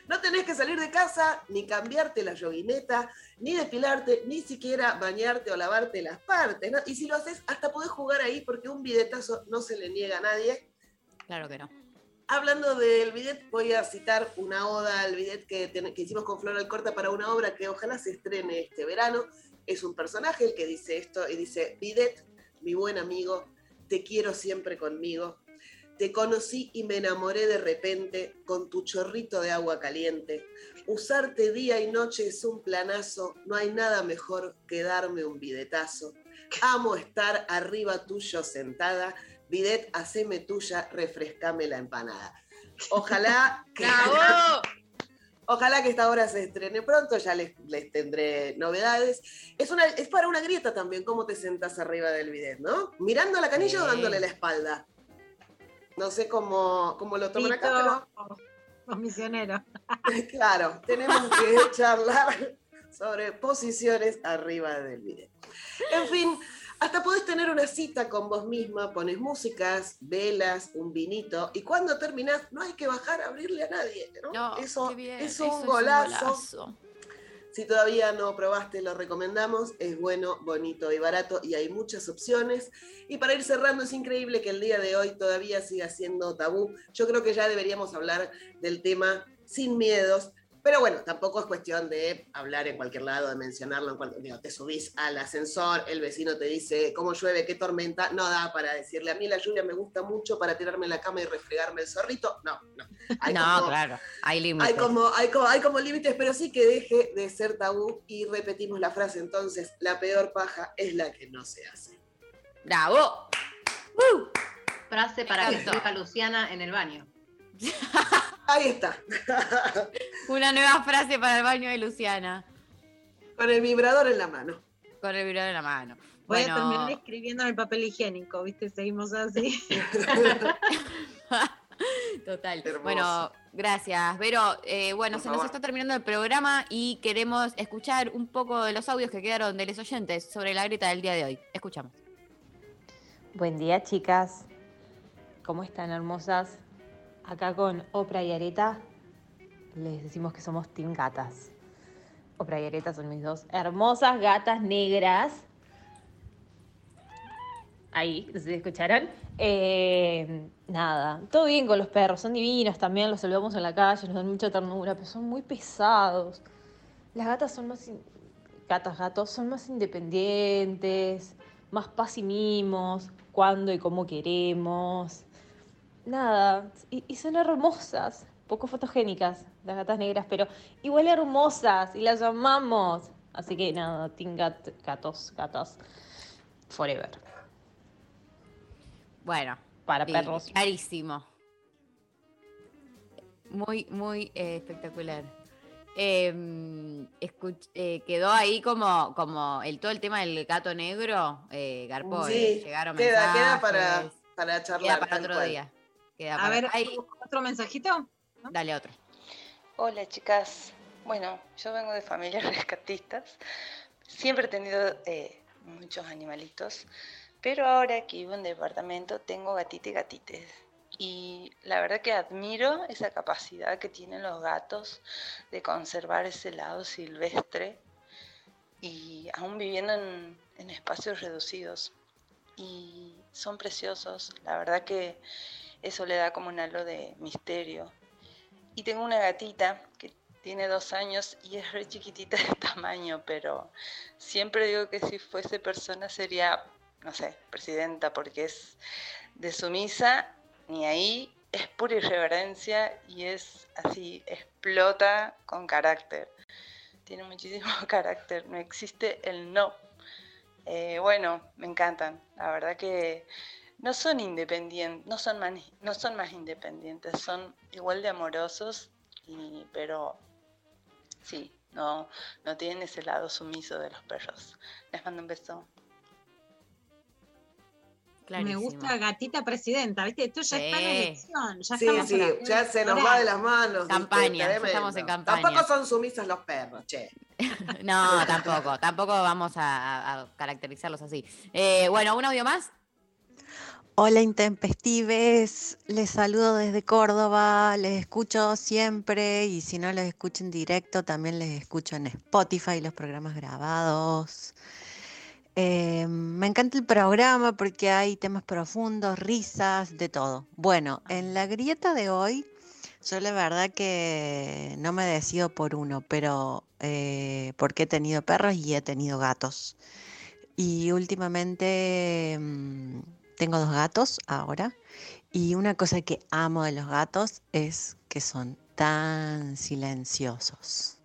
No tenés que salir de casa, ni cambiarte la yoguineta, ni depilarte, ni siquiera bañarte o lavarte las partes. ¿no? Y si lo haces, hasta podés jugar ahí porque un bidetazo no se le niega a nadie. Claro que no. Hablando del bidet, voy a citar una oda al bidet que, que hicimos con Flor Alcorta para una obra que ojalá se estrene este verano. Es un personaje el que dice esto y dice, bidet, mi buen amigo, te quiero siempre conmigo. Te conocí y me enamoré de repente con tu chorrito de agua caliente. Usarte día y noche es un planazo, no hay nada mejor que darme un bidetazo. Amo estar arriba tuyo sentada. Bidet, haceme tuya, refrescame la empanada. Ojalá que, ojalá que esta obra se estrene pronto, ya les, les tendré novedades. Es, una, es para una grieta también, cómo te sentas arriba del bidet, ¿no? ¿Mirando la canilla o dándole la espalda? No sé cómo, cómo lo toman acá, pero Los misioneros. claro, tenemos que charlar sobre posiciones arriba del video. En fin, hasta podés tener una cita con vos misma, pones músicas, velas, un vinito, y cuando terminás no hay que bajar a abrirle a nadie. ¿no? No, eso bien, es eso un es un golazo. golazo. Si todavía no probaste, lo recomendamos. Es bueno, bonito y barato y hay muchas opciones. Y para ir cerrando, es increíble que el día de hoy todavía siga siendo tabú. Yo creo que ya deberíamos hablar del tema sin miedos. Pero bueno, tampoco es cuestión de hablar en cualquier lado, de mencionarlo. En cual- digo, te subís al ascensor, el vecino te dice cómo llueve, qué tormenta. No da para decirle, a mí la lluvia me gusta mucho para tirarme en la cama y refregarme el zorrito. No, no. Hay No, como- claro, hay límites. hay como, hay, como, hay como límites, pero sí que deje de ser tabú y repetimos la frase entonces, la peor paja es la que no se hace. ¡Bravo! Frase para que escriba Luciana en el baño. Ahí está. Una nueva frase para el baño de Luciana. Con el vibrador en la mano. Con el vibrador en la mano. Voy Bueno, a terminar escribiendo en el papel higiénico, ¿viste? Seguimos así. Total. Hermoso. Bueno, gracias. Vero, eh, bueno, Por se nos está terminando el programa y queremos escuchar un poco de los audios que quedaron de los oyentes sobre la grieta del día de hoy. Escuchamos. Buen día, chicas. ¿Cómo están, hermosas? Acá con Oprah y Areta les decimos que somos Team Gatas. Oprah y Areta son mis dos hermosas gatas negras. Ahí, si escucharon. Eh, nada, todo bien con los perros, son divinos también, los saludamos en la calle, nos dan mucha ternura, pero son muy pesados. Las gatas son más, gatas, gatos, son más independientes, más paz cuando y cómo queremos. Nada, y, y son hermosas, poco fotogénicas, las gatas negras, pero igual hermosas y las amamos. Así que nada, Team Gat- gatos, gatas, forever. Bueno. Para sí, perros. Clarísimo. Muy, muy eh, espectacular. Eh, escuch- eh, quedó ahí como, como el todo el tema del gato negro, eh, Garpó, Sí, eh, llegaron queda, queda para, mensajes. para charlar. Queda para otro cual. día. Queda A para- ver, Ahí, ¿otro mensajito? dale otro. Hola chicas, bueno, yo vengo de familias rescatistas, siempre he tenido eh, muchos animalitos, pero ahora que vivo en departamento tengo gatita y gatites. Y la verdad que admiro esa capacidad que tienen los gatos de conservar ese lado silvestre y aún viviendo en, en espacios reducidos. Y son preciosos, la verdad que eso le da como un halo de misterio. Y tengo una gatita que tiene dos años y es re chiquitita de tamaño, pero siempre digo que si fuese persona sería, no sé, presidenta, porque es de sumisa, ni ahí, es pura irreverencia y es así, explota con carácter. Tiene muchísimo carácter, no existe el no. Eh, bueno, me encantan, la verdad que no son independientes, no son más, no son más independientes, son igual de amorosos, y, pero sí, no, no tienen ese lado sumiso de los perros. Les mando un beso. Me gusta gatita presidenta, ¿viste? Esto ya está en elección. Ya Sí, sí, la- ya se nos va de las manos. Campaña, estamos en campaña. Tampoco son sumisas los perros, che. No, tampoco, tampoco vamos a, a- a caracterizarlos así. Eh, bueno, un audio más. Hola intempestives, les saludo desde Córdoba, les escucho siempre y si no los escucho en directo también les escucho en Spotify los programas grabados. Eh, me encanta el programa porque hay temas profundos, risas, de todo. Bueno, en la grieta de hoy, yo la verdad que no me decido por uno, pero eh, porque he tenido perros y he tenido gatos. Y últimamente mm, tengo dos gatos ahora. Y una cosa que amo de los gatos es que son tan silenciosos.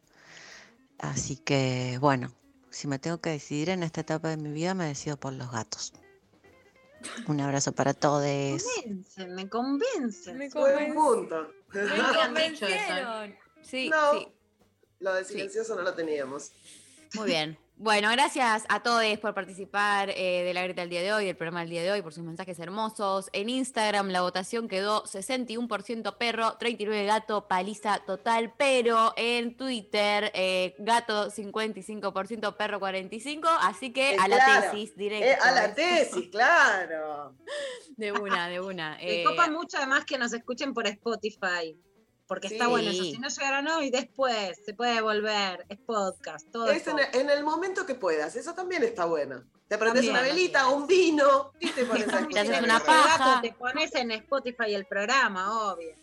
Así que, bueno, si me tengo que decidir en esta etapa de mi vida, me decido por los gatos. Un abrazo para todos. Convencen, me convencen. Me Buen punto. convencieron. Sí, no, sí. Lo de silencioso no lo teníamos. Muy bien. Bueno, gracias a todos por participar eh, de la grita del día de hoy, del programa del día de hoy, por sus mensajes hermosos. En Instagram la votación quedó 61% perro, 39 gato, paliza total, pero en Twitter eh, gato 55%, perro 45%, así que Eh, a la claro. tesis directo. Eh, a la tesis, claro. De una, de una. Me eh, copa mucho además que nos escuchen por Spotify. Porque está bueno eso. Si no llegaron hoy, después se puede volver. Es podcast, todo Es en, podcast. en el momento que puedas, eso también está bueno. Te prendes una velita, un vino y te pones a Te haces una paja. Te pones en Spotify el programa, obvio.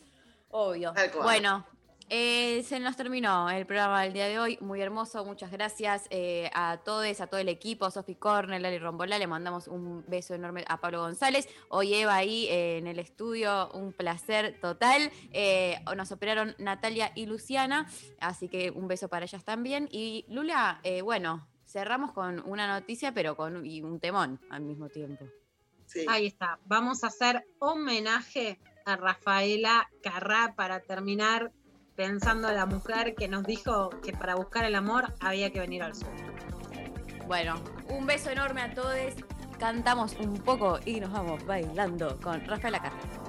Obvio. Tal cual. Bueno, eh, se nos terminó el programa del día de hoy. Muy hermoso, muchas gracias eh, a todos, a todo el equipo, Sofi Cornel, Lali Rombolá. Le mandamos un beso enorme a Pablo González. Hoy Eva ahí eh, en el estudio, un placer total. Eh, nos operaron Natalia y Luciana, así que un beso para ellas también. Y Lula, eh, bueno, cerramos con una noticia, pero con y un temón al mismo tiempo. Ahí está. Vamos a hacer homenaje a Rafaela Carrá para terminar pensando a la mujer que nos dijo que para buscar el amor había que venir al sur. Bueno, un beso enorme a todos. Cantamos un poco y nos vamos bailando con Rafael Acarra.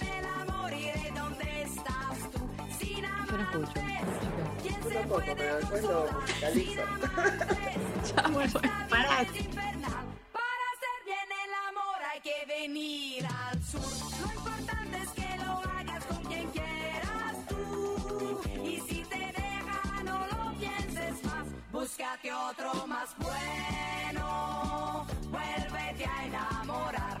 Yo no escucho. Yo ¿Quién se tampoco, pero después lo musicalizo. Para infernal. Para hacer bien el amor hay que venir al sur. Lo importante es que lo hagas con quien quieras tú. Y si te deja, no lo pienses más. Búscate otro más bueno. Vuélvete a enamorar.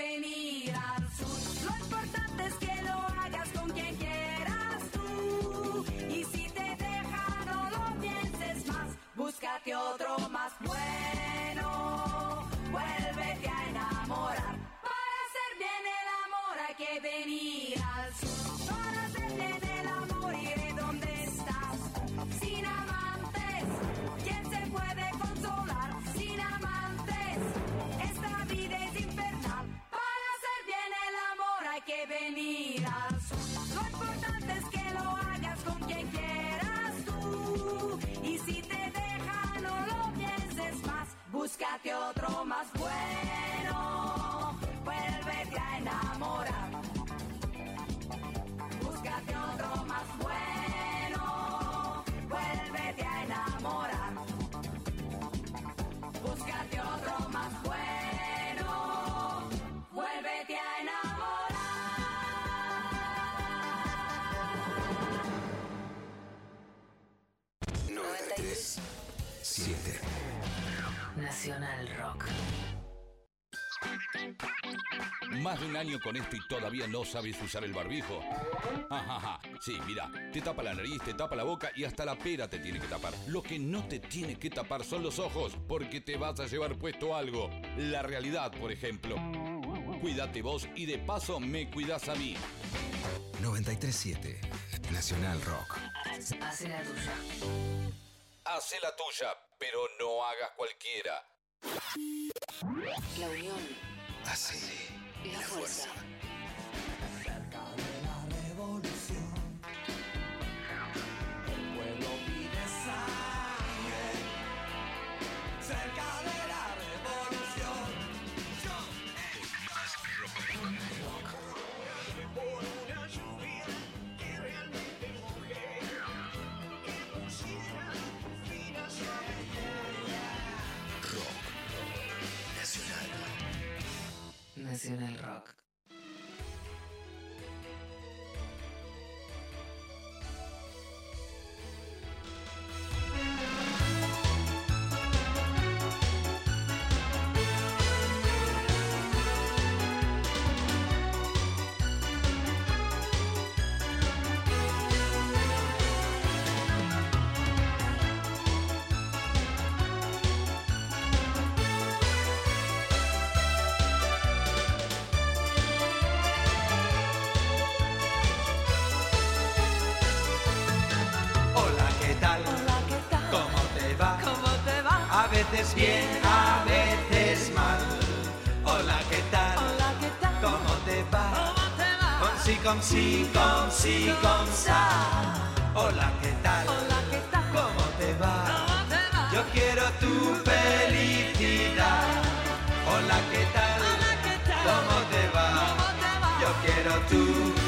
Venir al sur. Lo importante es que lo hagas con quien quieras tú. Y si te deja, no lo pienses más. Búscate otro más bueno. Vuélvete a enamorar. Para hacer bien el amor hay que venir venir al sur. Lo importante es que lo hagas con quien quieras tú. Y si te deja, no lo pienses más. Búscate otro más bueno. Más de un año con esto y todavía no sabes usar el barbijo. Ajaja. Sí, mira, te tapa la nariz, te tapa la boca y hasta la pera te tiene que tapar. Lo que no te tiene que tapar son los ojos, porque te vas a llevar puesto algo. La realidad, por ejemplo. Cuídate vos y de paso me cuidas a mí. 93 7 Nacional Rock. Hace la tuya. Hacé la tuya, pero no hagas cualquiera. La unión. Así. La fuerza. pueblo Nacional Rock. Sí, con sí, con sí, con sa. Hola, ¿qué tal? ¿Cómo te va? Yo quiero tu felicidad. Hola, ¿qué tal? ¿Cómo te va? Yo quiero tu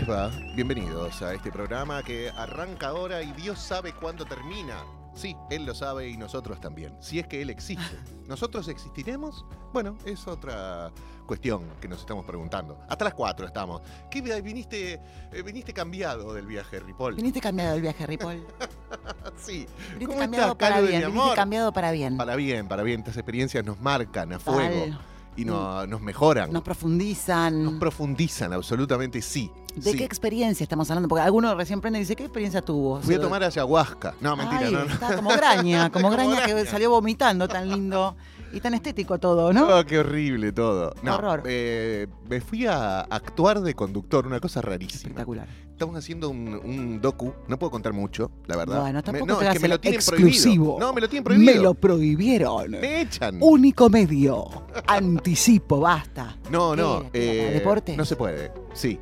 les va? Bienvenidos a este programa que arranca ahora y Dios sabe cuándo termina. Sí, Él lo sabe y nosotros también. Si es que Él existe. ¿Nosotros existiremos? Bueno, es otra cuestión que nos estamos preguntando. Hasta las 4 estamos. ¿Qué vi- viniste, eh, viniste cambiado del viaje, Ripoll? Viniste cambiado del viaje, Ripoll. sí. Viniste ¿Cómo cambiado estás, para bien. Viniste cambiado para bien. Para bien, para bien. Estas experiencias nos marcan a fuego y no- nos mejoran. Nos profundizan. Nos profundizan, absolutamente sí. ¿De sí. qué experiencia estamos hablando? Porque alguno recién prende y dice, ¿qué experiencia tuvo? Fui a tomar ayahuasca. No, mentira, Ay, no, no. Está como graña, como Como graña que salió vomitando, tan lindo y tan estético todo, ¿no? Oh, qué horrible todo. No, Horror. eh, me fui a actuar de conductor, una cosa rarísima. Espectacular. Estamos haciendo un, un docu, no puedo contar mucho, la verdad. Bueno, Me- tampoco no, te es que me lo tienen exclusivo. prohibido. No, me lo tienen prohibido. Me lo prohibieron. Me echan. Único medio. Anticipo, basta. No, ¿Qué no. eh, ¿Deportes? No se puede, sí.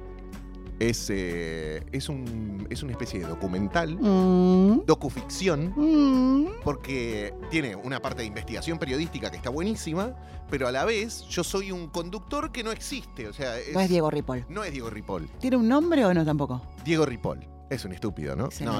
Es, eh, es, un, es una especie de documental, Mm. docuficción, Mm. porque tiene una parte de investigación periodística que está buenísima, pero a la vez yo soy un conductor que no existe. O sea, No es Diego Ripoll. No es Diego Ripoll. ¿Tiene un nombre o no tampoco? Diego Ripoll. Es un estúpido, ¿no? No,